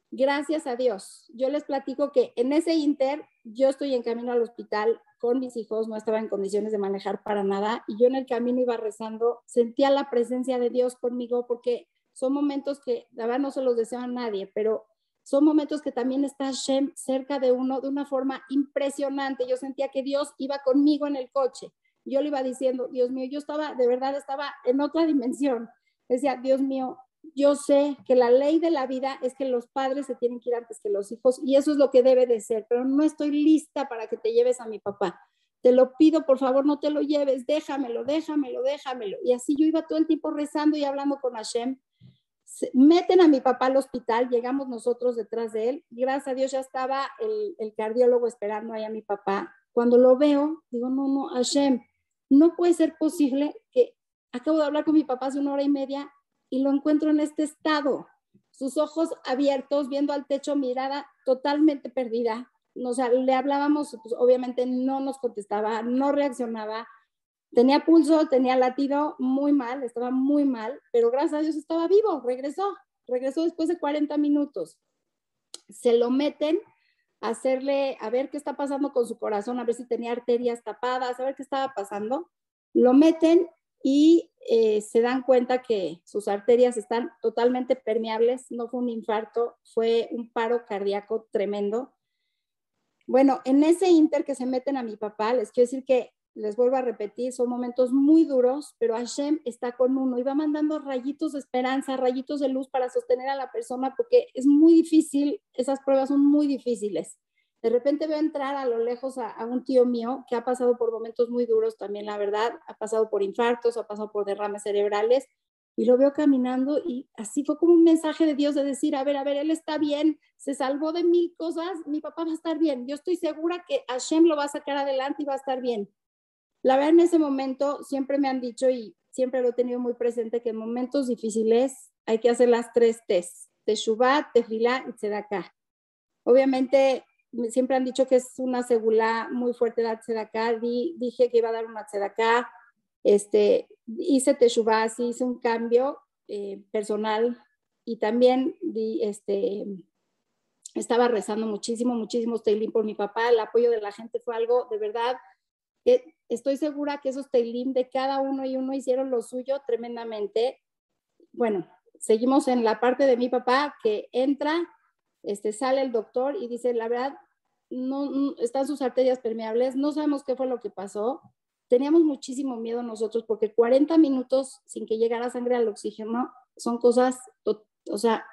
Gracias a Dios. Yo les platico que en ese inter yo estoy en camino al hospital, con mis hijos, no estaba en condiciones de manejar para nada y yo en el camino iba rezando, sentía la presencia de Dios conmigo porque son momentos que, la no se los deseo a nadie, pero son momentos que también está Hashem cerca de uno de una forma impresionante. Yo sentía que Dios iba conmigo en el coche. Yo le iba diciendo, Dios mío, yo estaba, de verdad, estaba en otra dimensión. Decía, Dios mío, yo sé que la ley de la vida es que los padres se tienen que ir antes que los hijos y eso es lo que debe de ser, pero no estoy lista para que te lleves a mi papá. Te lo pido, por favor, no te lo lleves, déjamelo, déjamelo, déjamelo. Y así yo iba todo el tiempo rezando y hablando con Hashem meten a mi papá al hospital, llegamos nosotros detrás de él, gracias a Dios ya estaba el, cardiólogo esperando ahí a mi papá. Cuando lo veo, digo, no, no, Hashem, no puede ser posible que acabo de hablar con mi papá hace una hora y media y lo encuentro en este estado, sus ojos abiertos, viendo al techo, mirada totalmente perdida. O sea, le hablábamos, pues obviamente no nos contestaba, no reaccionaba, Tenía pulso, tenía latido muy mal, estaba muy mal, pero gracias a Dios estaba vivo, regresó, regresó después de 40 minutos. Se lo meten hacerle, a ver qué está pasando con su corazón, a ver si tenía arterias tapadas, a ver qué estaba pasando. Lo meten y eh, se dan cuenta que sus arterias están totalmente permeables, no fue un infarto, fue un paro cardíaco tremendo. Bueno, en ese inter que se meten a mi papá, les quiero decir que les vuelvo a repetir, son momentos muy duros, pero Hashem está con uno y va mandando rayitos de esperanza, rayitos de luz para sostener a la persona porque es muy difícil, esas pruebas son muy difíciles. De repente veo entrar a lo lejos a, un tío mío que ha pasado por momentos muy duros también, la verdad, ha pasado por infartos, ha pasado por derrames cerebrales y lo veo caminando y así fue como un mensaje de Dios de decir, a ver, a ver, él está bien, se salvó de mil cosas, mi papá va a estar bien, yo estoy segura que Hashem lo va a sacar adelante y va a estar bien. La verdad, en ese momento siempre me han dicho y siempre lo he tenido muy presente que en momentos difíciles hay que hacer las tres T's, Teshuvah, Tefilá y Tzedaká. Obviamente, siempre han dicho que es una segula muy fuerte la Tzedaká. dije que iba a dar una Tzedaká. Este, hice Teshuvah, sí hice un cambio eh, personal y también di, este, estaba rezando muchísimo, muchísimo Teilim por mi papá. El apoyo de la gente fue algo de verdad estoy segura que esos Teilim de cada uno y uno hicieron lo suyo tremendamente. Bueno, seguimos en la parte de mi papá que entra, este, sale el doctor y dice, la verdad, no, están sus arterias permeables, no sabemos qué fue lo que pasó. Teníamos muchísimo miedo nosotros porque 40 minutos sin que llegara sangre al oxígeno son cosas, o sea,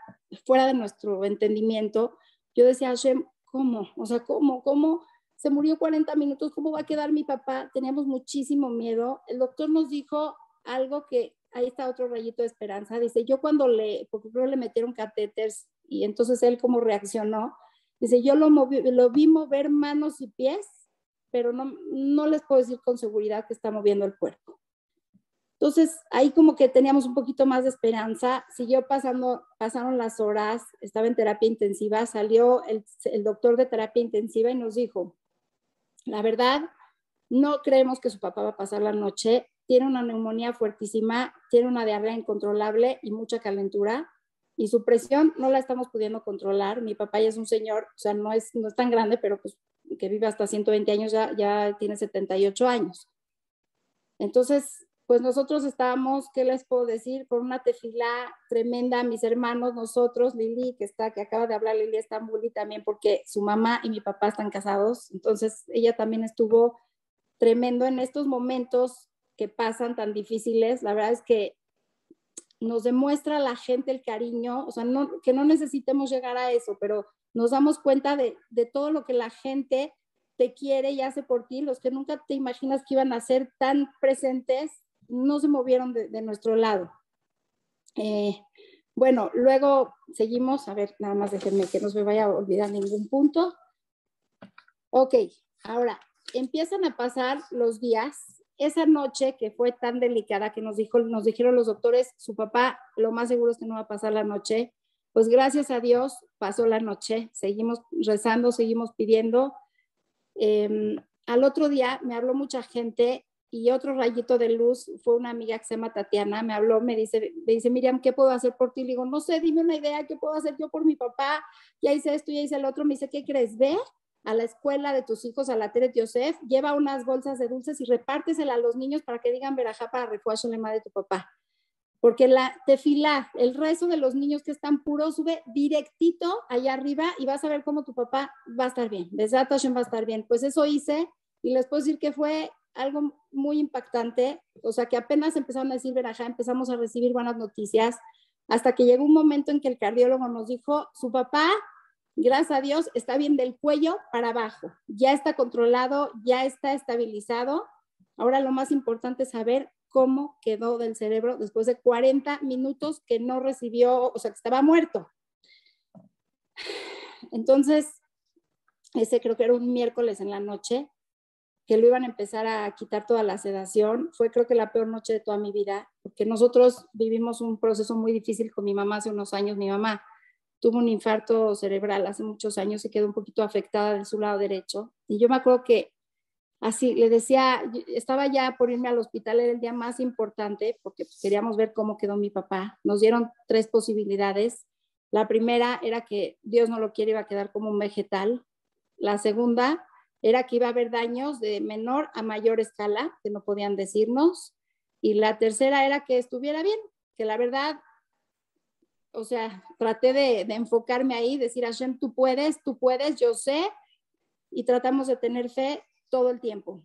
fuera de nuestro entendimiento. Yo decía, Hashem, ¿cómo? O sea, ¿cómo? ¿Cómo? Se murió 40 minutos, ¿cómo va a quedar mi papá? Teníamos muchísimo miedo. El doctor nos dijo algo que, ahí está otro rayito de esperanza, dice, yo cuando le, porque creo le metieron catéteres y entonces él cómo reaccionó, dice, yo lo, lo vi mover manos y pies, pero no, no les puedo decir con seguridad que está moviendo el cuerpo. Entonces, ahí como que teníamos un poquito más de esperanza, siguió pasando, pasaron las horas, estaba en terapia intensiva, salió el, el doctor de terapia intensiva y nos dijo, la verdad, no creemos que su papá va a pasar la noche. Tiene una neumonía fuertísima, tiene una diarrea incontrolable y mucha calentura. Y su presión no la estamos pudiendo controlar. Mi papá ya es un señor, o sea, no es, no es tan grande, pero pues que vive hasta 120 años, ya, ya tiene 78 años. Entonces, pues nosotros estábamos, ¿qué les puedo decir? Con una tefila tremenda, mis hermanos, nosotros, Lili, que está, que acaba de hablar Lili Estambul y también porque su mamá y mi papá están casados, entonces ella también estuvo tremendo en estos momentos que pasan tan difíciles, la verdad es que nos demuestra la gente el cariño, o sea, no, que no necesitemos llegar a eso, pero nos damos cuenta de todo lo que la gente te quiere y hace por ti, los que nunca te imaginas que iban a ser tan presentes no se movieron de, nuestro lado. Eh, bueno, luego seguimos, a ver, nada más déjenme que no se me vaya a olvidar ningún punto. Ok, ahora empiezan a pasar los días. Esa noche que fue tan delicada que nos, dijo, nos dijeron los doctores, su papá lo más seguro es que no va a pasar la noche. Pues gracias a Dios pasó la noche, seguimos rezando, seguimos pidiendo. Em, al otro día me habló mucha gente y otro rayito de luz fue una amiga que se llama Tatiana, me habló, me dice, me dice, Miriam, ¿qué puedo hacer por ti? Le digo, no sé, dime una idea, ¿qué puedo hacer yo por mi papá? Ya hice esto, ya hice el otro. Me dice, ¿qué crees? Ve a la escuela de tus hijos, a la Tere Yosef, lleva unas bolsas de dulces y repártesela a los niños para que digan verajá para refuerzo lema de tu papá. porque la tefilá, el rezo de los niños que están puros, sube directito allá arriba y vas a ver cómo tu papá va a estar bien, Besat va a estar bien. Pues eso hice y les puedo decir que fue algo muy impactante, o sea que apenas empezaron a decir verajá, empezamos a recibir buenas noticias, hasta que llegó un momento en que el cardiólogo nos dijo, su papá, gracias a Dios, está bien del cuello para abajo, ya está controlado, ya está estabilizado. Ahora lo más importante es saber cómo quedó del cerebro después de 40 minutos que no recibió, o sea, que estaba muerto. (sighs) Entonces, ese creo que era un miércoles en la noche, que lo iban a empezar a quitar toda la sedación. Fue creo que la peor noche de toda mi vida, porque nosotros vivimos un proceso muy difícil con mi mamá hace unos años. Mi mamá tuvo un infarto cerebral hace muchos años, se quedó un poquito afectada de su lado derecho. Y yo me acuerdo que así le decía, estaba ya por irme al hospital, era el día más importante porque pues, queríamos ver cómo quedó mi papá. Nos dieron tres posibilidades. La primera era que Dios no lo quiere, iba a quedar como un vegetal. La segunda era que iba a haber daños de menor a mayor escala que no podían decirnos. Y la tercera era que estuviera bien, que la verdad, o sea, traté de, de enfocarme ahí, decir, Hashem, tú puedes, tú puedes, yo sé, y tratamos de tener fe todo el tiempo.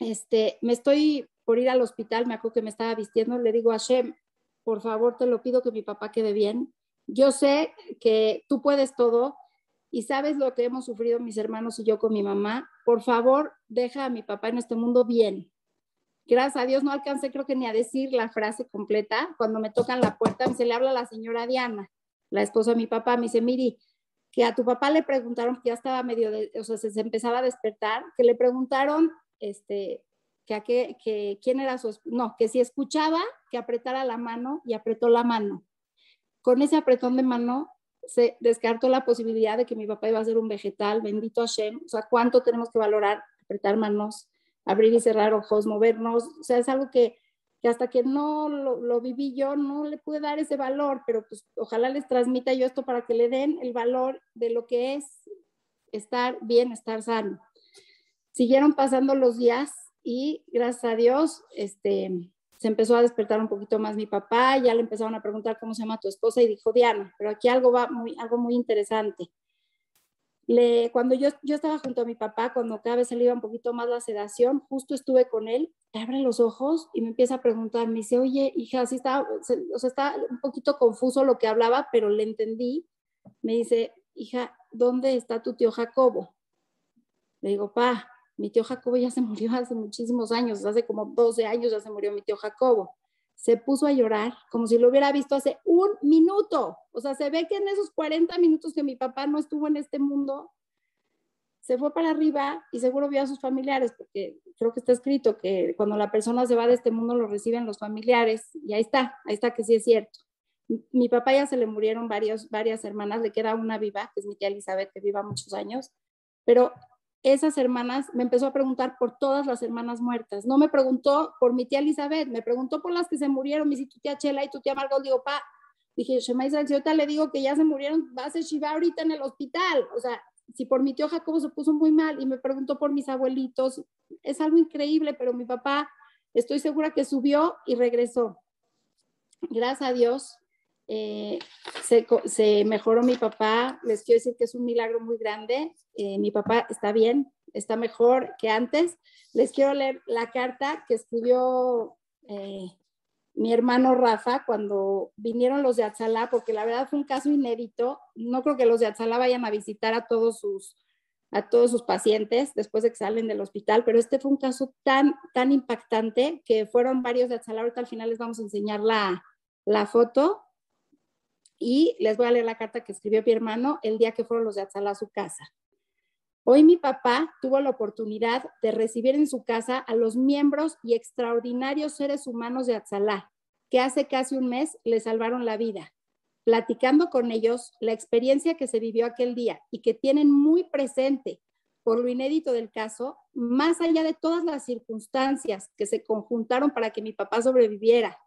Este, me estoy por ir al hospital, me acuerdo que me estaba vistiendo, le digo a Shem, por favor, te lo pido que mi papá quede bien. Yo sé que tú puedes todo y sabes lo que hemos sufrido mis hermanos y yo con mi mamá. Por favor, deja a mi papá en este mundo bien. Gracias a Dios no alcancé creo que ni a decir la frase completa. Cuando me tocan la puerta, se le habla a la señora Diana, la esposa de mi papá, me dice, Miri, que a tu papá le preguntaron, que ya estaba medio, de, o sea, se, empezaba a despertar, que le preguntaron, este, que, a qué, que quién era su, no, que si escuchaba, que apretara la mano y apretó la mano. Con ese apretón de mano se descartó la posibilidad de que mi papá iba a ser un vegetal, bendito Hashem, o sea, cuánto tenemos que valorar, apretar manos, abrir y cerrar ojos, movernos, o sea, es algo que que hasta que no lo, viví yo no le pude dar ese valor, pero pues ojalá les transmita yo esto para que le den el valor de lo que es estar bien, estar sano. Siguieron pasando los días y gracias a Dios, este, se empezó a despertar un poquito más mi papá, ya le empezaron a preguntar cómo se llama tu esposa y dijo Diana, pero aquí algo va muy, algo muy interesante cuando yo, yo estaba junto a mi papá, cuando cada vez se le iba un poquito más la sedación, justo estuve con él, abre los ojos y me empieza a preguntar, me dice, oye, hija, así está, o sea, está un poquito confuso lo que hablaba, pero le entendí. Me dice, hija, ¿dónde está tu tío Jacobo? Le digo, pa, mi tío Jacobo ya se (laughs) murió hace muchísimos años, hace como 12 años ya se murió mi tío Jacobo se puso a llorar como si lo hubiera visto hace un minuto. O sea, se ve que en esos 40 minutos que mi papá no estuvo en este mundo, se fue para arriba y seguro vio a sus familiares, porque creo que está escrito que cuando la persona se va de este mundo lo reciben los familiares, y ahí está, ahí está que sí es cierto. Mi papá ya se le murieron varios, varias hermanas, le queda una viva, que es mi tía Elizabeth, que viva muchos años, pero esas hermanas, me empezó a preguntar por todas las hermanas muertas. No me preguntó por mi tía Elizabeth, me preguntó por las que se murieron, mi tu tía Chela y tu tía Margot. Digo, pa, dije, Shema Israel, si ahorita le digo que ya se murieron, va a ser Shiva ahorita en el hospital. O sea, si por mi tío Jacobo se puso muy mal y me preguntó por mis abuelitos, es algo increíble, pero mi papá, estoy segura que subió y regresó. Gracias a Dios, eh, se, mejoró mi papá, les quiero decir que es un milagro muy grande, eh, mi papá está bien, está mejor que antes. Les quiero leer la carta que escribió eh, mi hermano Rafa cuando vinieron los de Atzalá, porque la verdad fue un caso inédito. No creo que los de Atzalá vayan a visitar a todos sus a todos sus pacientes después de que salen del hospital, pero este fue un caso tan, tan impactante que fueron varios de Atzalá. Ahorita al final les vamos a enseñar la, la foto y les voy a leer la carta que escribió mi hermano el día que fueron los de Atzalá a su casa. Hoy mi papá tuvo la oportunidad de recibir en su casa a los miembros y extraordinarios seres humanos de Atzalá, que hace casi un mes le salvaron la vida. Platicando con ellos la experiencia que se vivió aquel día y que tienen muy presente por lo inédito del caso, más allá de todas las circunstancias que se conjuntaron para que mi papá sobreviviera,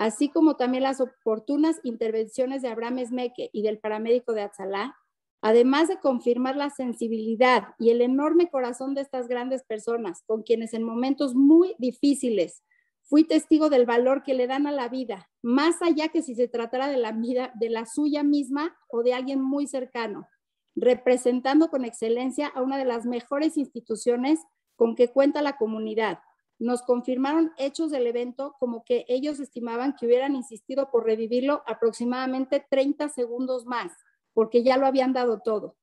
así como también las oportunas intervenciones de Abraham Esmeque y del paramédico de Atzalá, además de confirmar la sensibilidad y el enorme corazón de estas grandes personas, con quienes en momentos muy difíciles Fui testigo del valor que le dan a la vida, más allá que si se tratara de la vida de la suya misma o de alguien muy cercano, representando con excelencia a una de las mejores instituciones con que cuenta la comunidad. Nos confirmaron hechos del evento como que ellos estimaban que hubieran insistido por revivirlo aproximadamente 30 segundos más, porque ya lo habían dado todo.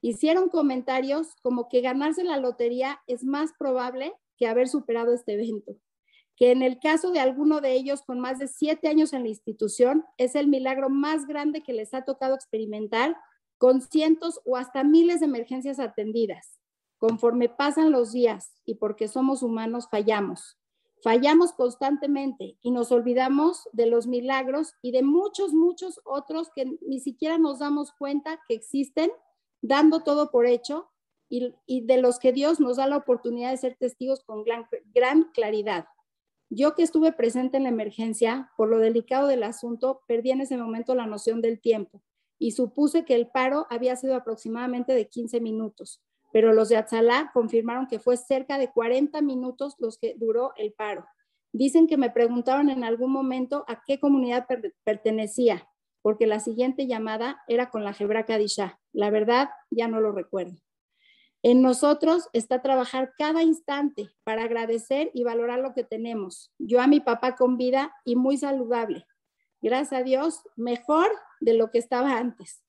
Hicieron comentarios como que ganarse la lotería es más probable que haber superado este evento que en el caso de alguno de ellos con más de siete años en la institución, es el milagro más grande que les ha tocado experimentar con cientos o hasta miles de emergencias atendidas. Conforme pasan los días y porque somos humanos, fallamos. Fallamos constantemente y nos olvidamos de los milagros y de muchos, muchos otros que ni siquiera nos damos cuenta que existen, dando todo por hecho y, de los que Dios nos da la oportunidad de ser testigos con gran, claridad. Yo que estuve presente en la emergencia, por lo delicado del asunto, perdí en ese momento la noción del tiempo y supuse que el paro había sido aproximadamente de 15 minutos, pero los de Atzalá confirmaron que fue cerca de 40 minutos los que duró el paro. Dicen que me preguntaron en algún momento a qué comunidad pertenecía, porque la siguiente llamada era con la Jebra Kadisha. La verdad, ya no lo recuerdo. En nosotros está trabajar cada instante para agradecer y valorar lo que tenemos. Yo a mi papá con vida y muy saludable. Gracias a Dios, mejor de lo que estaba antes.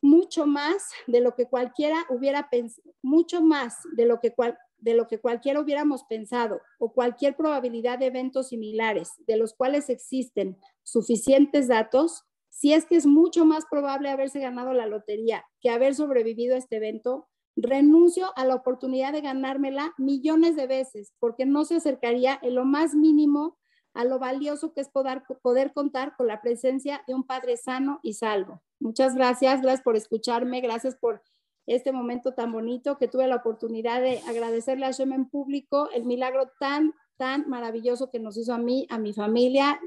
Mucho más de lo que cualquiera hubiera pensado, mucho más de lo que de lo que cualquiera hubiéramos pensado o cualquier probabilidad de eventos similares de los cuales existen suficientes datos, si es que es mucho más probable haberse ganado la lotería que haber sobrevivido a este evento, renuncio a la oportunidad de ganármela millones de veces porque no se acercaría en lo más mínimo a lo valioso que es poder, poder contar con la presencia de un Padre sano y salvo. Muchas gracias, gracias por escucharme, gracias por este momento tan bonito que tuve la oportunidad de agradecerle a Shem en público el milagro tan, tan maravilloso que nos hizo a mí, a mi familia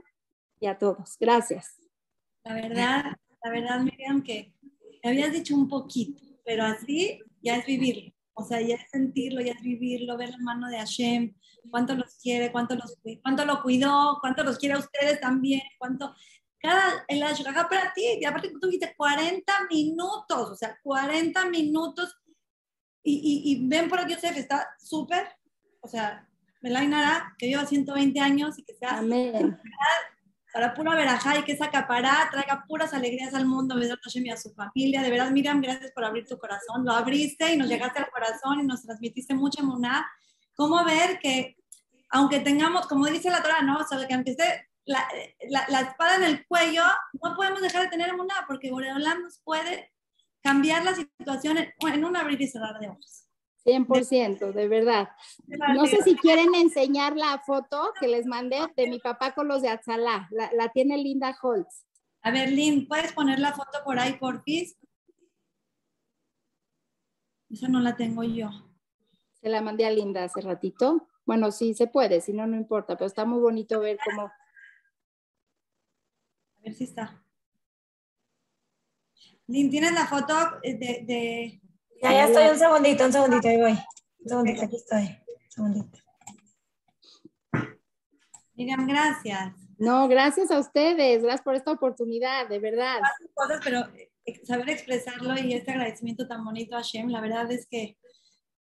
y a todos. Gracias. La verdad, la verdad, Miriam, que me habías dicho un poquito, pero así ya es vivirlo. O sea, ya es sentirlo, ya es vivirlo, ver la mano de Hashem, cuánto los quiere, cuánto, los, cuánto lo cuidó, cuánto los quiere a ustedes también, cuánto... Cada, el Ashgaha para ti, y aparte tú tuviste 40 minutos, o sea, 40 minutos, y, y, ven por aquí, Joseph, está súper, o sea, Melainara, que lleva 120 años y que sea Amén para pura verajá y que esa capará traiga puras alegrías al mundo, y a su familia. De verdad, Miriam, gracias por abrir tu corazón. Lo abriste y nos llegaste al corazón y nos transmitiste mucha emuná. ¿Cómo ver que, aunque tengamos, como dice la Torah, ¿no? O sea, que aunque esté la, la, espada en el cuello, no podemos dejar de tener emuná, porque Boreolam nos puede cambiar la situación en, en un abrir y cerrar de ojos. 100%, de verdad. No sé si quieren enseñar la foto que les mandé de mi papá con los de Atzalá. La, tiene Linda Holtz. A ver, Lynn, ¿puedes poner la foto por ahí, porfis? Esa no la tengo yo. Se la mandé a Linda hace ratito. Bueno, sí, se puede, si no, no importa, pero está muy bonito ver cómo... A ver si está. Lynn, ¿tienes la foto de, ya, ya estoy, un segundito, un segundito, ahí voy. Un segundito, aquí estoy. Un segundito. Miriam, gracias. No, gracias a ustedes, gracias por esta oportunidad, de verdad. Cosas, pero eh, saber expresarlo y este agradecimiento tan bonito a Hashem, la verdad es que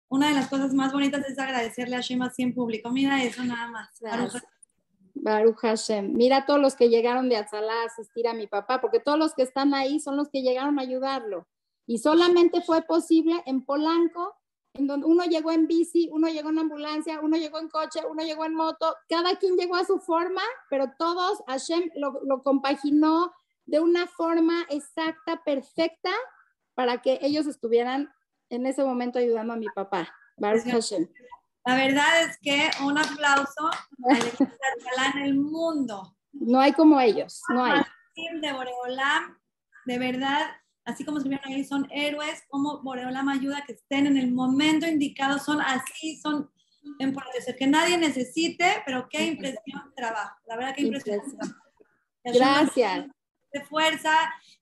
una de las cosas más bonitas es agradecerle a Hashem así en público. Mira eso nada más. Baruch Hashem. Mira a todos los que llegaron de Atzalá a asistir a mi papá, porque todos los que están ahí son los que llegaron a ayudarlo. Y solamente fue posible en Polanco, en donde uno llegó en bici, uno llegó en ambulancia, uno llegó en coche, uno llegó en moto, cada quien llegó a su forma, pero todos, Hashem lo, lo compaginó de una forma exacta, perfecta, para que ellos estuvieran en ese momento ayudando a mi papá. Baruch Hashem. La verdad es que un aplauso al en el mundo. No hay como ellos, no hay. De Boreolam, de verdad, así como escribieron ahí, son héroes, como Boreolam ayuda que estén en el momento indicado, son así, son en ser que nadie necesite, pero qué impresión trabajo, la verdad qué impresión. Gracias. De fuerza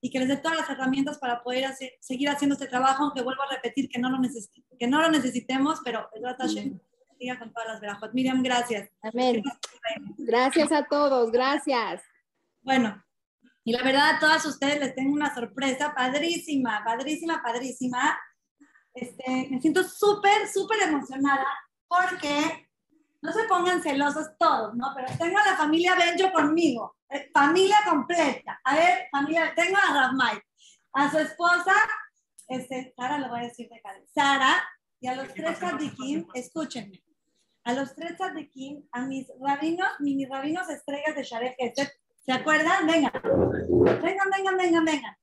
y que les dé todas las herramientas para poder hacer, seguir haciendo este trabajo, aunque vuelvo a repetir que no lo, que no lo necesitemos, pero siga con todas las verajot. Miriam, gracias. Amén. Gracias a todos, gracias. Bueno, y la verdad a todas ustedes les tengo una sorpresa padrísima, padrísima, padrísima. Este, me siento súper, súper emocionada porque no se pongan celosos todos, ¿no? Pero tengo a la familia Benjo conmigo, eh, familia completa. A ver, familia, tengo a Ramay, a su esposa, este, Sara, lo voy a decir de cara, Sara, y a los tres tzadikim, escúchenme, a los tres tzadikim, a mis rabinos, mini rabinos estrellas de Sharef ¿se acuerdan? Vengan, vengan, vengan, vengan, vengan.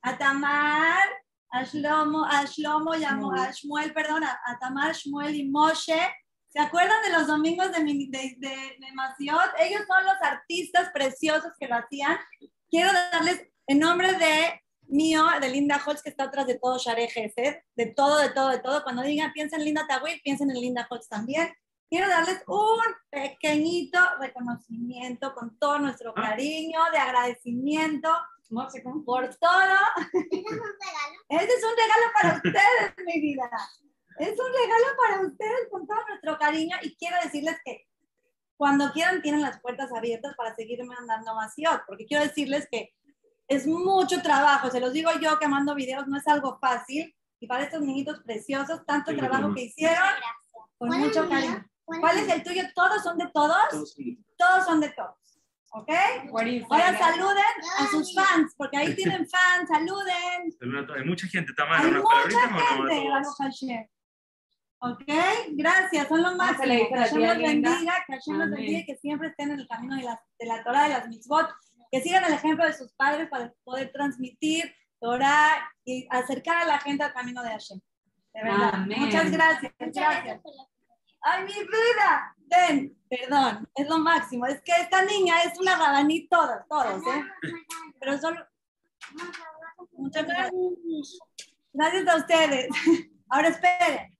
A Tamar, a Shlomo, a Shlomo y a, a Shmuel, perdón, a, Tamar, Shmuel y Moshe. ¿Se acuerdan de los domingos de, de, de, de Maciot? Ellos son los artistas preciosos que lo hacían. Quiero darles, en nombre de mío, de Linda Holtz, que está atrás de todo Share Gesed, de todo, de todo, de todo. Cuando digan, piensen en Linda Tawil, piensen en Linda Holtz también. Quiero darles un pequeñito reconocimiento con todo nuestro Ah. cariño, de agradecimiento por todo. (laughs) Este es un regalo para ustedes, mi vida. Es un regalo para ustedes con todo nuestro cariño y quiero decirles que cuando quieran tienen las puertas abiertas para seguirme mandando vacío, porque quiero decirles que es mucho trabajo, se los digo yo que mando videos, no es algo fácil, y para estos niñitos preciosos, tanto Sí, trabajo que hicieron, con ¿Cuál es mucho cariño. ¿Cuál ¿Cuál es el tuyo? ¿Todos son de todos? Todos son- Todos son de todos. ¿Ok? Ahora saluden a sus fans, porque ahí (laughs) tienen fans, saluden. Hay mucha gente, Tamara, Hay mucha no, gente? Baruch Hashem. ¿Ok? Gracias, son los le dice Que Hashem los bendiga, que Hashem los bendiga y que siempre estén en el camino de la, de la Torah, de las mitzvot, que sigan el ejemplo de sus padres para poder transmitir Torah y acercar a la gente al camino de Hashem. De verdad. Amén. Muchas gracias. Gracias. Ay, mi vida. Ven, perdón, es lo máximo. Es que esta niña es una rabaní todas, todos, ¿eh? Pero solo. Muchas gracias. Gracias a ustedes. (laughs) Ahora esperen.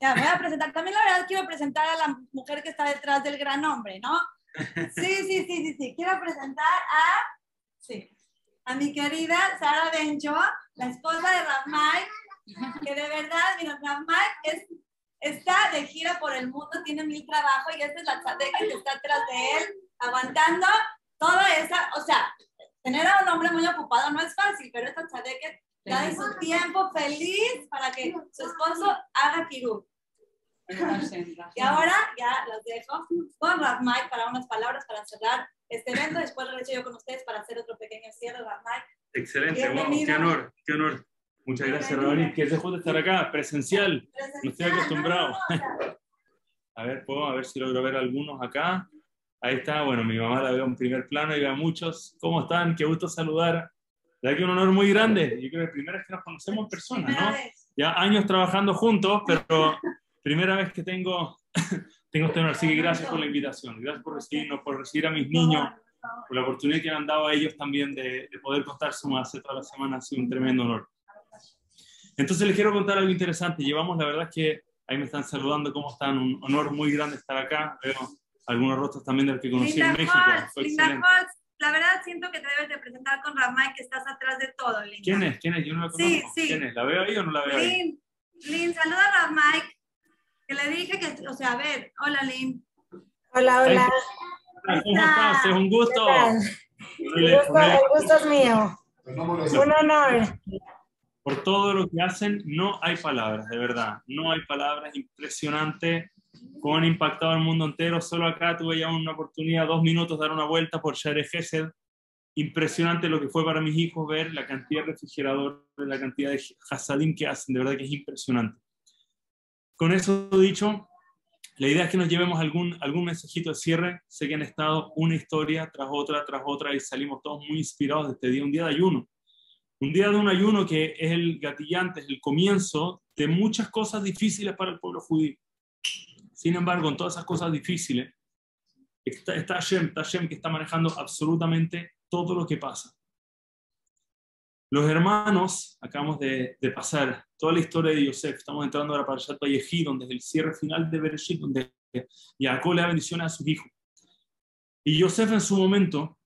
Ya, voy a presentar. También la verdad quiero presentar a la mujer que está detrás del gran hombre, ¿no? Sí, sí, sí, sí, sí. Quiero presentar a, sí, a mi querida Sara Bencho, la esposa de Ramay, que de verdad, mira, Ramay es, está de gira por el mundo, tiene mil trabajos y esta es la tzadeca que está atrás de él, aguantando toda esa, o sea, tener a un hombre muy ocupado no es fácil, pero esta tzadeca da su tiempo feliz para que su esposo haga kirú. Y ahora ya los dejo con Rafmai para unas palabras para cerrar este evento. Después regreso yo con ustedes para hacer otro pequeño cierre, Rafmai. Excelente, wow, Bienvenido. qué honor, qué honor. Muchas gracias. Rabani. Qué dejó de estar acá, presencial. No estoy acostumbrado. No, no, no, o sea, A ver, puedo, a ver si logro ver algunos acá. Ahí está, bueno, mi mamá la veo en primer plano y veo a muchos. ¿Cómo están? Qué gusto saludar. La verdad que un honor muy grande. Yo creo que la primera vez que nos conocemos en persona, ¿no? Ya años trabajando juntos, pero primera vez que tengo, (laughs) tengo este honor. Así que gracias por la invitación. Gracias por recibirnos, por recibir a mis niños, por la oportunidad que me han dado a ellos también de, de poder contarse más hace toda la semana. Ha sido un tremendo honor. Entonces les quiero contar algo interesante. Llevamos, la verdad es que ahí me están saludando, ¿cómo están? Un honor muy grande estar acá. Veo algunos rostros también del que conocí Linda en México. Linda. Holtz, la verdad siento que te debes de presentar con Ramay, que estás atrás de todo, Linda. ¿Quién es? ¿Quién es? Yo no la conozco. Sí, sí. ¿Quién es? ¿La veo ahí o no la veo ahí? Lin, Lin, saluda a Ramay, que le dije que, o sea, a ver, hola Lin. Hola, hola. ¿Cómo estás? Es un ¿Qué gusto. El gusto, el gusto es mío. Un honor. Por todo lo que hacen, no hay palabras, de verdad. No hay palabras. Impresionante cómo han impactado al mundo entero. Solo acá tuve ya una oportunidad, dos minutos, dar una vuelta por Share Gesed. Impresionante lo que fue para mis hijos ver la cantidad de refrigeradores, la cantidad de hasadim que hacen. De verdad que es impresionante. Con eso dicho, la idea es que nos llevemos algún, algún mensajito de cierre. Sé que han estado una historia tras otra, tras otra, y salimos todos muy inspirados de este día, un día de ayuno. Un día de un ayuno que es el gatillante, es el comienzo de muchas cosas difíciles para el pueblo judío. Sin embargo, en todas esas cosas difíciles, está, está Hashem, está Hashem que está manejando absolutamente todo lo que pasa. Los hermanos, acabamos de, de pasar toda la historia de Yosef, estamos entrando ahora para Shat Vayehi, donde es el cierre final de Bereshit, donde Jacob le da bendiciones a sus hijos. Y Yosef en su momento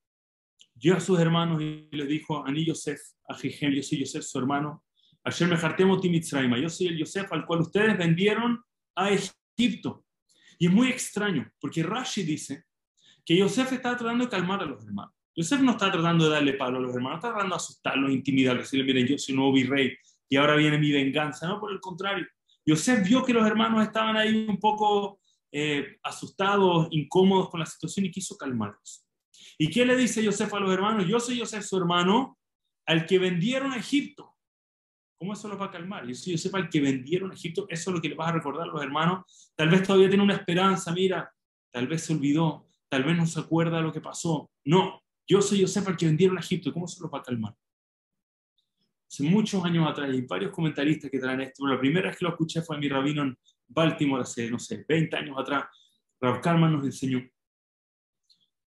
dio a sus hermanos y les dijo, Ani Yosef, a Jigem, yo soy Yosef, su hermano, ayer me jartemo Timitzraima, yo soy el Yosef al cual ustedes vendieron a Egipto. Y es muy extraño, porque Rashi dice que Yosef está tratando de calmar a los hermanos. Yosef no está tratando de darle palo a los hermanos, está tratando de asustarlos, intimidarlos, decirle, miren, yo soy nuevo virrey y ahora viene mi venganza. No, por el contrario. Yosef vio que los hermanos estaban ahí un poco eh, asustados, incómodos con la situación y quiso calmarlos. ¿Y qué le dice Yosef a los hermanos? Yo soy Yosef, su hermano, al que vendieron a Egipto. ¿Cómo eso lo va a calmar? Yo soy Yosef, al que vendieron a Egipto. Eso es lo que le vas a recordar a los hermanos. Tal vez todavía tiene una esperanza, mira, tal vez se olvidó, tal vez no se acuerda de lo que pasó. No, yo soy Yosef, al que vendieron a Egipto. ¿Cómo se lo va a calmar? Hace muchos años atrás, hay varios comentaristas que traen esto. La primera vez que lo escuché fue en mi rabino en Baltimore, hace, no sé, 20 años atrás. Rav Kalman nos enseñó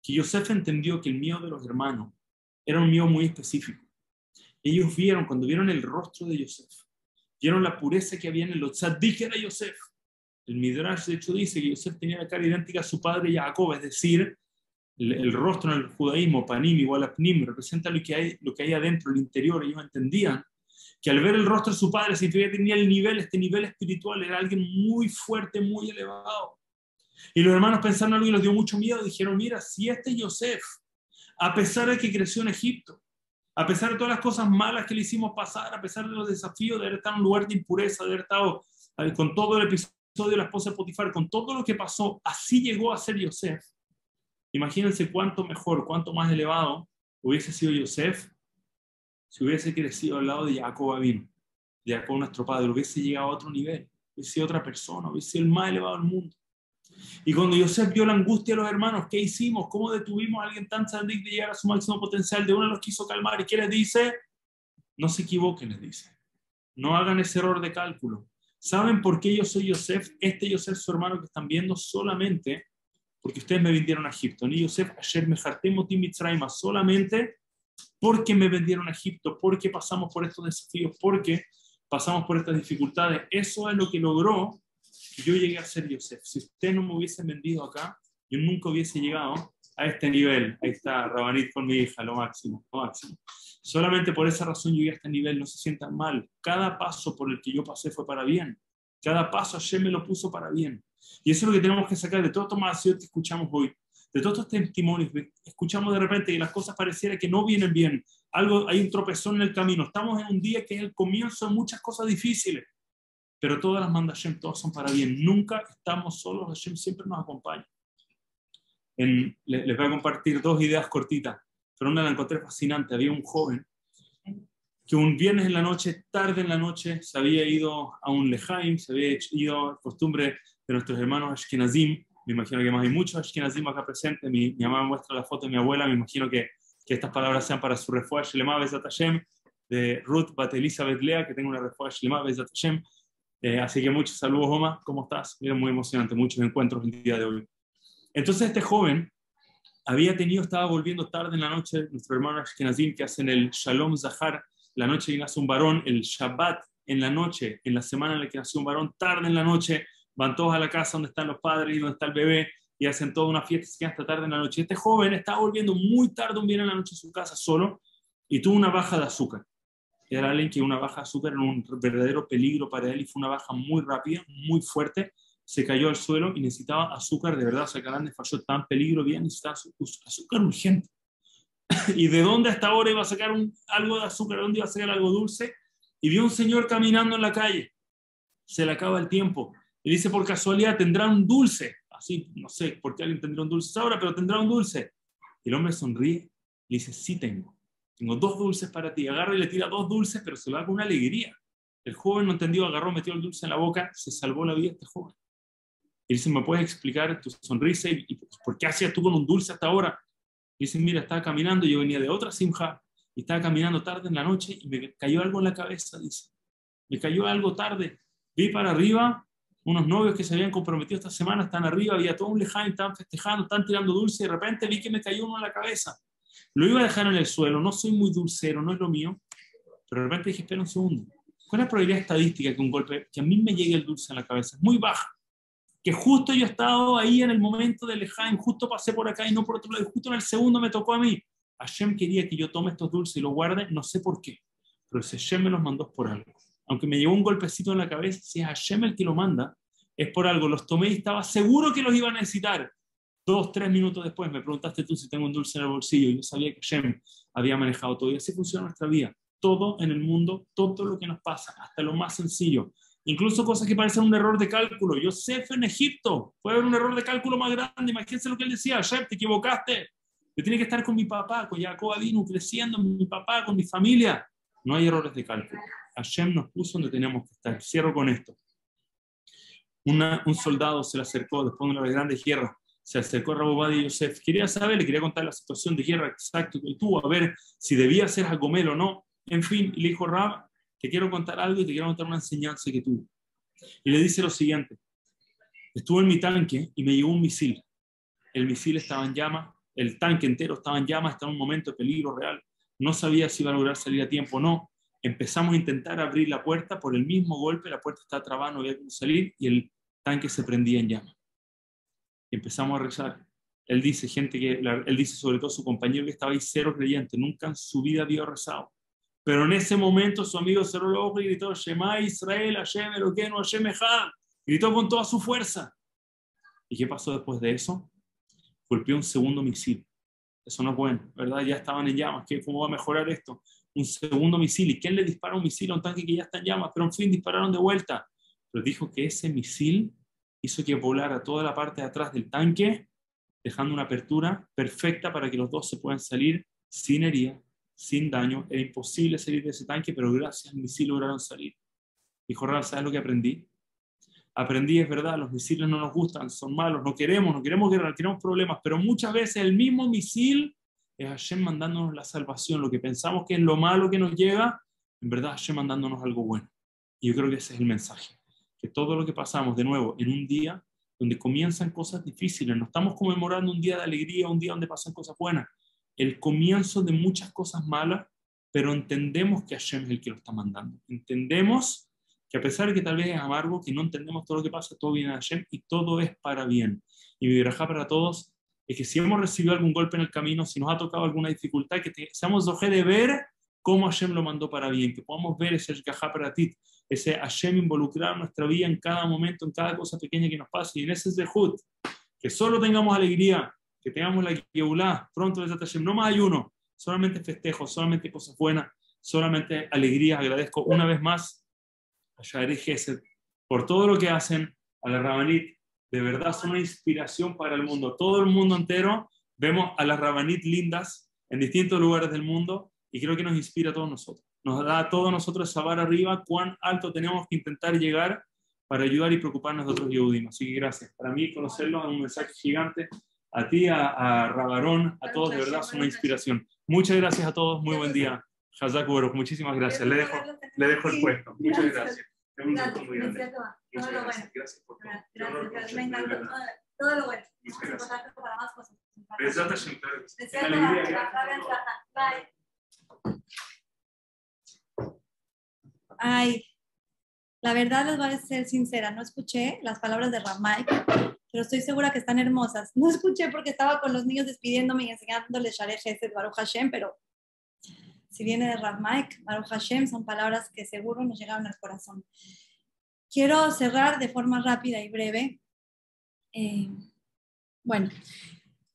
que Yosef entendió que el miedo de los hermanos era un miedo muy específico. Ellos vieron, cuando vieron el rostro de Yosef, vieron la pureza que había en el tzadik era Yosef. El Midrash, de hecho, dice que Yosef tenía la cara idéntica a su padre Jacob, es decir, el, rostro en el judaísmo, panim igual a pnim, representa lo que, hay, lo que hay adentro, el interior. Ellos entendían que al ver el rostro de su padre significa que tenía el nivel, este nivel espiritual, era alguien muy fuerte, muy elevado. Y los hermanos pensaron algo y les dio mucho miedo. Dijeron, mira, si este Yosef, a pesar de que creció en Egipto, a pesar de todas las cosas malas que le hicimos pasar, a pesar de los desafíos de haber estado en un lugar de impureza, de haber estado eh, con todo el episodio de la esposa de Potifar, con todo lo que pasó, así llegó a ser Yosef. Imagínense cuánto mejor, cuánto más elevado hubiese sido Yosef si hubiese crecido al lado de Jacob vino, de Jacob nuestro padre, hubiese llegado a otro nivel, hubiese sido otra persona, hubiese sido el más elevado del mundo. Y cuando Yosef vio la angustia de los hermanos, ¿qué hicimos? ¿Cómo detuvimos a alguien tan sandic de llegar a su máximo potencial? De uno los quiso calmar. ¿Y qué les dice? No se equivoquen, les dice. No hagan ese error de cálculo. ¿Saben por qué yo soy Yosef? Este Yosef, su hermano que están viendo, solamente porque ustedes me vendieron a Egipto. Ni Yosef, ayer me solamente porque me vendieron a Egipto, porque pasamos por estos desafíos, porque pasamos por estas dificultades. Eso es lo que logró que yo llegué a ser Yosef. Si usted no me hubiese vendido acá, yo nunca hubiese llegado a este nivel. Ahí está Rabanit con mi hija, lo máximo, lo máximo. Solamente por esa razón llegué a este nivel, no se sientan mal. Cada paso por el que yo pasé fue para bien. Cada paso ayer me lo puso para bien. Y eso es lo que tenemos que sacar de todo Tomás que escuchamos hoy de todos estos testimonios, escuchamos de repente que las cosas pareciera que no vienen bien, algo, hay un tropezón en el camino, estamos en un día que es el comienzo de muchas cosas difíciles, pero todas las manda Hashem, todas son para bien, nunca estamos solos, Hashem siempre nos acompaña. En, les voy a compartir dos ideas cortitas, pero una la encontré fascinante, había un joven que un viernes en la noche, tarde en la noche, se había ido a un lejaim, se había ido costumbre de nuestros hermanos Ashkenazim, me imagino que más hay muchos Ashkenazim acá presentes, mi, mi, mamá muestra la foto de mi abuela, me imagino que, que estas palabras sean para su refuerzo, Shlema Bezat Hashem, de Ruth Bat Elizabeth Lea, que tengo una refuerzo. Shlema Bezat Hashem. Eh, así que muchos saludos, Oma, ¿cómo estás? Mira, muy emocionante, muchos encuentros el día de hoy. Entonces este joven había tenido, estaba volviendo tarde en la noche, nuestro hermano Ashkenazim, que hacen el Shalom Zahar, la noche que nace un varón, el Shabbat en la noche, en la semana en la que nació un varón, tarde en la noche, van todos a la casa donde están los padres y donde está el bebé y hacen toda una fiesta, se hasta tarde en la noche. Este joven estaba volviendo muy tarde un día en la noche a su casa solo y tuvo una baja de azúcar. Era alguien que una baja de azúcar era un verdadero peligro para él y fue una baja muy rápida, muy fuerte. Se cayó al suelo y necesitaba azúcar de verdad. O sea, grande falló tan peligro, bien, necesitaba azúcar urgente. (laughs) ¿Y de dónde hasta ahora iba a sacar un, algo de azúcar? ¿De dónde iba a sacar algo dulce? Y vio un señor caminando en la calle. Se le acaba el tiempo y dice, por casualidad, tendrá un dulce. Así, no sé por qué alguien tendrá un dulce ahora, pero tendrá un dulce. Y el hombre sonríe y dice, sí tengo. Tengo dos dulces para ti. Agarra y le tira dos dulces, pero se lo da con una alegría. El joven no entendió, agarró, metió el dulce en la boca, se salvó la vida este joven. Y dice, ¿me puedes explicar tu sonrisa y, por qué hacías tú con un dulce hasta ahora? Y dice, mira, estaba caminando, yo venía de otra simja y estaba caminando tarde en la noche y me cayó algo en la cabeza, dice. Me cayó algo tarde. Vi para arriba unos novios que se habían comprometido esta semana están arriba, había todo un lejaim, están festejando, están tirando dulce y de repente vi que me cayó uno en la cabeza. Lo iba a dejar en el suelo, no soy muy dulcero, no es lo mío, pero de repente dije, espera un segundo, ¿cuál es la probabilidad estadística que un golpe, que a mí me llegue el dulce en la cabeza? Es muy baja. Que justo yo he estado ahí en el momento del lejaim, justo pasé por acá y no por otro lado, justo en el segundo me tocó a mí. Hashem quería que yo tome estos dulces y los guarde, no sé por qué, pero ese Hashem me los mandó por algo aunque me llevó un golpecito en la cabeza, si es Hashem el que lo manda, es por algo. Los tomé y estaba seguro que los iba a necesitar. Dos, tres minutos después me preguntaste tú si tengo un dulce en el bolsillo. Yo sabía que Shem había manejado todo. Y así funciona nuestra vida. Todo en el mundo, todo lo que nos pasa, hasta lo más sencillo. Incluso cosas que parecen un error de cálculo. Yosef en Egipto, puede haber un error de cálculo más grande. Imagínense lo que él decía, Shem, te equivocaste. Yo tenía que estar con mi papá, con Jacob Adinu, creciendo, mi papá, con mi familia. No hay errores de cálculo. Hashem nos puso donde teníamos que estar. Cierro con esto. un soldado se le acercó después de una grande guerra se acercó a Rabobad y Yosef. Quería saber, le quería contar la situación de guerra exacto que tuvo, a ver si debía ser Jacomel o no. En fin, le dijo Rab, te quiero contar algo y te quiero contar una enseñanza que tuvo. Y le dice lo siguiente, estuve en mi tanque y me llegó un misil. El misil estaba en llama, el tanque entero estaba en llama, estaba en un momento de peligro real. No sabía si iba a lograr salir a tiempo o no. Empezamos a intentar abrir la puerta, por el mismo golpe la puerta estaba trabada, no había cómo salir y el tanque se prendía en llama y empezamos a rezar. Él dice, gente que, él dice sobre todo su compañero que estaba ahí cero creyente, nunca en su vida había rezado. Pero en ese momento su amigo cerró los ojos y gritó, Shema Israel, Hashem Eloqueno, Hashem Echad. Gritó con toda su fuerza. ¿Y qué pasó después de eso? Golpeó un segundo misil. Eso no es bueno, ¿verdad? Ya estaban en llamas. ¿Qué, ¿Cómo va a mejorar esto? Un segundo misil. ¿Y quién le dispara un misil a un tanque que ya está en llamas? Pero en fin, dispararon de vuelta. Pero dijo que ese misil hizo que volara toda la parte de atrás del tanque, dejando una apertura perfecta para que los dos se puedan salir sin herida, sin daño. Era imposible salir de ese tanque, pero gracias al misil lograron salir. Dijo Ral, ¿sabes lo que aprendí? Aprendí, es verdad, los misiles no nos gustan, son malos, no queremos, no queremos guerra, tenemos problemas, pero muchas veces el mismo misil es Hashem mandándonos la salvación. Lo que pensamos que es lo malo que nos llega, en verdad Hashem mandándonos algo bueno. Y yo creo que ese es el mensaje que todo lo que pasamos de nuevo en un día donde comienzan cosas difíciles, no estamos conmemorando un día de alegría, un día donde pasan cosas buenas, el comienzo de muchas cosas malas, pero entendemos que Hashem es el que lo está mandando. Entendemos que a pesar de que tal vez es amargo, que no entendemos todo lo que pasa, todo viene de Hashem y todo es para bien. Y mi para todos es que si hemos recibido algún golpe en el camino, si nos ha tocado alguna dificultad, que seamos oje de ver cómo Hashem lo mandó para bien, que podamos ver ese ti, ese Hashem involucrar nuestra vida en cada momento, en cada cosa pequeña que nos pase, y en ese Zehut, que solo tengamos alegría, que tengamos la Yeulá, pronto desde Hashem, no más ayuno, solamente festejos, solamente cosas buenas, solamente alegría. Agradezco una vez más a Shadri Gesed por todo lo que hacen, a la Rabanit, de verdad son una inspiración para el mundo. Todo el mundo entero vemos a las Rabanit lindas en distintos lugares del mundo y creo que nos inspira a todos nosotros. Nos da a todos nosotros vara arriba, cuán alto tenemos que intentar llegar para ayudar y preocuparnos de otros Yehudim. Así que gracias. Para mí conocerlo es un mensaje gigante. A ti, a, a Rabarón, a todos, de verdad, es una inspiración. Muchas gracias a todos. Muy buen día. Hazak muchísimas gracias. Le dejo, le dejo el puesto. Muchas gracias. Gusto muy grande. Muchas gracias. Gracias por todo. Gracias. Me encantó todo lo bueno. Muchas gracias. Para más cosas. Bye. Ay, la verdad les voy a ser sincera, no escuché las palabras de Ramay, pero estoy segura que están hermosas. No escuché porque estaba con los niños despidiéndome y enseñándoles Shareh Hesed Baruch Hashem, pero si viene de Ramay, Baruch Hashem, son palabras que seguro nos llegaron al corazón. Quiero cerrar de forma rápida y breve. Eh, bueno,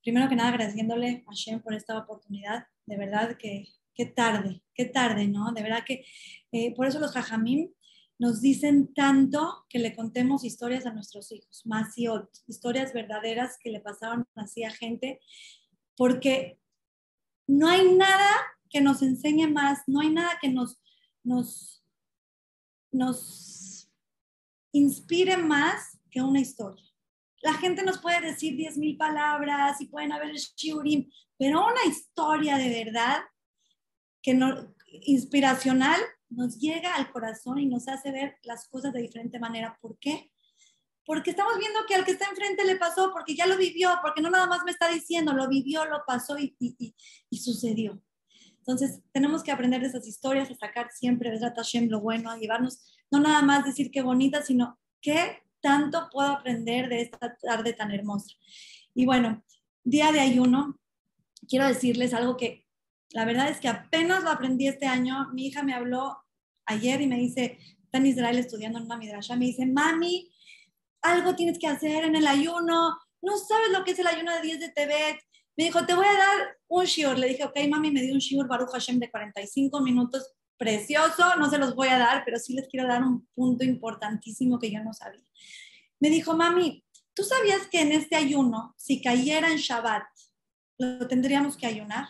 primero que nada agradeciéndole a Hashem por esta oportunidad. De verdad que qué tarde, qué tarde, ¿no? De verdad que eh, por eso los jajamim nos dicen tanto que le contemos historias a nuestros hijos, y historias verdaderas que le pasaron así a gente, porque no hay nada que nos enseñe más, no hay nada que nos, nos, nos inspire más que una historia. La gente nos puede decir 10.000 palabras y pueden haber shiurim, pero una historia de verdad que no, inspiracional nos llega al corazón y nos hace ver las cosas de diferente manera. ¿Por qué? Porque estamos viendo que al que está enfrente le pasó, porque ya lo vivió, porque no nada más me está diciendo, lo vivió, lo pasó y, y, y, sucedió. Entonces, tenemos que aprender de esas historias, a sacar siempre de Hashem lo bueno, a llevarnos, no nada más decir qué bonita, sino qué tanto puedo aprender de esta tarde tan hermosa. Y bueno, día de ayuno, quiero decirles algo que la verdad es que apenas lo aprendí este año. Mi hija me habló ayer y me dice, está en Israel estudiando en una midrasha, me dice, mami, algo tienes que hacer en el ayuno, no sabes lo que es el ayuno de 10 de Tebet. Me dijo, te voy a dar un shiur. Le dije, ok, mami, me dio un shiur Baruch Hashem de 45 minutos, precioso, no se los voy a dar, pero sí les quiero dar un punto importantísimo que yo no sabía. Me dijo, mami, ¿tú sabías que en este ayuno, si cayera en Shabbat, lo tendríamos que ayunar?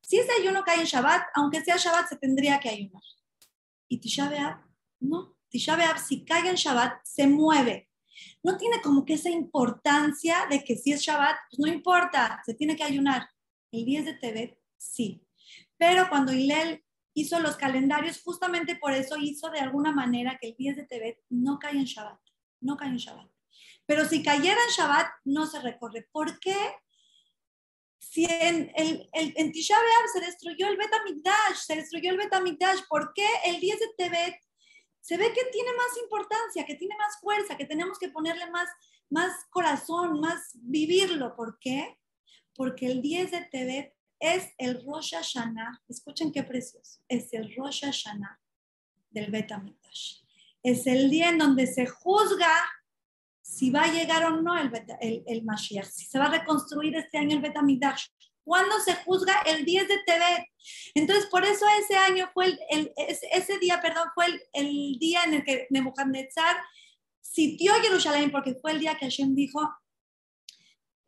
Si ese ayuno cae en Shabbat, aunque sea Shabbat, se tendría que ayunar. Y Tisha B'Av, no. Tisha B'Av, si cae en Shabbat, se mueve. No tiene como que esa importancia de que si es Shabbat, pues no importa, se tiene que ayunar. El 10 de Tebet, sí. Pero cuando Hillel hizo los calendarios, justamente por eso hizo de alguna manera que el 10 de Tebet no cae en Shabbat, no cae en Shabbat. Pero si cayera en Shabbat, no se recorre. ¿Por qué? Si en, el, en Tisha B'Av se destruyó el Betamigdash, se destruyó el Betamigdash, ¿por qué el 10 de Tebet se ve que tiene más importancia, que tiene más fuerza, que tenemos que ponerle más, más corazón, más vivirlo? ¿Por qué? Porque el 10 de Tebet es el Rosh Hashanah, escuchen qué precioso, es el Rosh Hashanah del Betamigdash. Es el día en donde se juzga si va a llegar o no el, el, el Mashiach, si se va a reconstruir este año el Betamigdash. ¿Cuándo se juzga? El 10 de Tebet. Entonces, por eso ese año fue el, ese día, perdón, fue el, día en el que Nebuchadnezzar sitió Jerusalén, porque fue el día que Hashem dijo,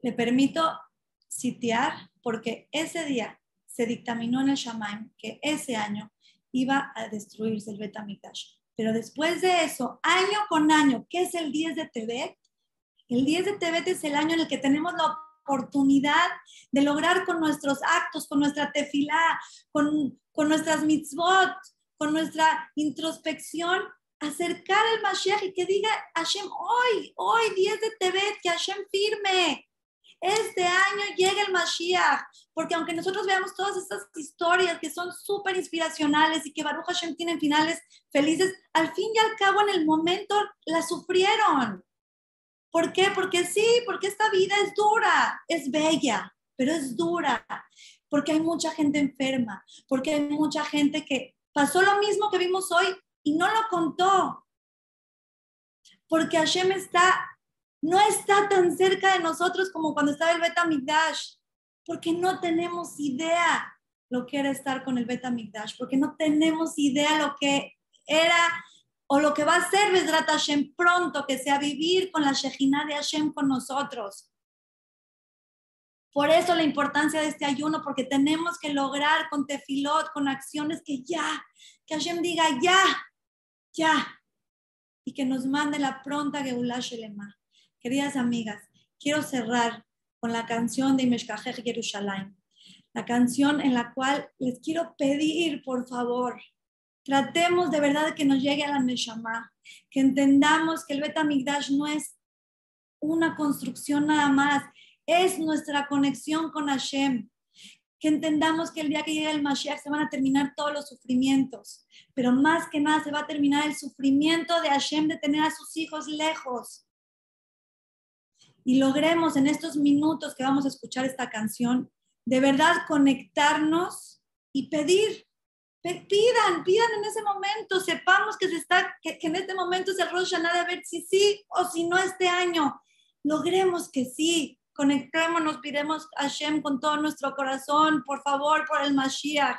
le permito sitiar porque ese día se dictaminó en el Shamaim que ese año iba a destruirse el Betamigdash. Pero después de eso, año con año, ¿qué es el 10 de Tebet? El 10 de Tebet es el año en el que tenemos la oportunidad de lograr con nuestros actos, con nuestra tefilá, con, con nuestras mitzvot, con nuestra introspección, acercar al Mashiach y que diga Hashem, hoy, hoy, 10 de Tebet, que Hashem firme, este año llega el Mashiach, porque aunque nosotros veamos todas estas historias que son súper inspiracionales y que Baruch Hashem tienen finales felices, al fin y al cabo en el momento la sufrieron. ¿Por qué? Porque sí, porque esta vida es dura, es bella, pero es dura, porque hay mucha gente enferma, porque hay mucha gente que pasó lo mismo que vimos hoy y no lo contó, porque Hashem está no está tan cerca de nosotros como cuando estaba el Beta Migdash, porque no tenemos idea lo que era estar con el Beta Migdash, porque no tenemos idea lo que era o lo que va a ser Besrat Hashem pronto, que sea vivir con la Shejina de Hashem con nosotros. Por eso la importancia de este ayuno, porque tenemos que lograr con tefilot, con acciones que ya, que Hashem diga ya, ya, y que nos mande la pronta Geulah Shelema. Queridas amigas, quiero cerrar con la canción de Imeshkajej Yerushalayim, la canción en la cual les quiero pedir, por favor, tratemos de verdad que nos llegue a la Neshama, que entendamos que el Betamigdash no es una construcción nada más, es nuestra conexión con Hashem. Que entendamos que el día que llegue el Mashiach se van a terminar todos los sufrimientos, pero más que nada se va a terminar el sufrimiento de Hashem de tener a sus hijos lejos y logremos en estos minutos que vamos a escuchar esta canción, de verdad conectarnos y pedir. Pidan, pidan en ese momento, sepamos que, se está, que, en este momento es el Rosh Hashanah de ver si sí o si no este año. Logremos que sí, conectémonos, pidemos a Hashem con todo nuestro corazón, por favor, por el Mashiach.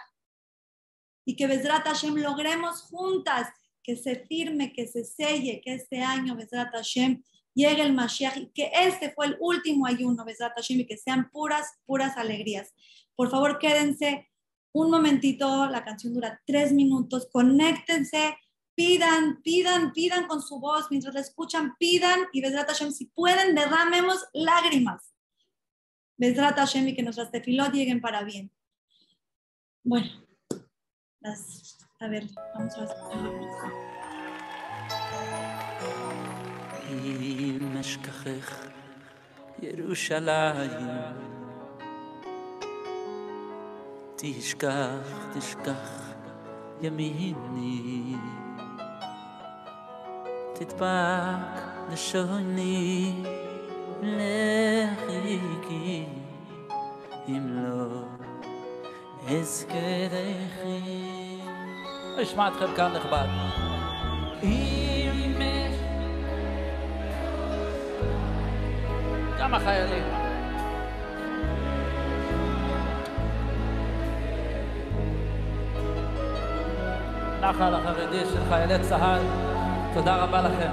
Y que Besrat Hashem logremos juntas que se firme, que se selle, que este año Besrat Hashem llegue el Mashiach y que este fue el último ayuno, Besat Hashem, y que sean puras, puras alegrías. Por favor, quédense un momentito, la canción dura tres minutos, conéctense, pidan, pidan, pidan con su voz, mientras la escuchan, pidan y Besat Hashem, si pueden, derramemos lágrimas. Besat Hashem y que nuestras tefilot lleguen para bien. Bueno, a ver, vamos a ver. אם אשכחך ירושלים תשכח, תשכח ימיני תדבק לשוני לחיקי אם לא אזכרכי אשמע אתכם כאן נכבד אם החיילים. נחל החרדי של חיילי צה"ל, תודה רבה לכם.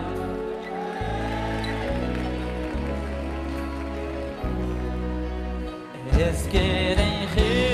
הזכרי חיר,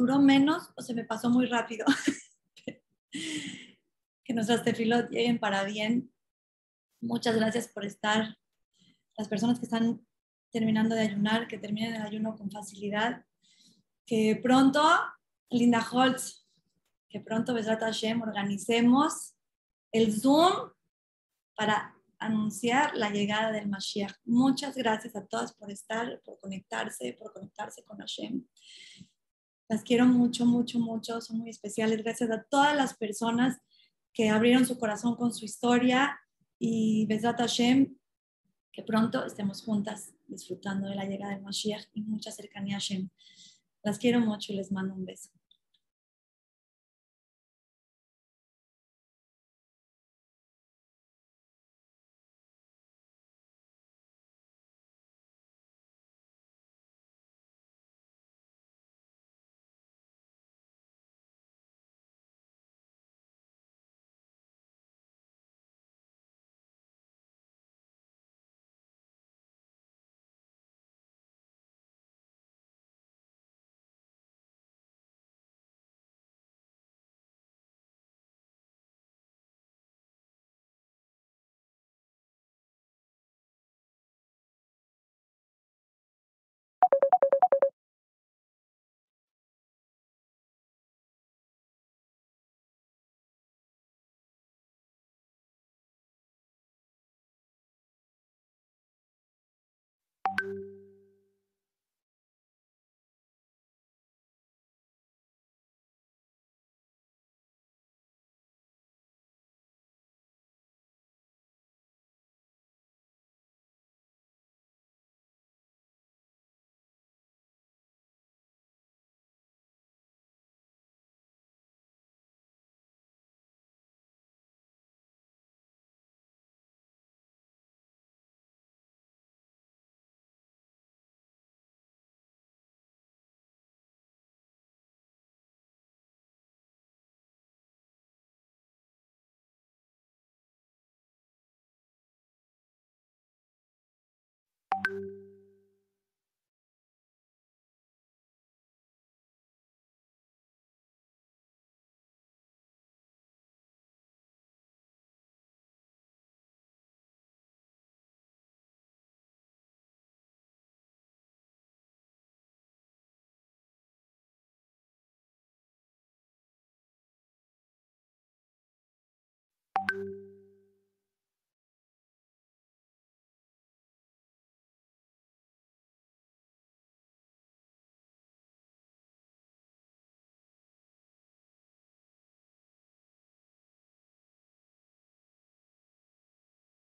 duró menos o se me pasó muy rápido. (laughs) que nuestras tefilot lleguen para bien. Muchas gracias por estar. Las personas que están terminando de ayunar, que terminen el ayuno con facilidad. Que pronto, Linda Holtz, que pronto, Besrat Hashem, organicemos el Zoom para anunciar la llegada del Mashiach. Muchas gracias a todas por estar, por conectarse, por conectarse con Hashem. Las quiero mucho, mucho, mucho. Son muy especiales. Gracias a todas las personas que abrieron su corazón con su historia. Y Besat Hashem, que pronto estemos juntas disfrutando de la llegada del Mashiach y mucha cercanía a Hashem. Las quiero mucho y les mando un beso.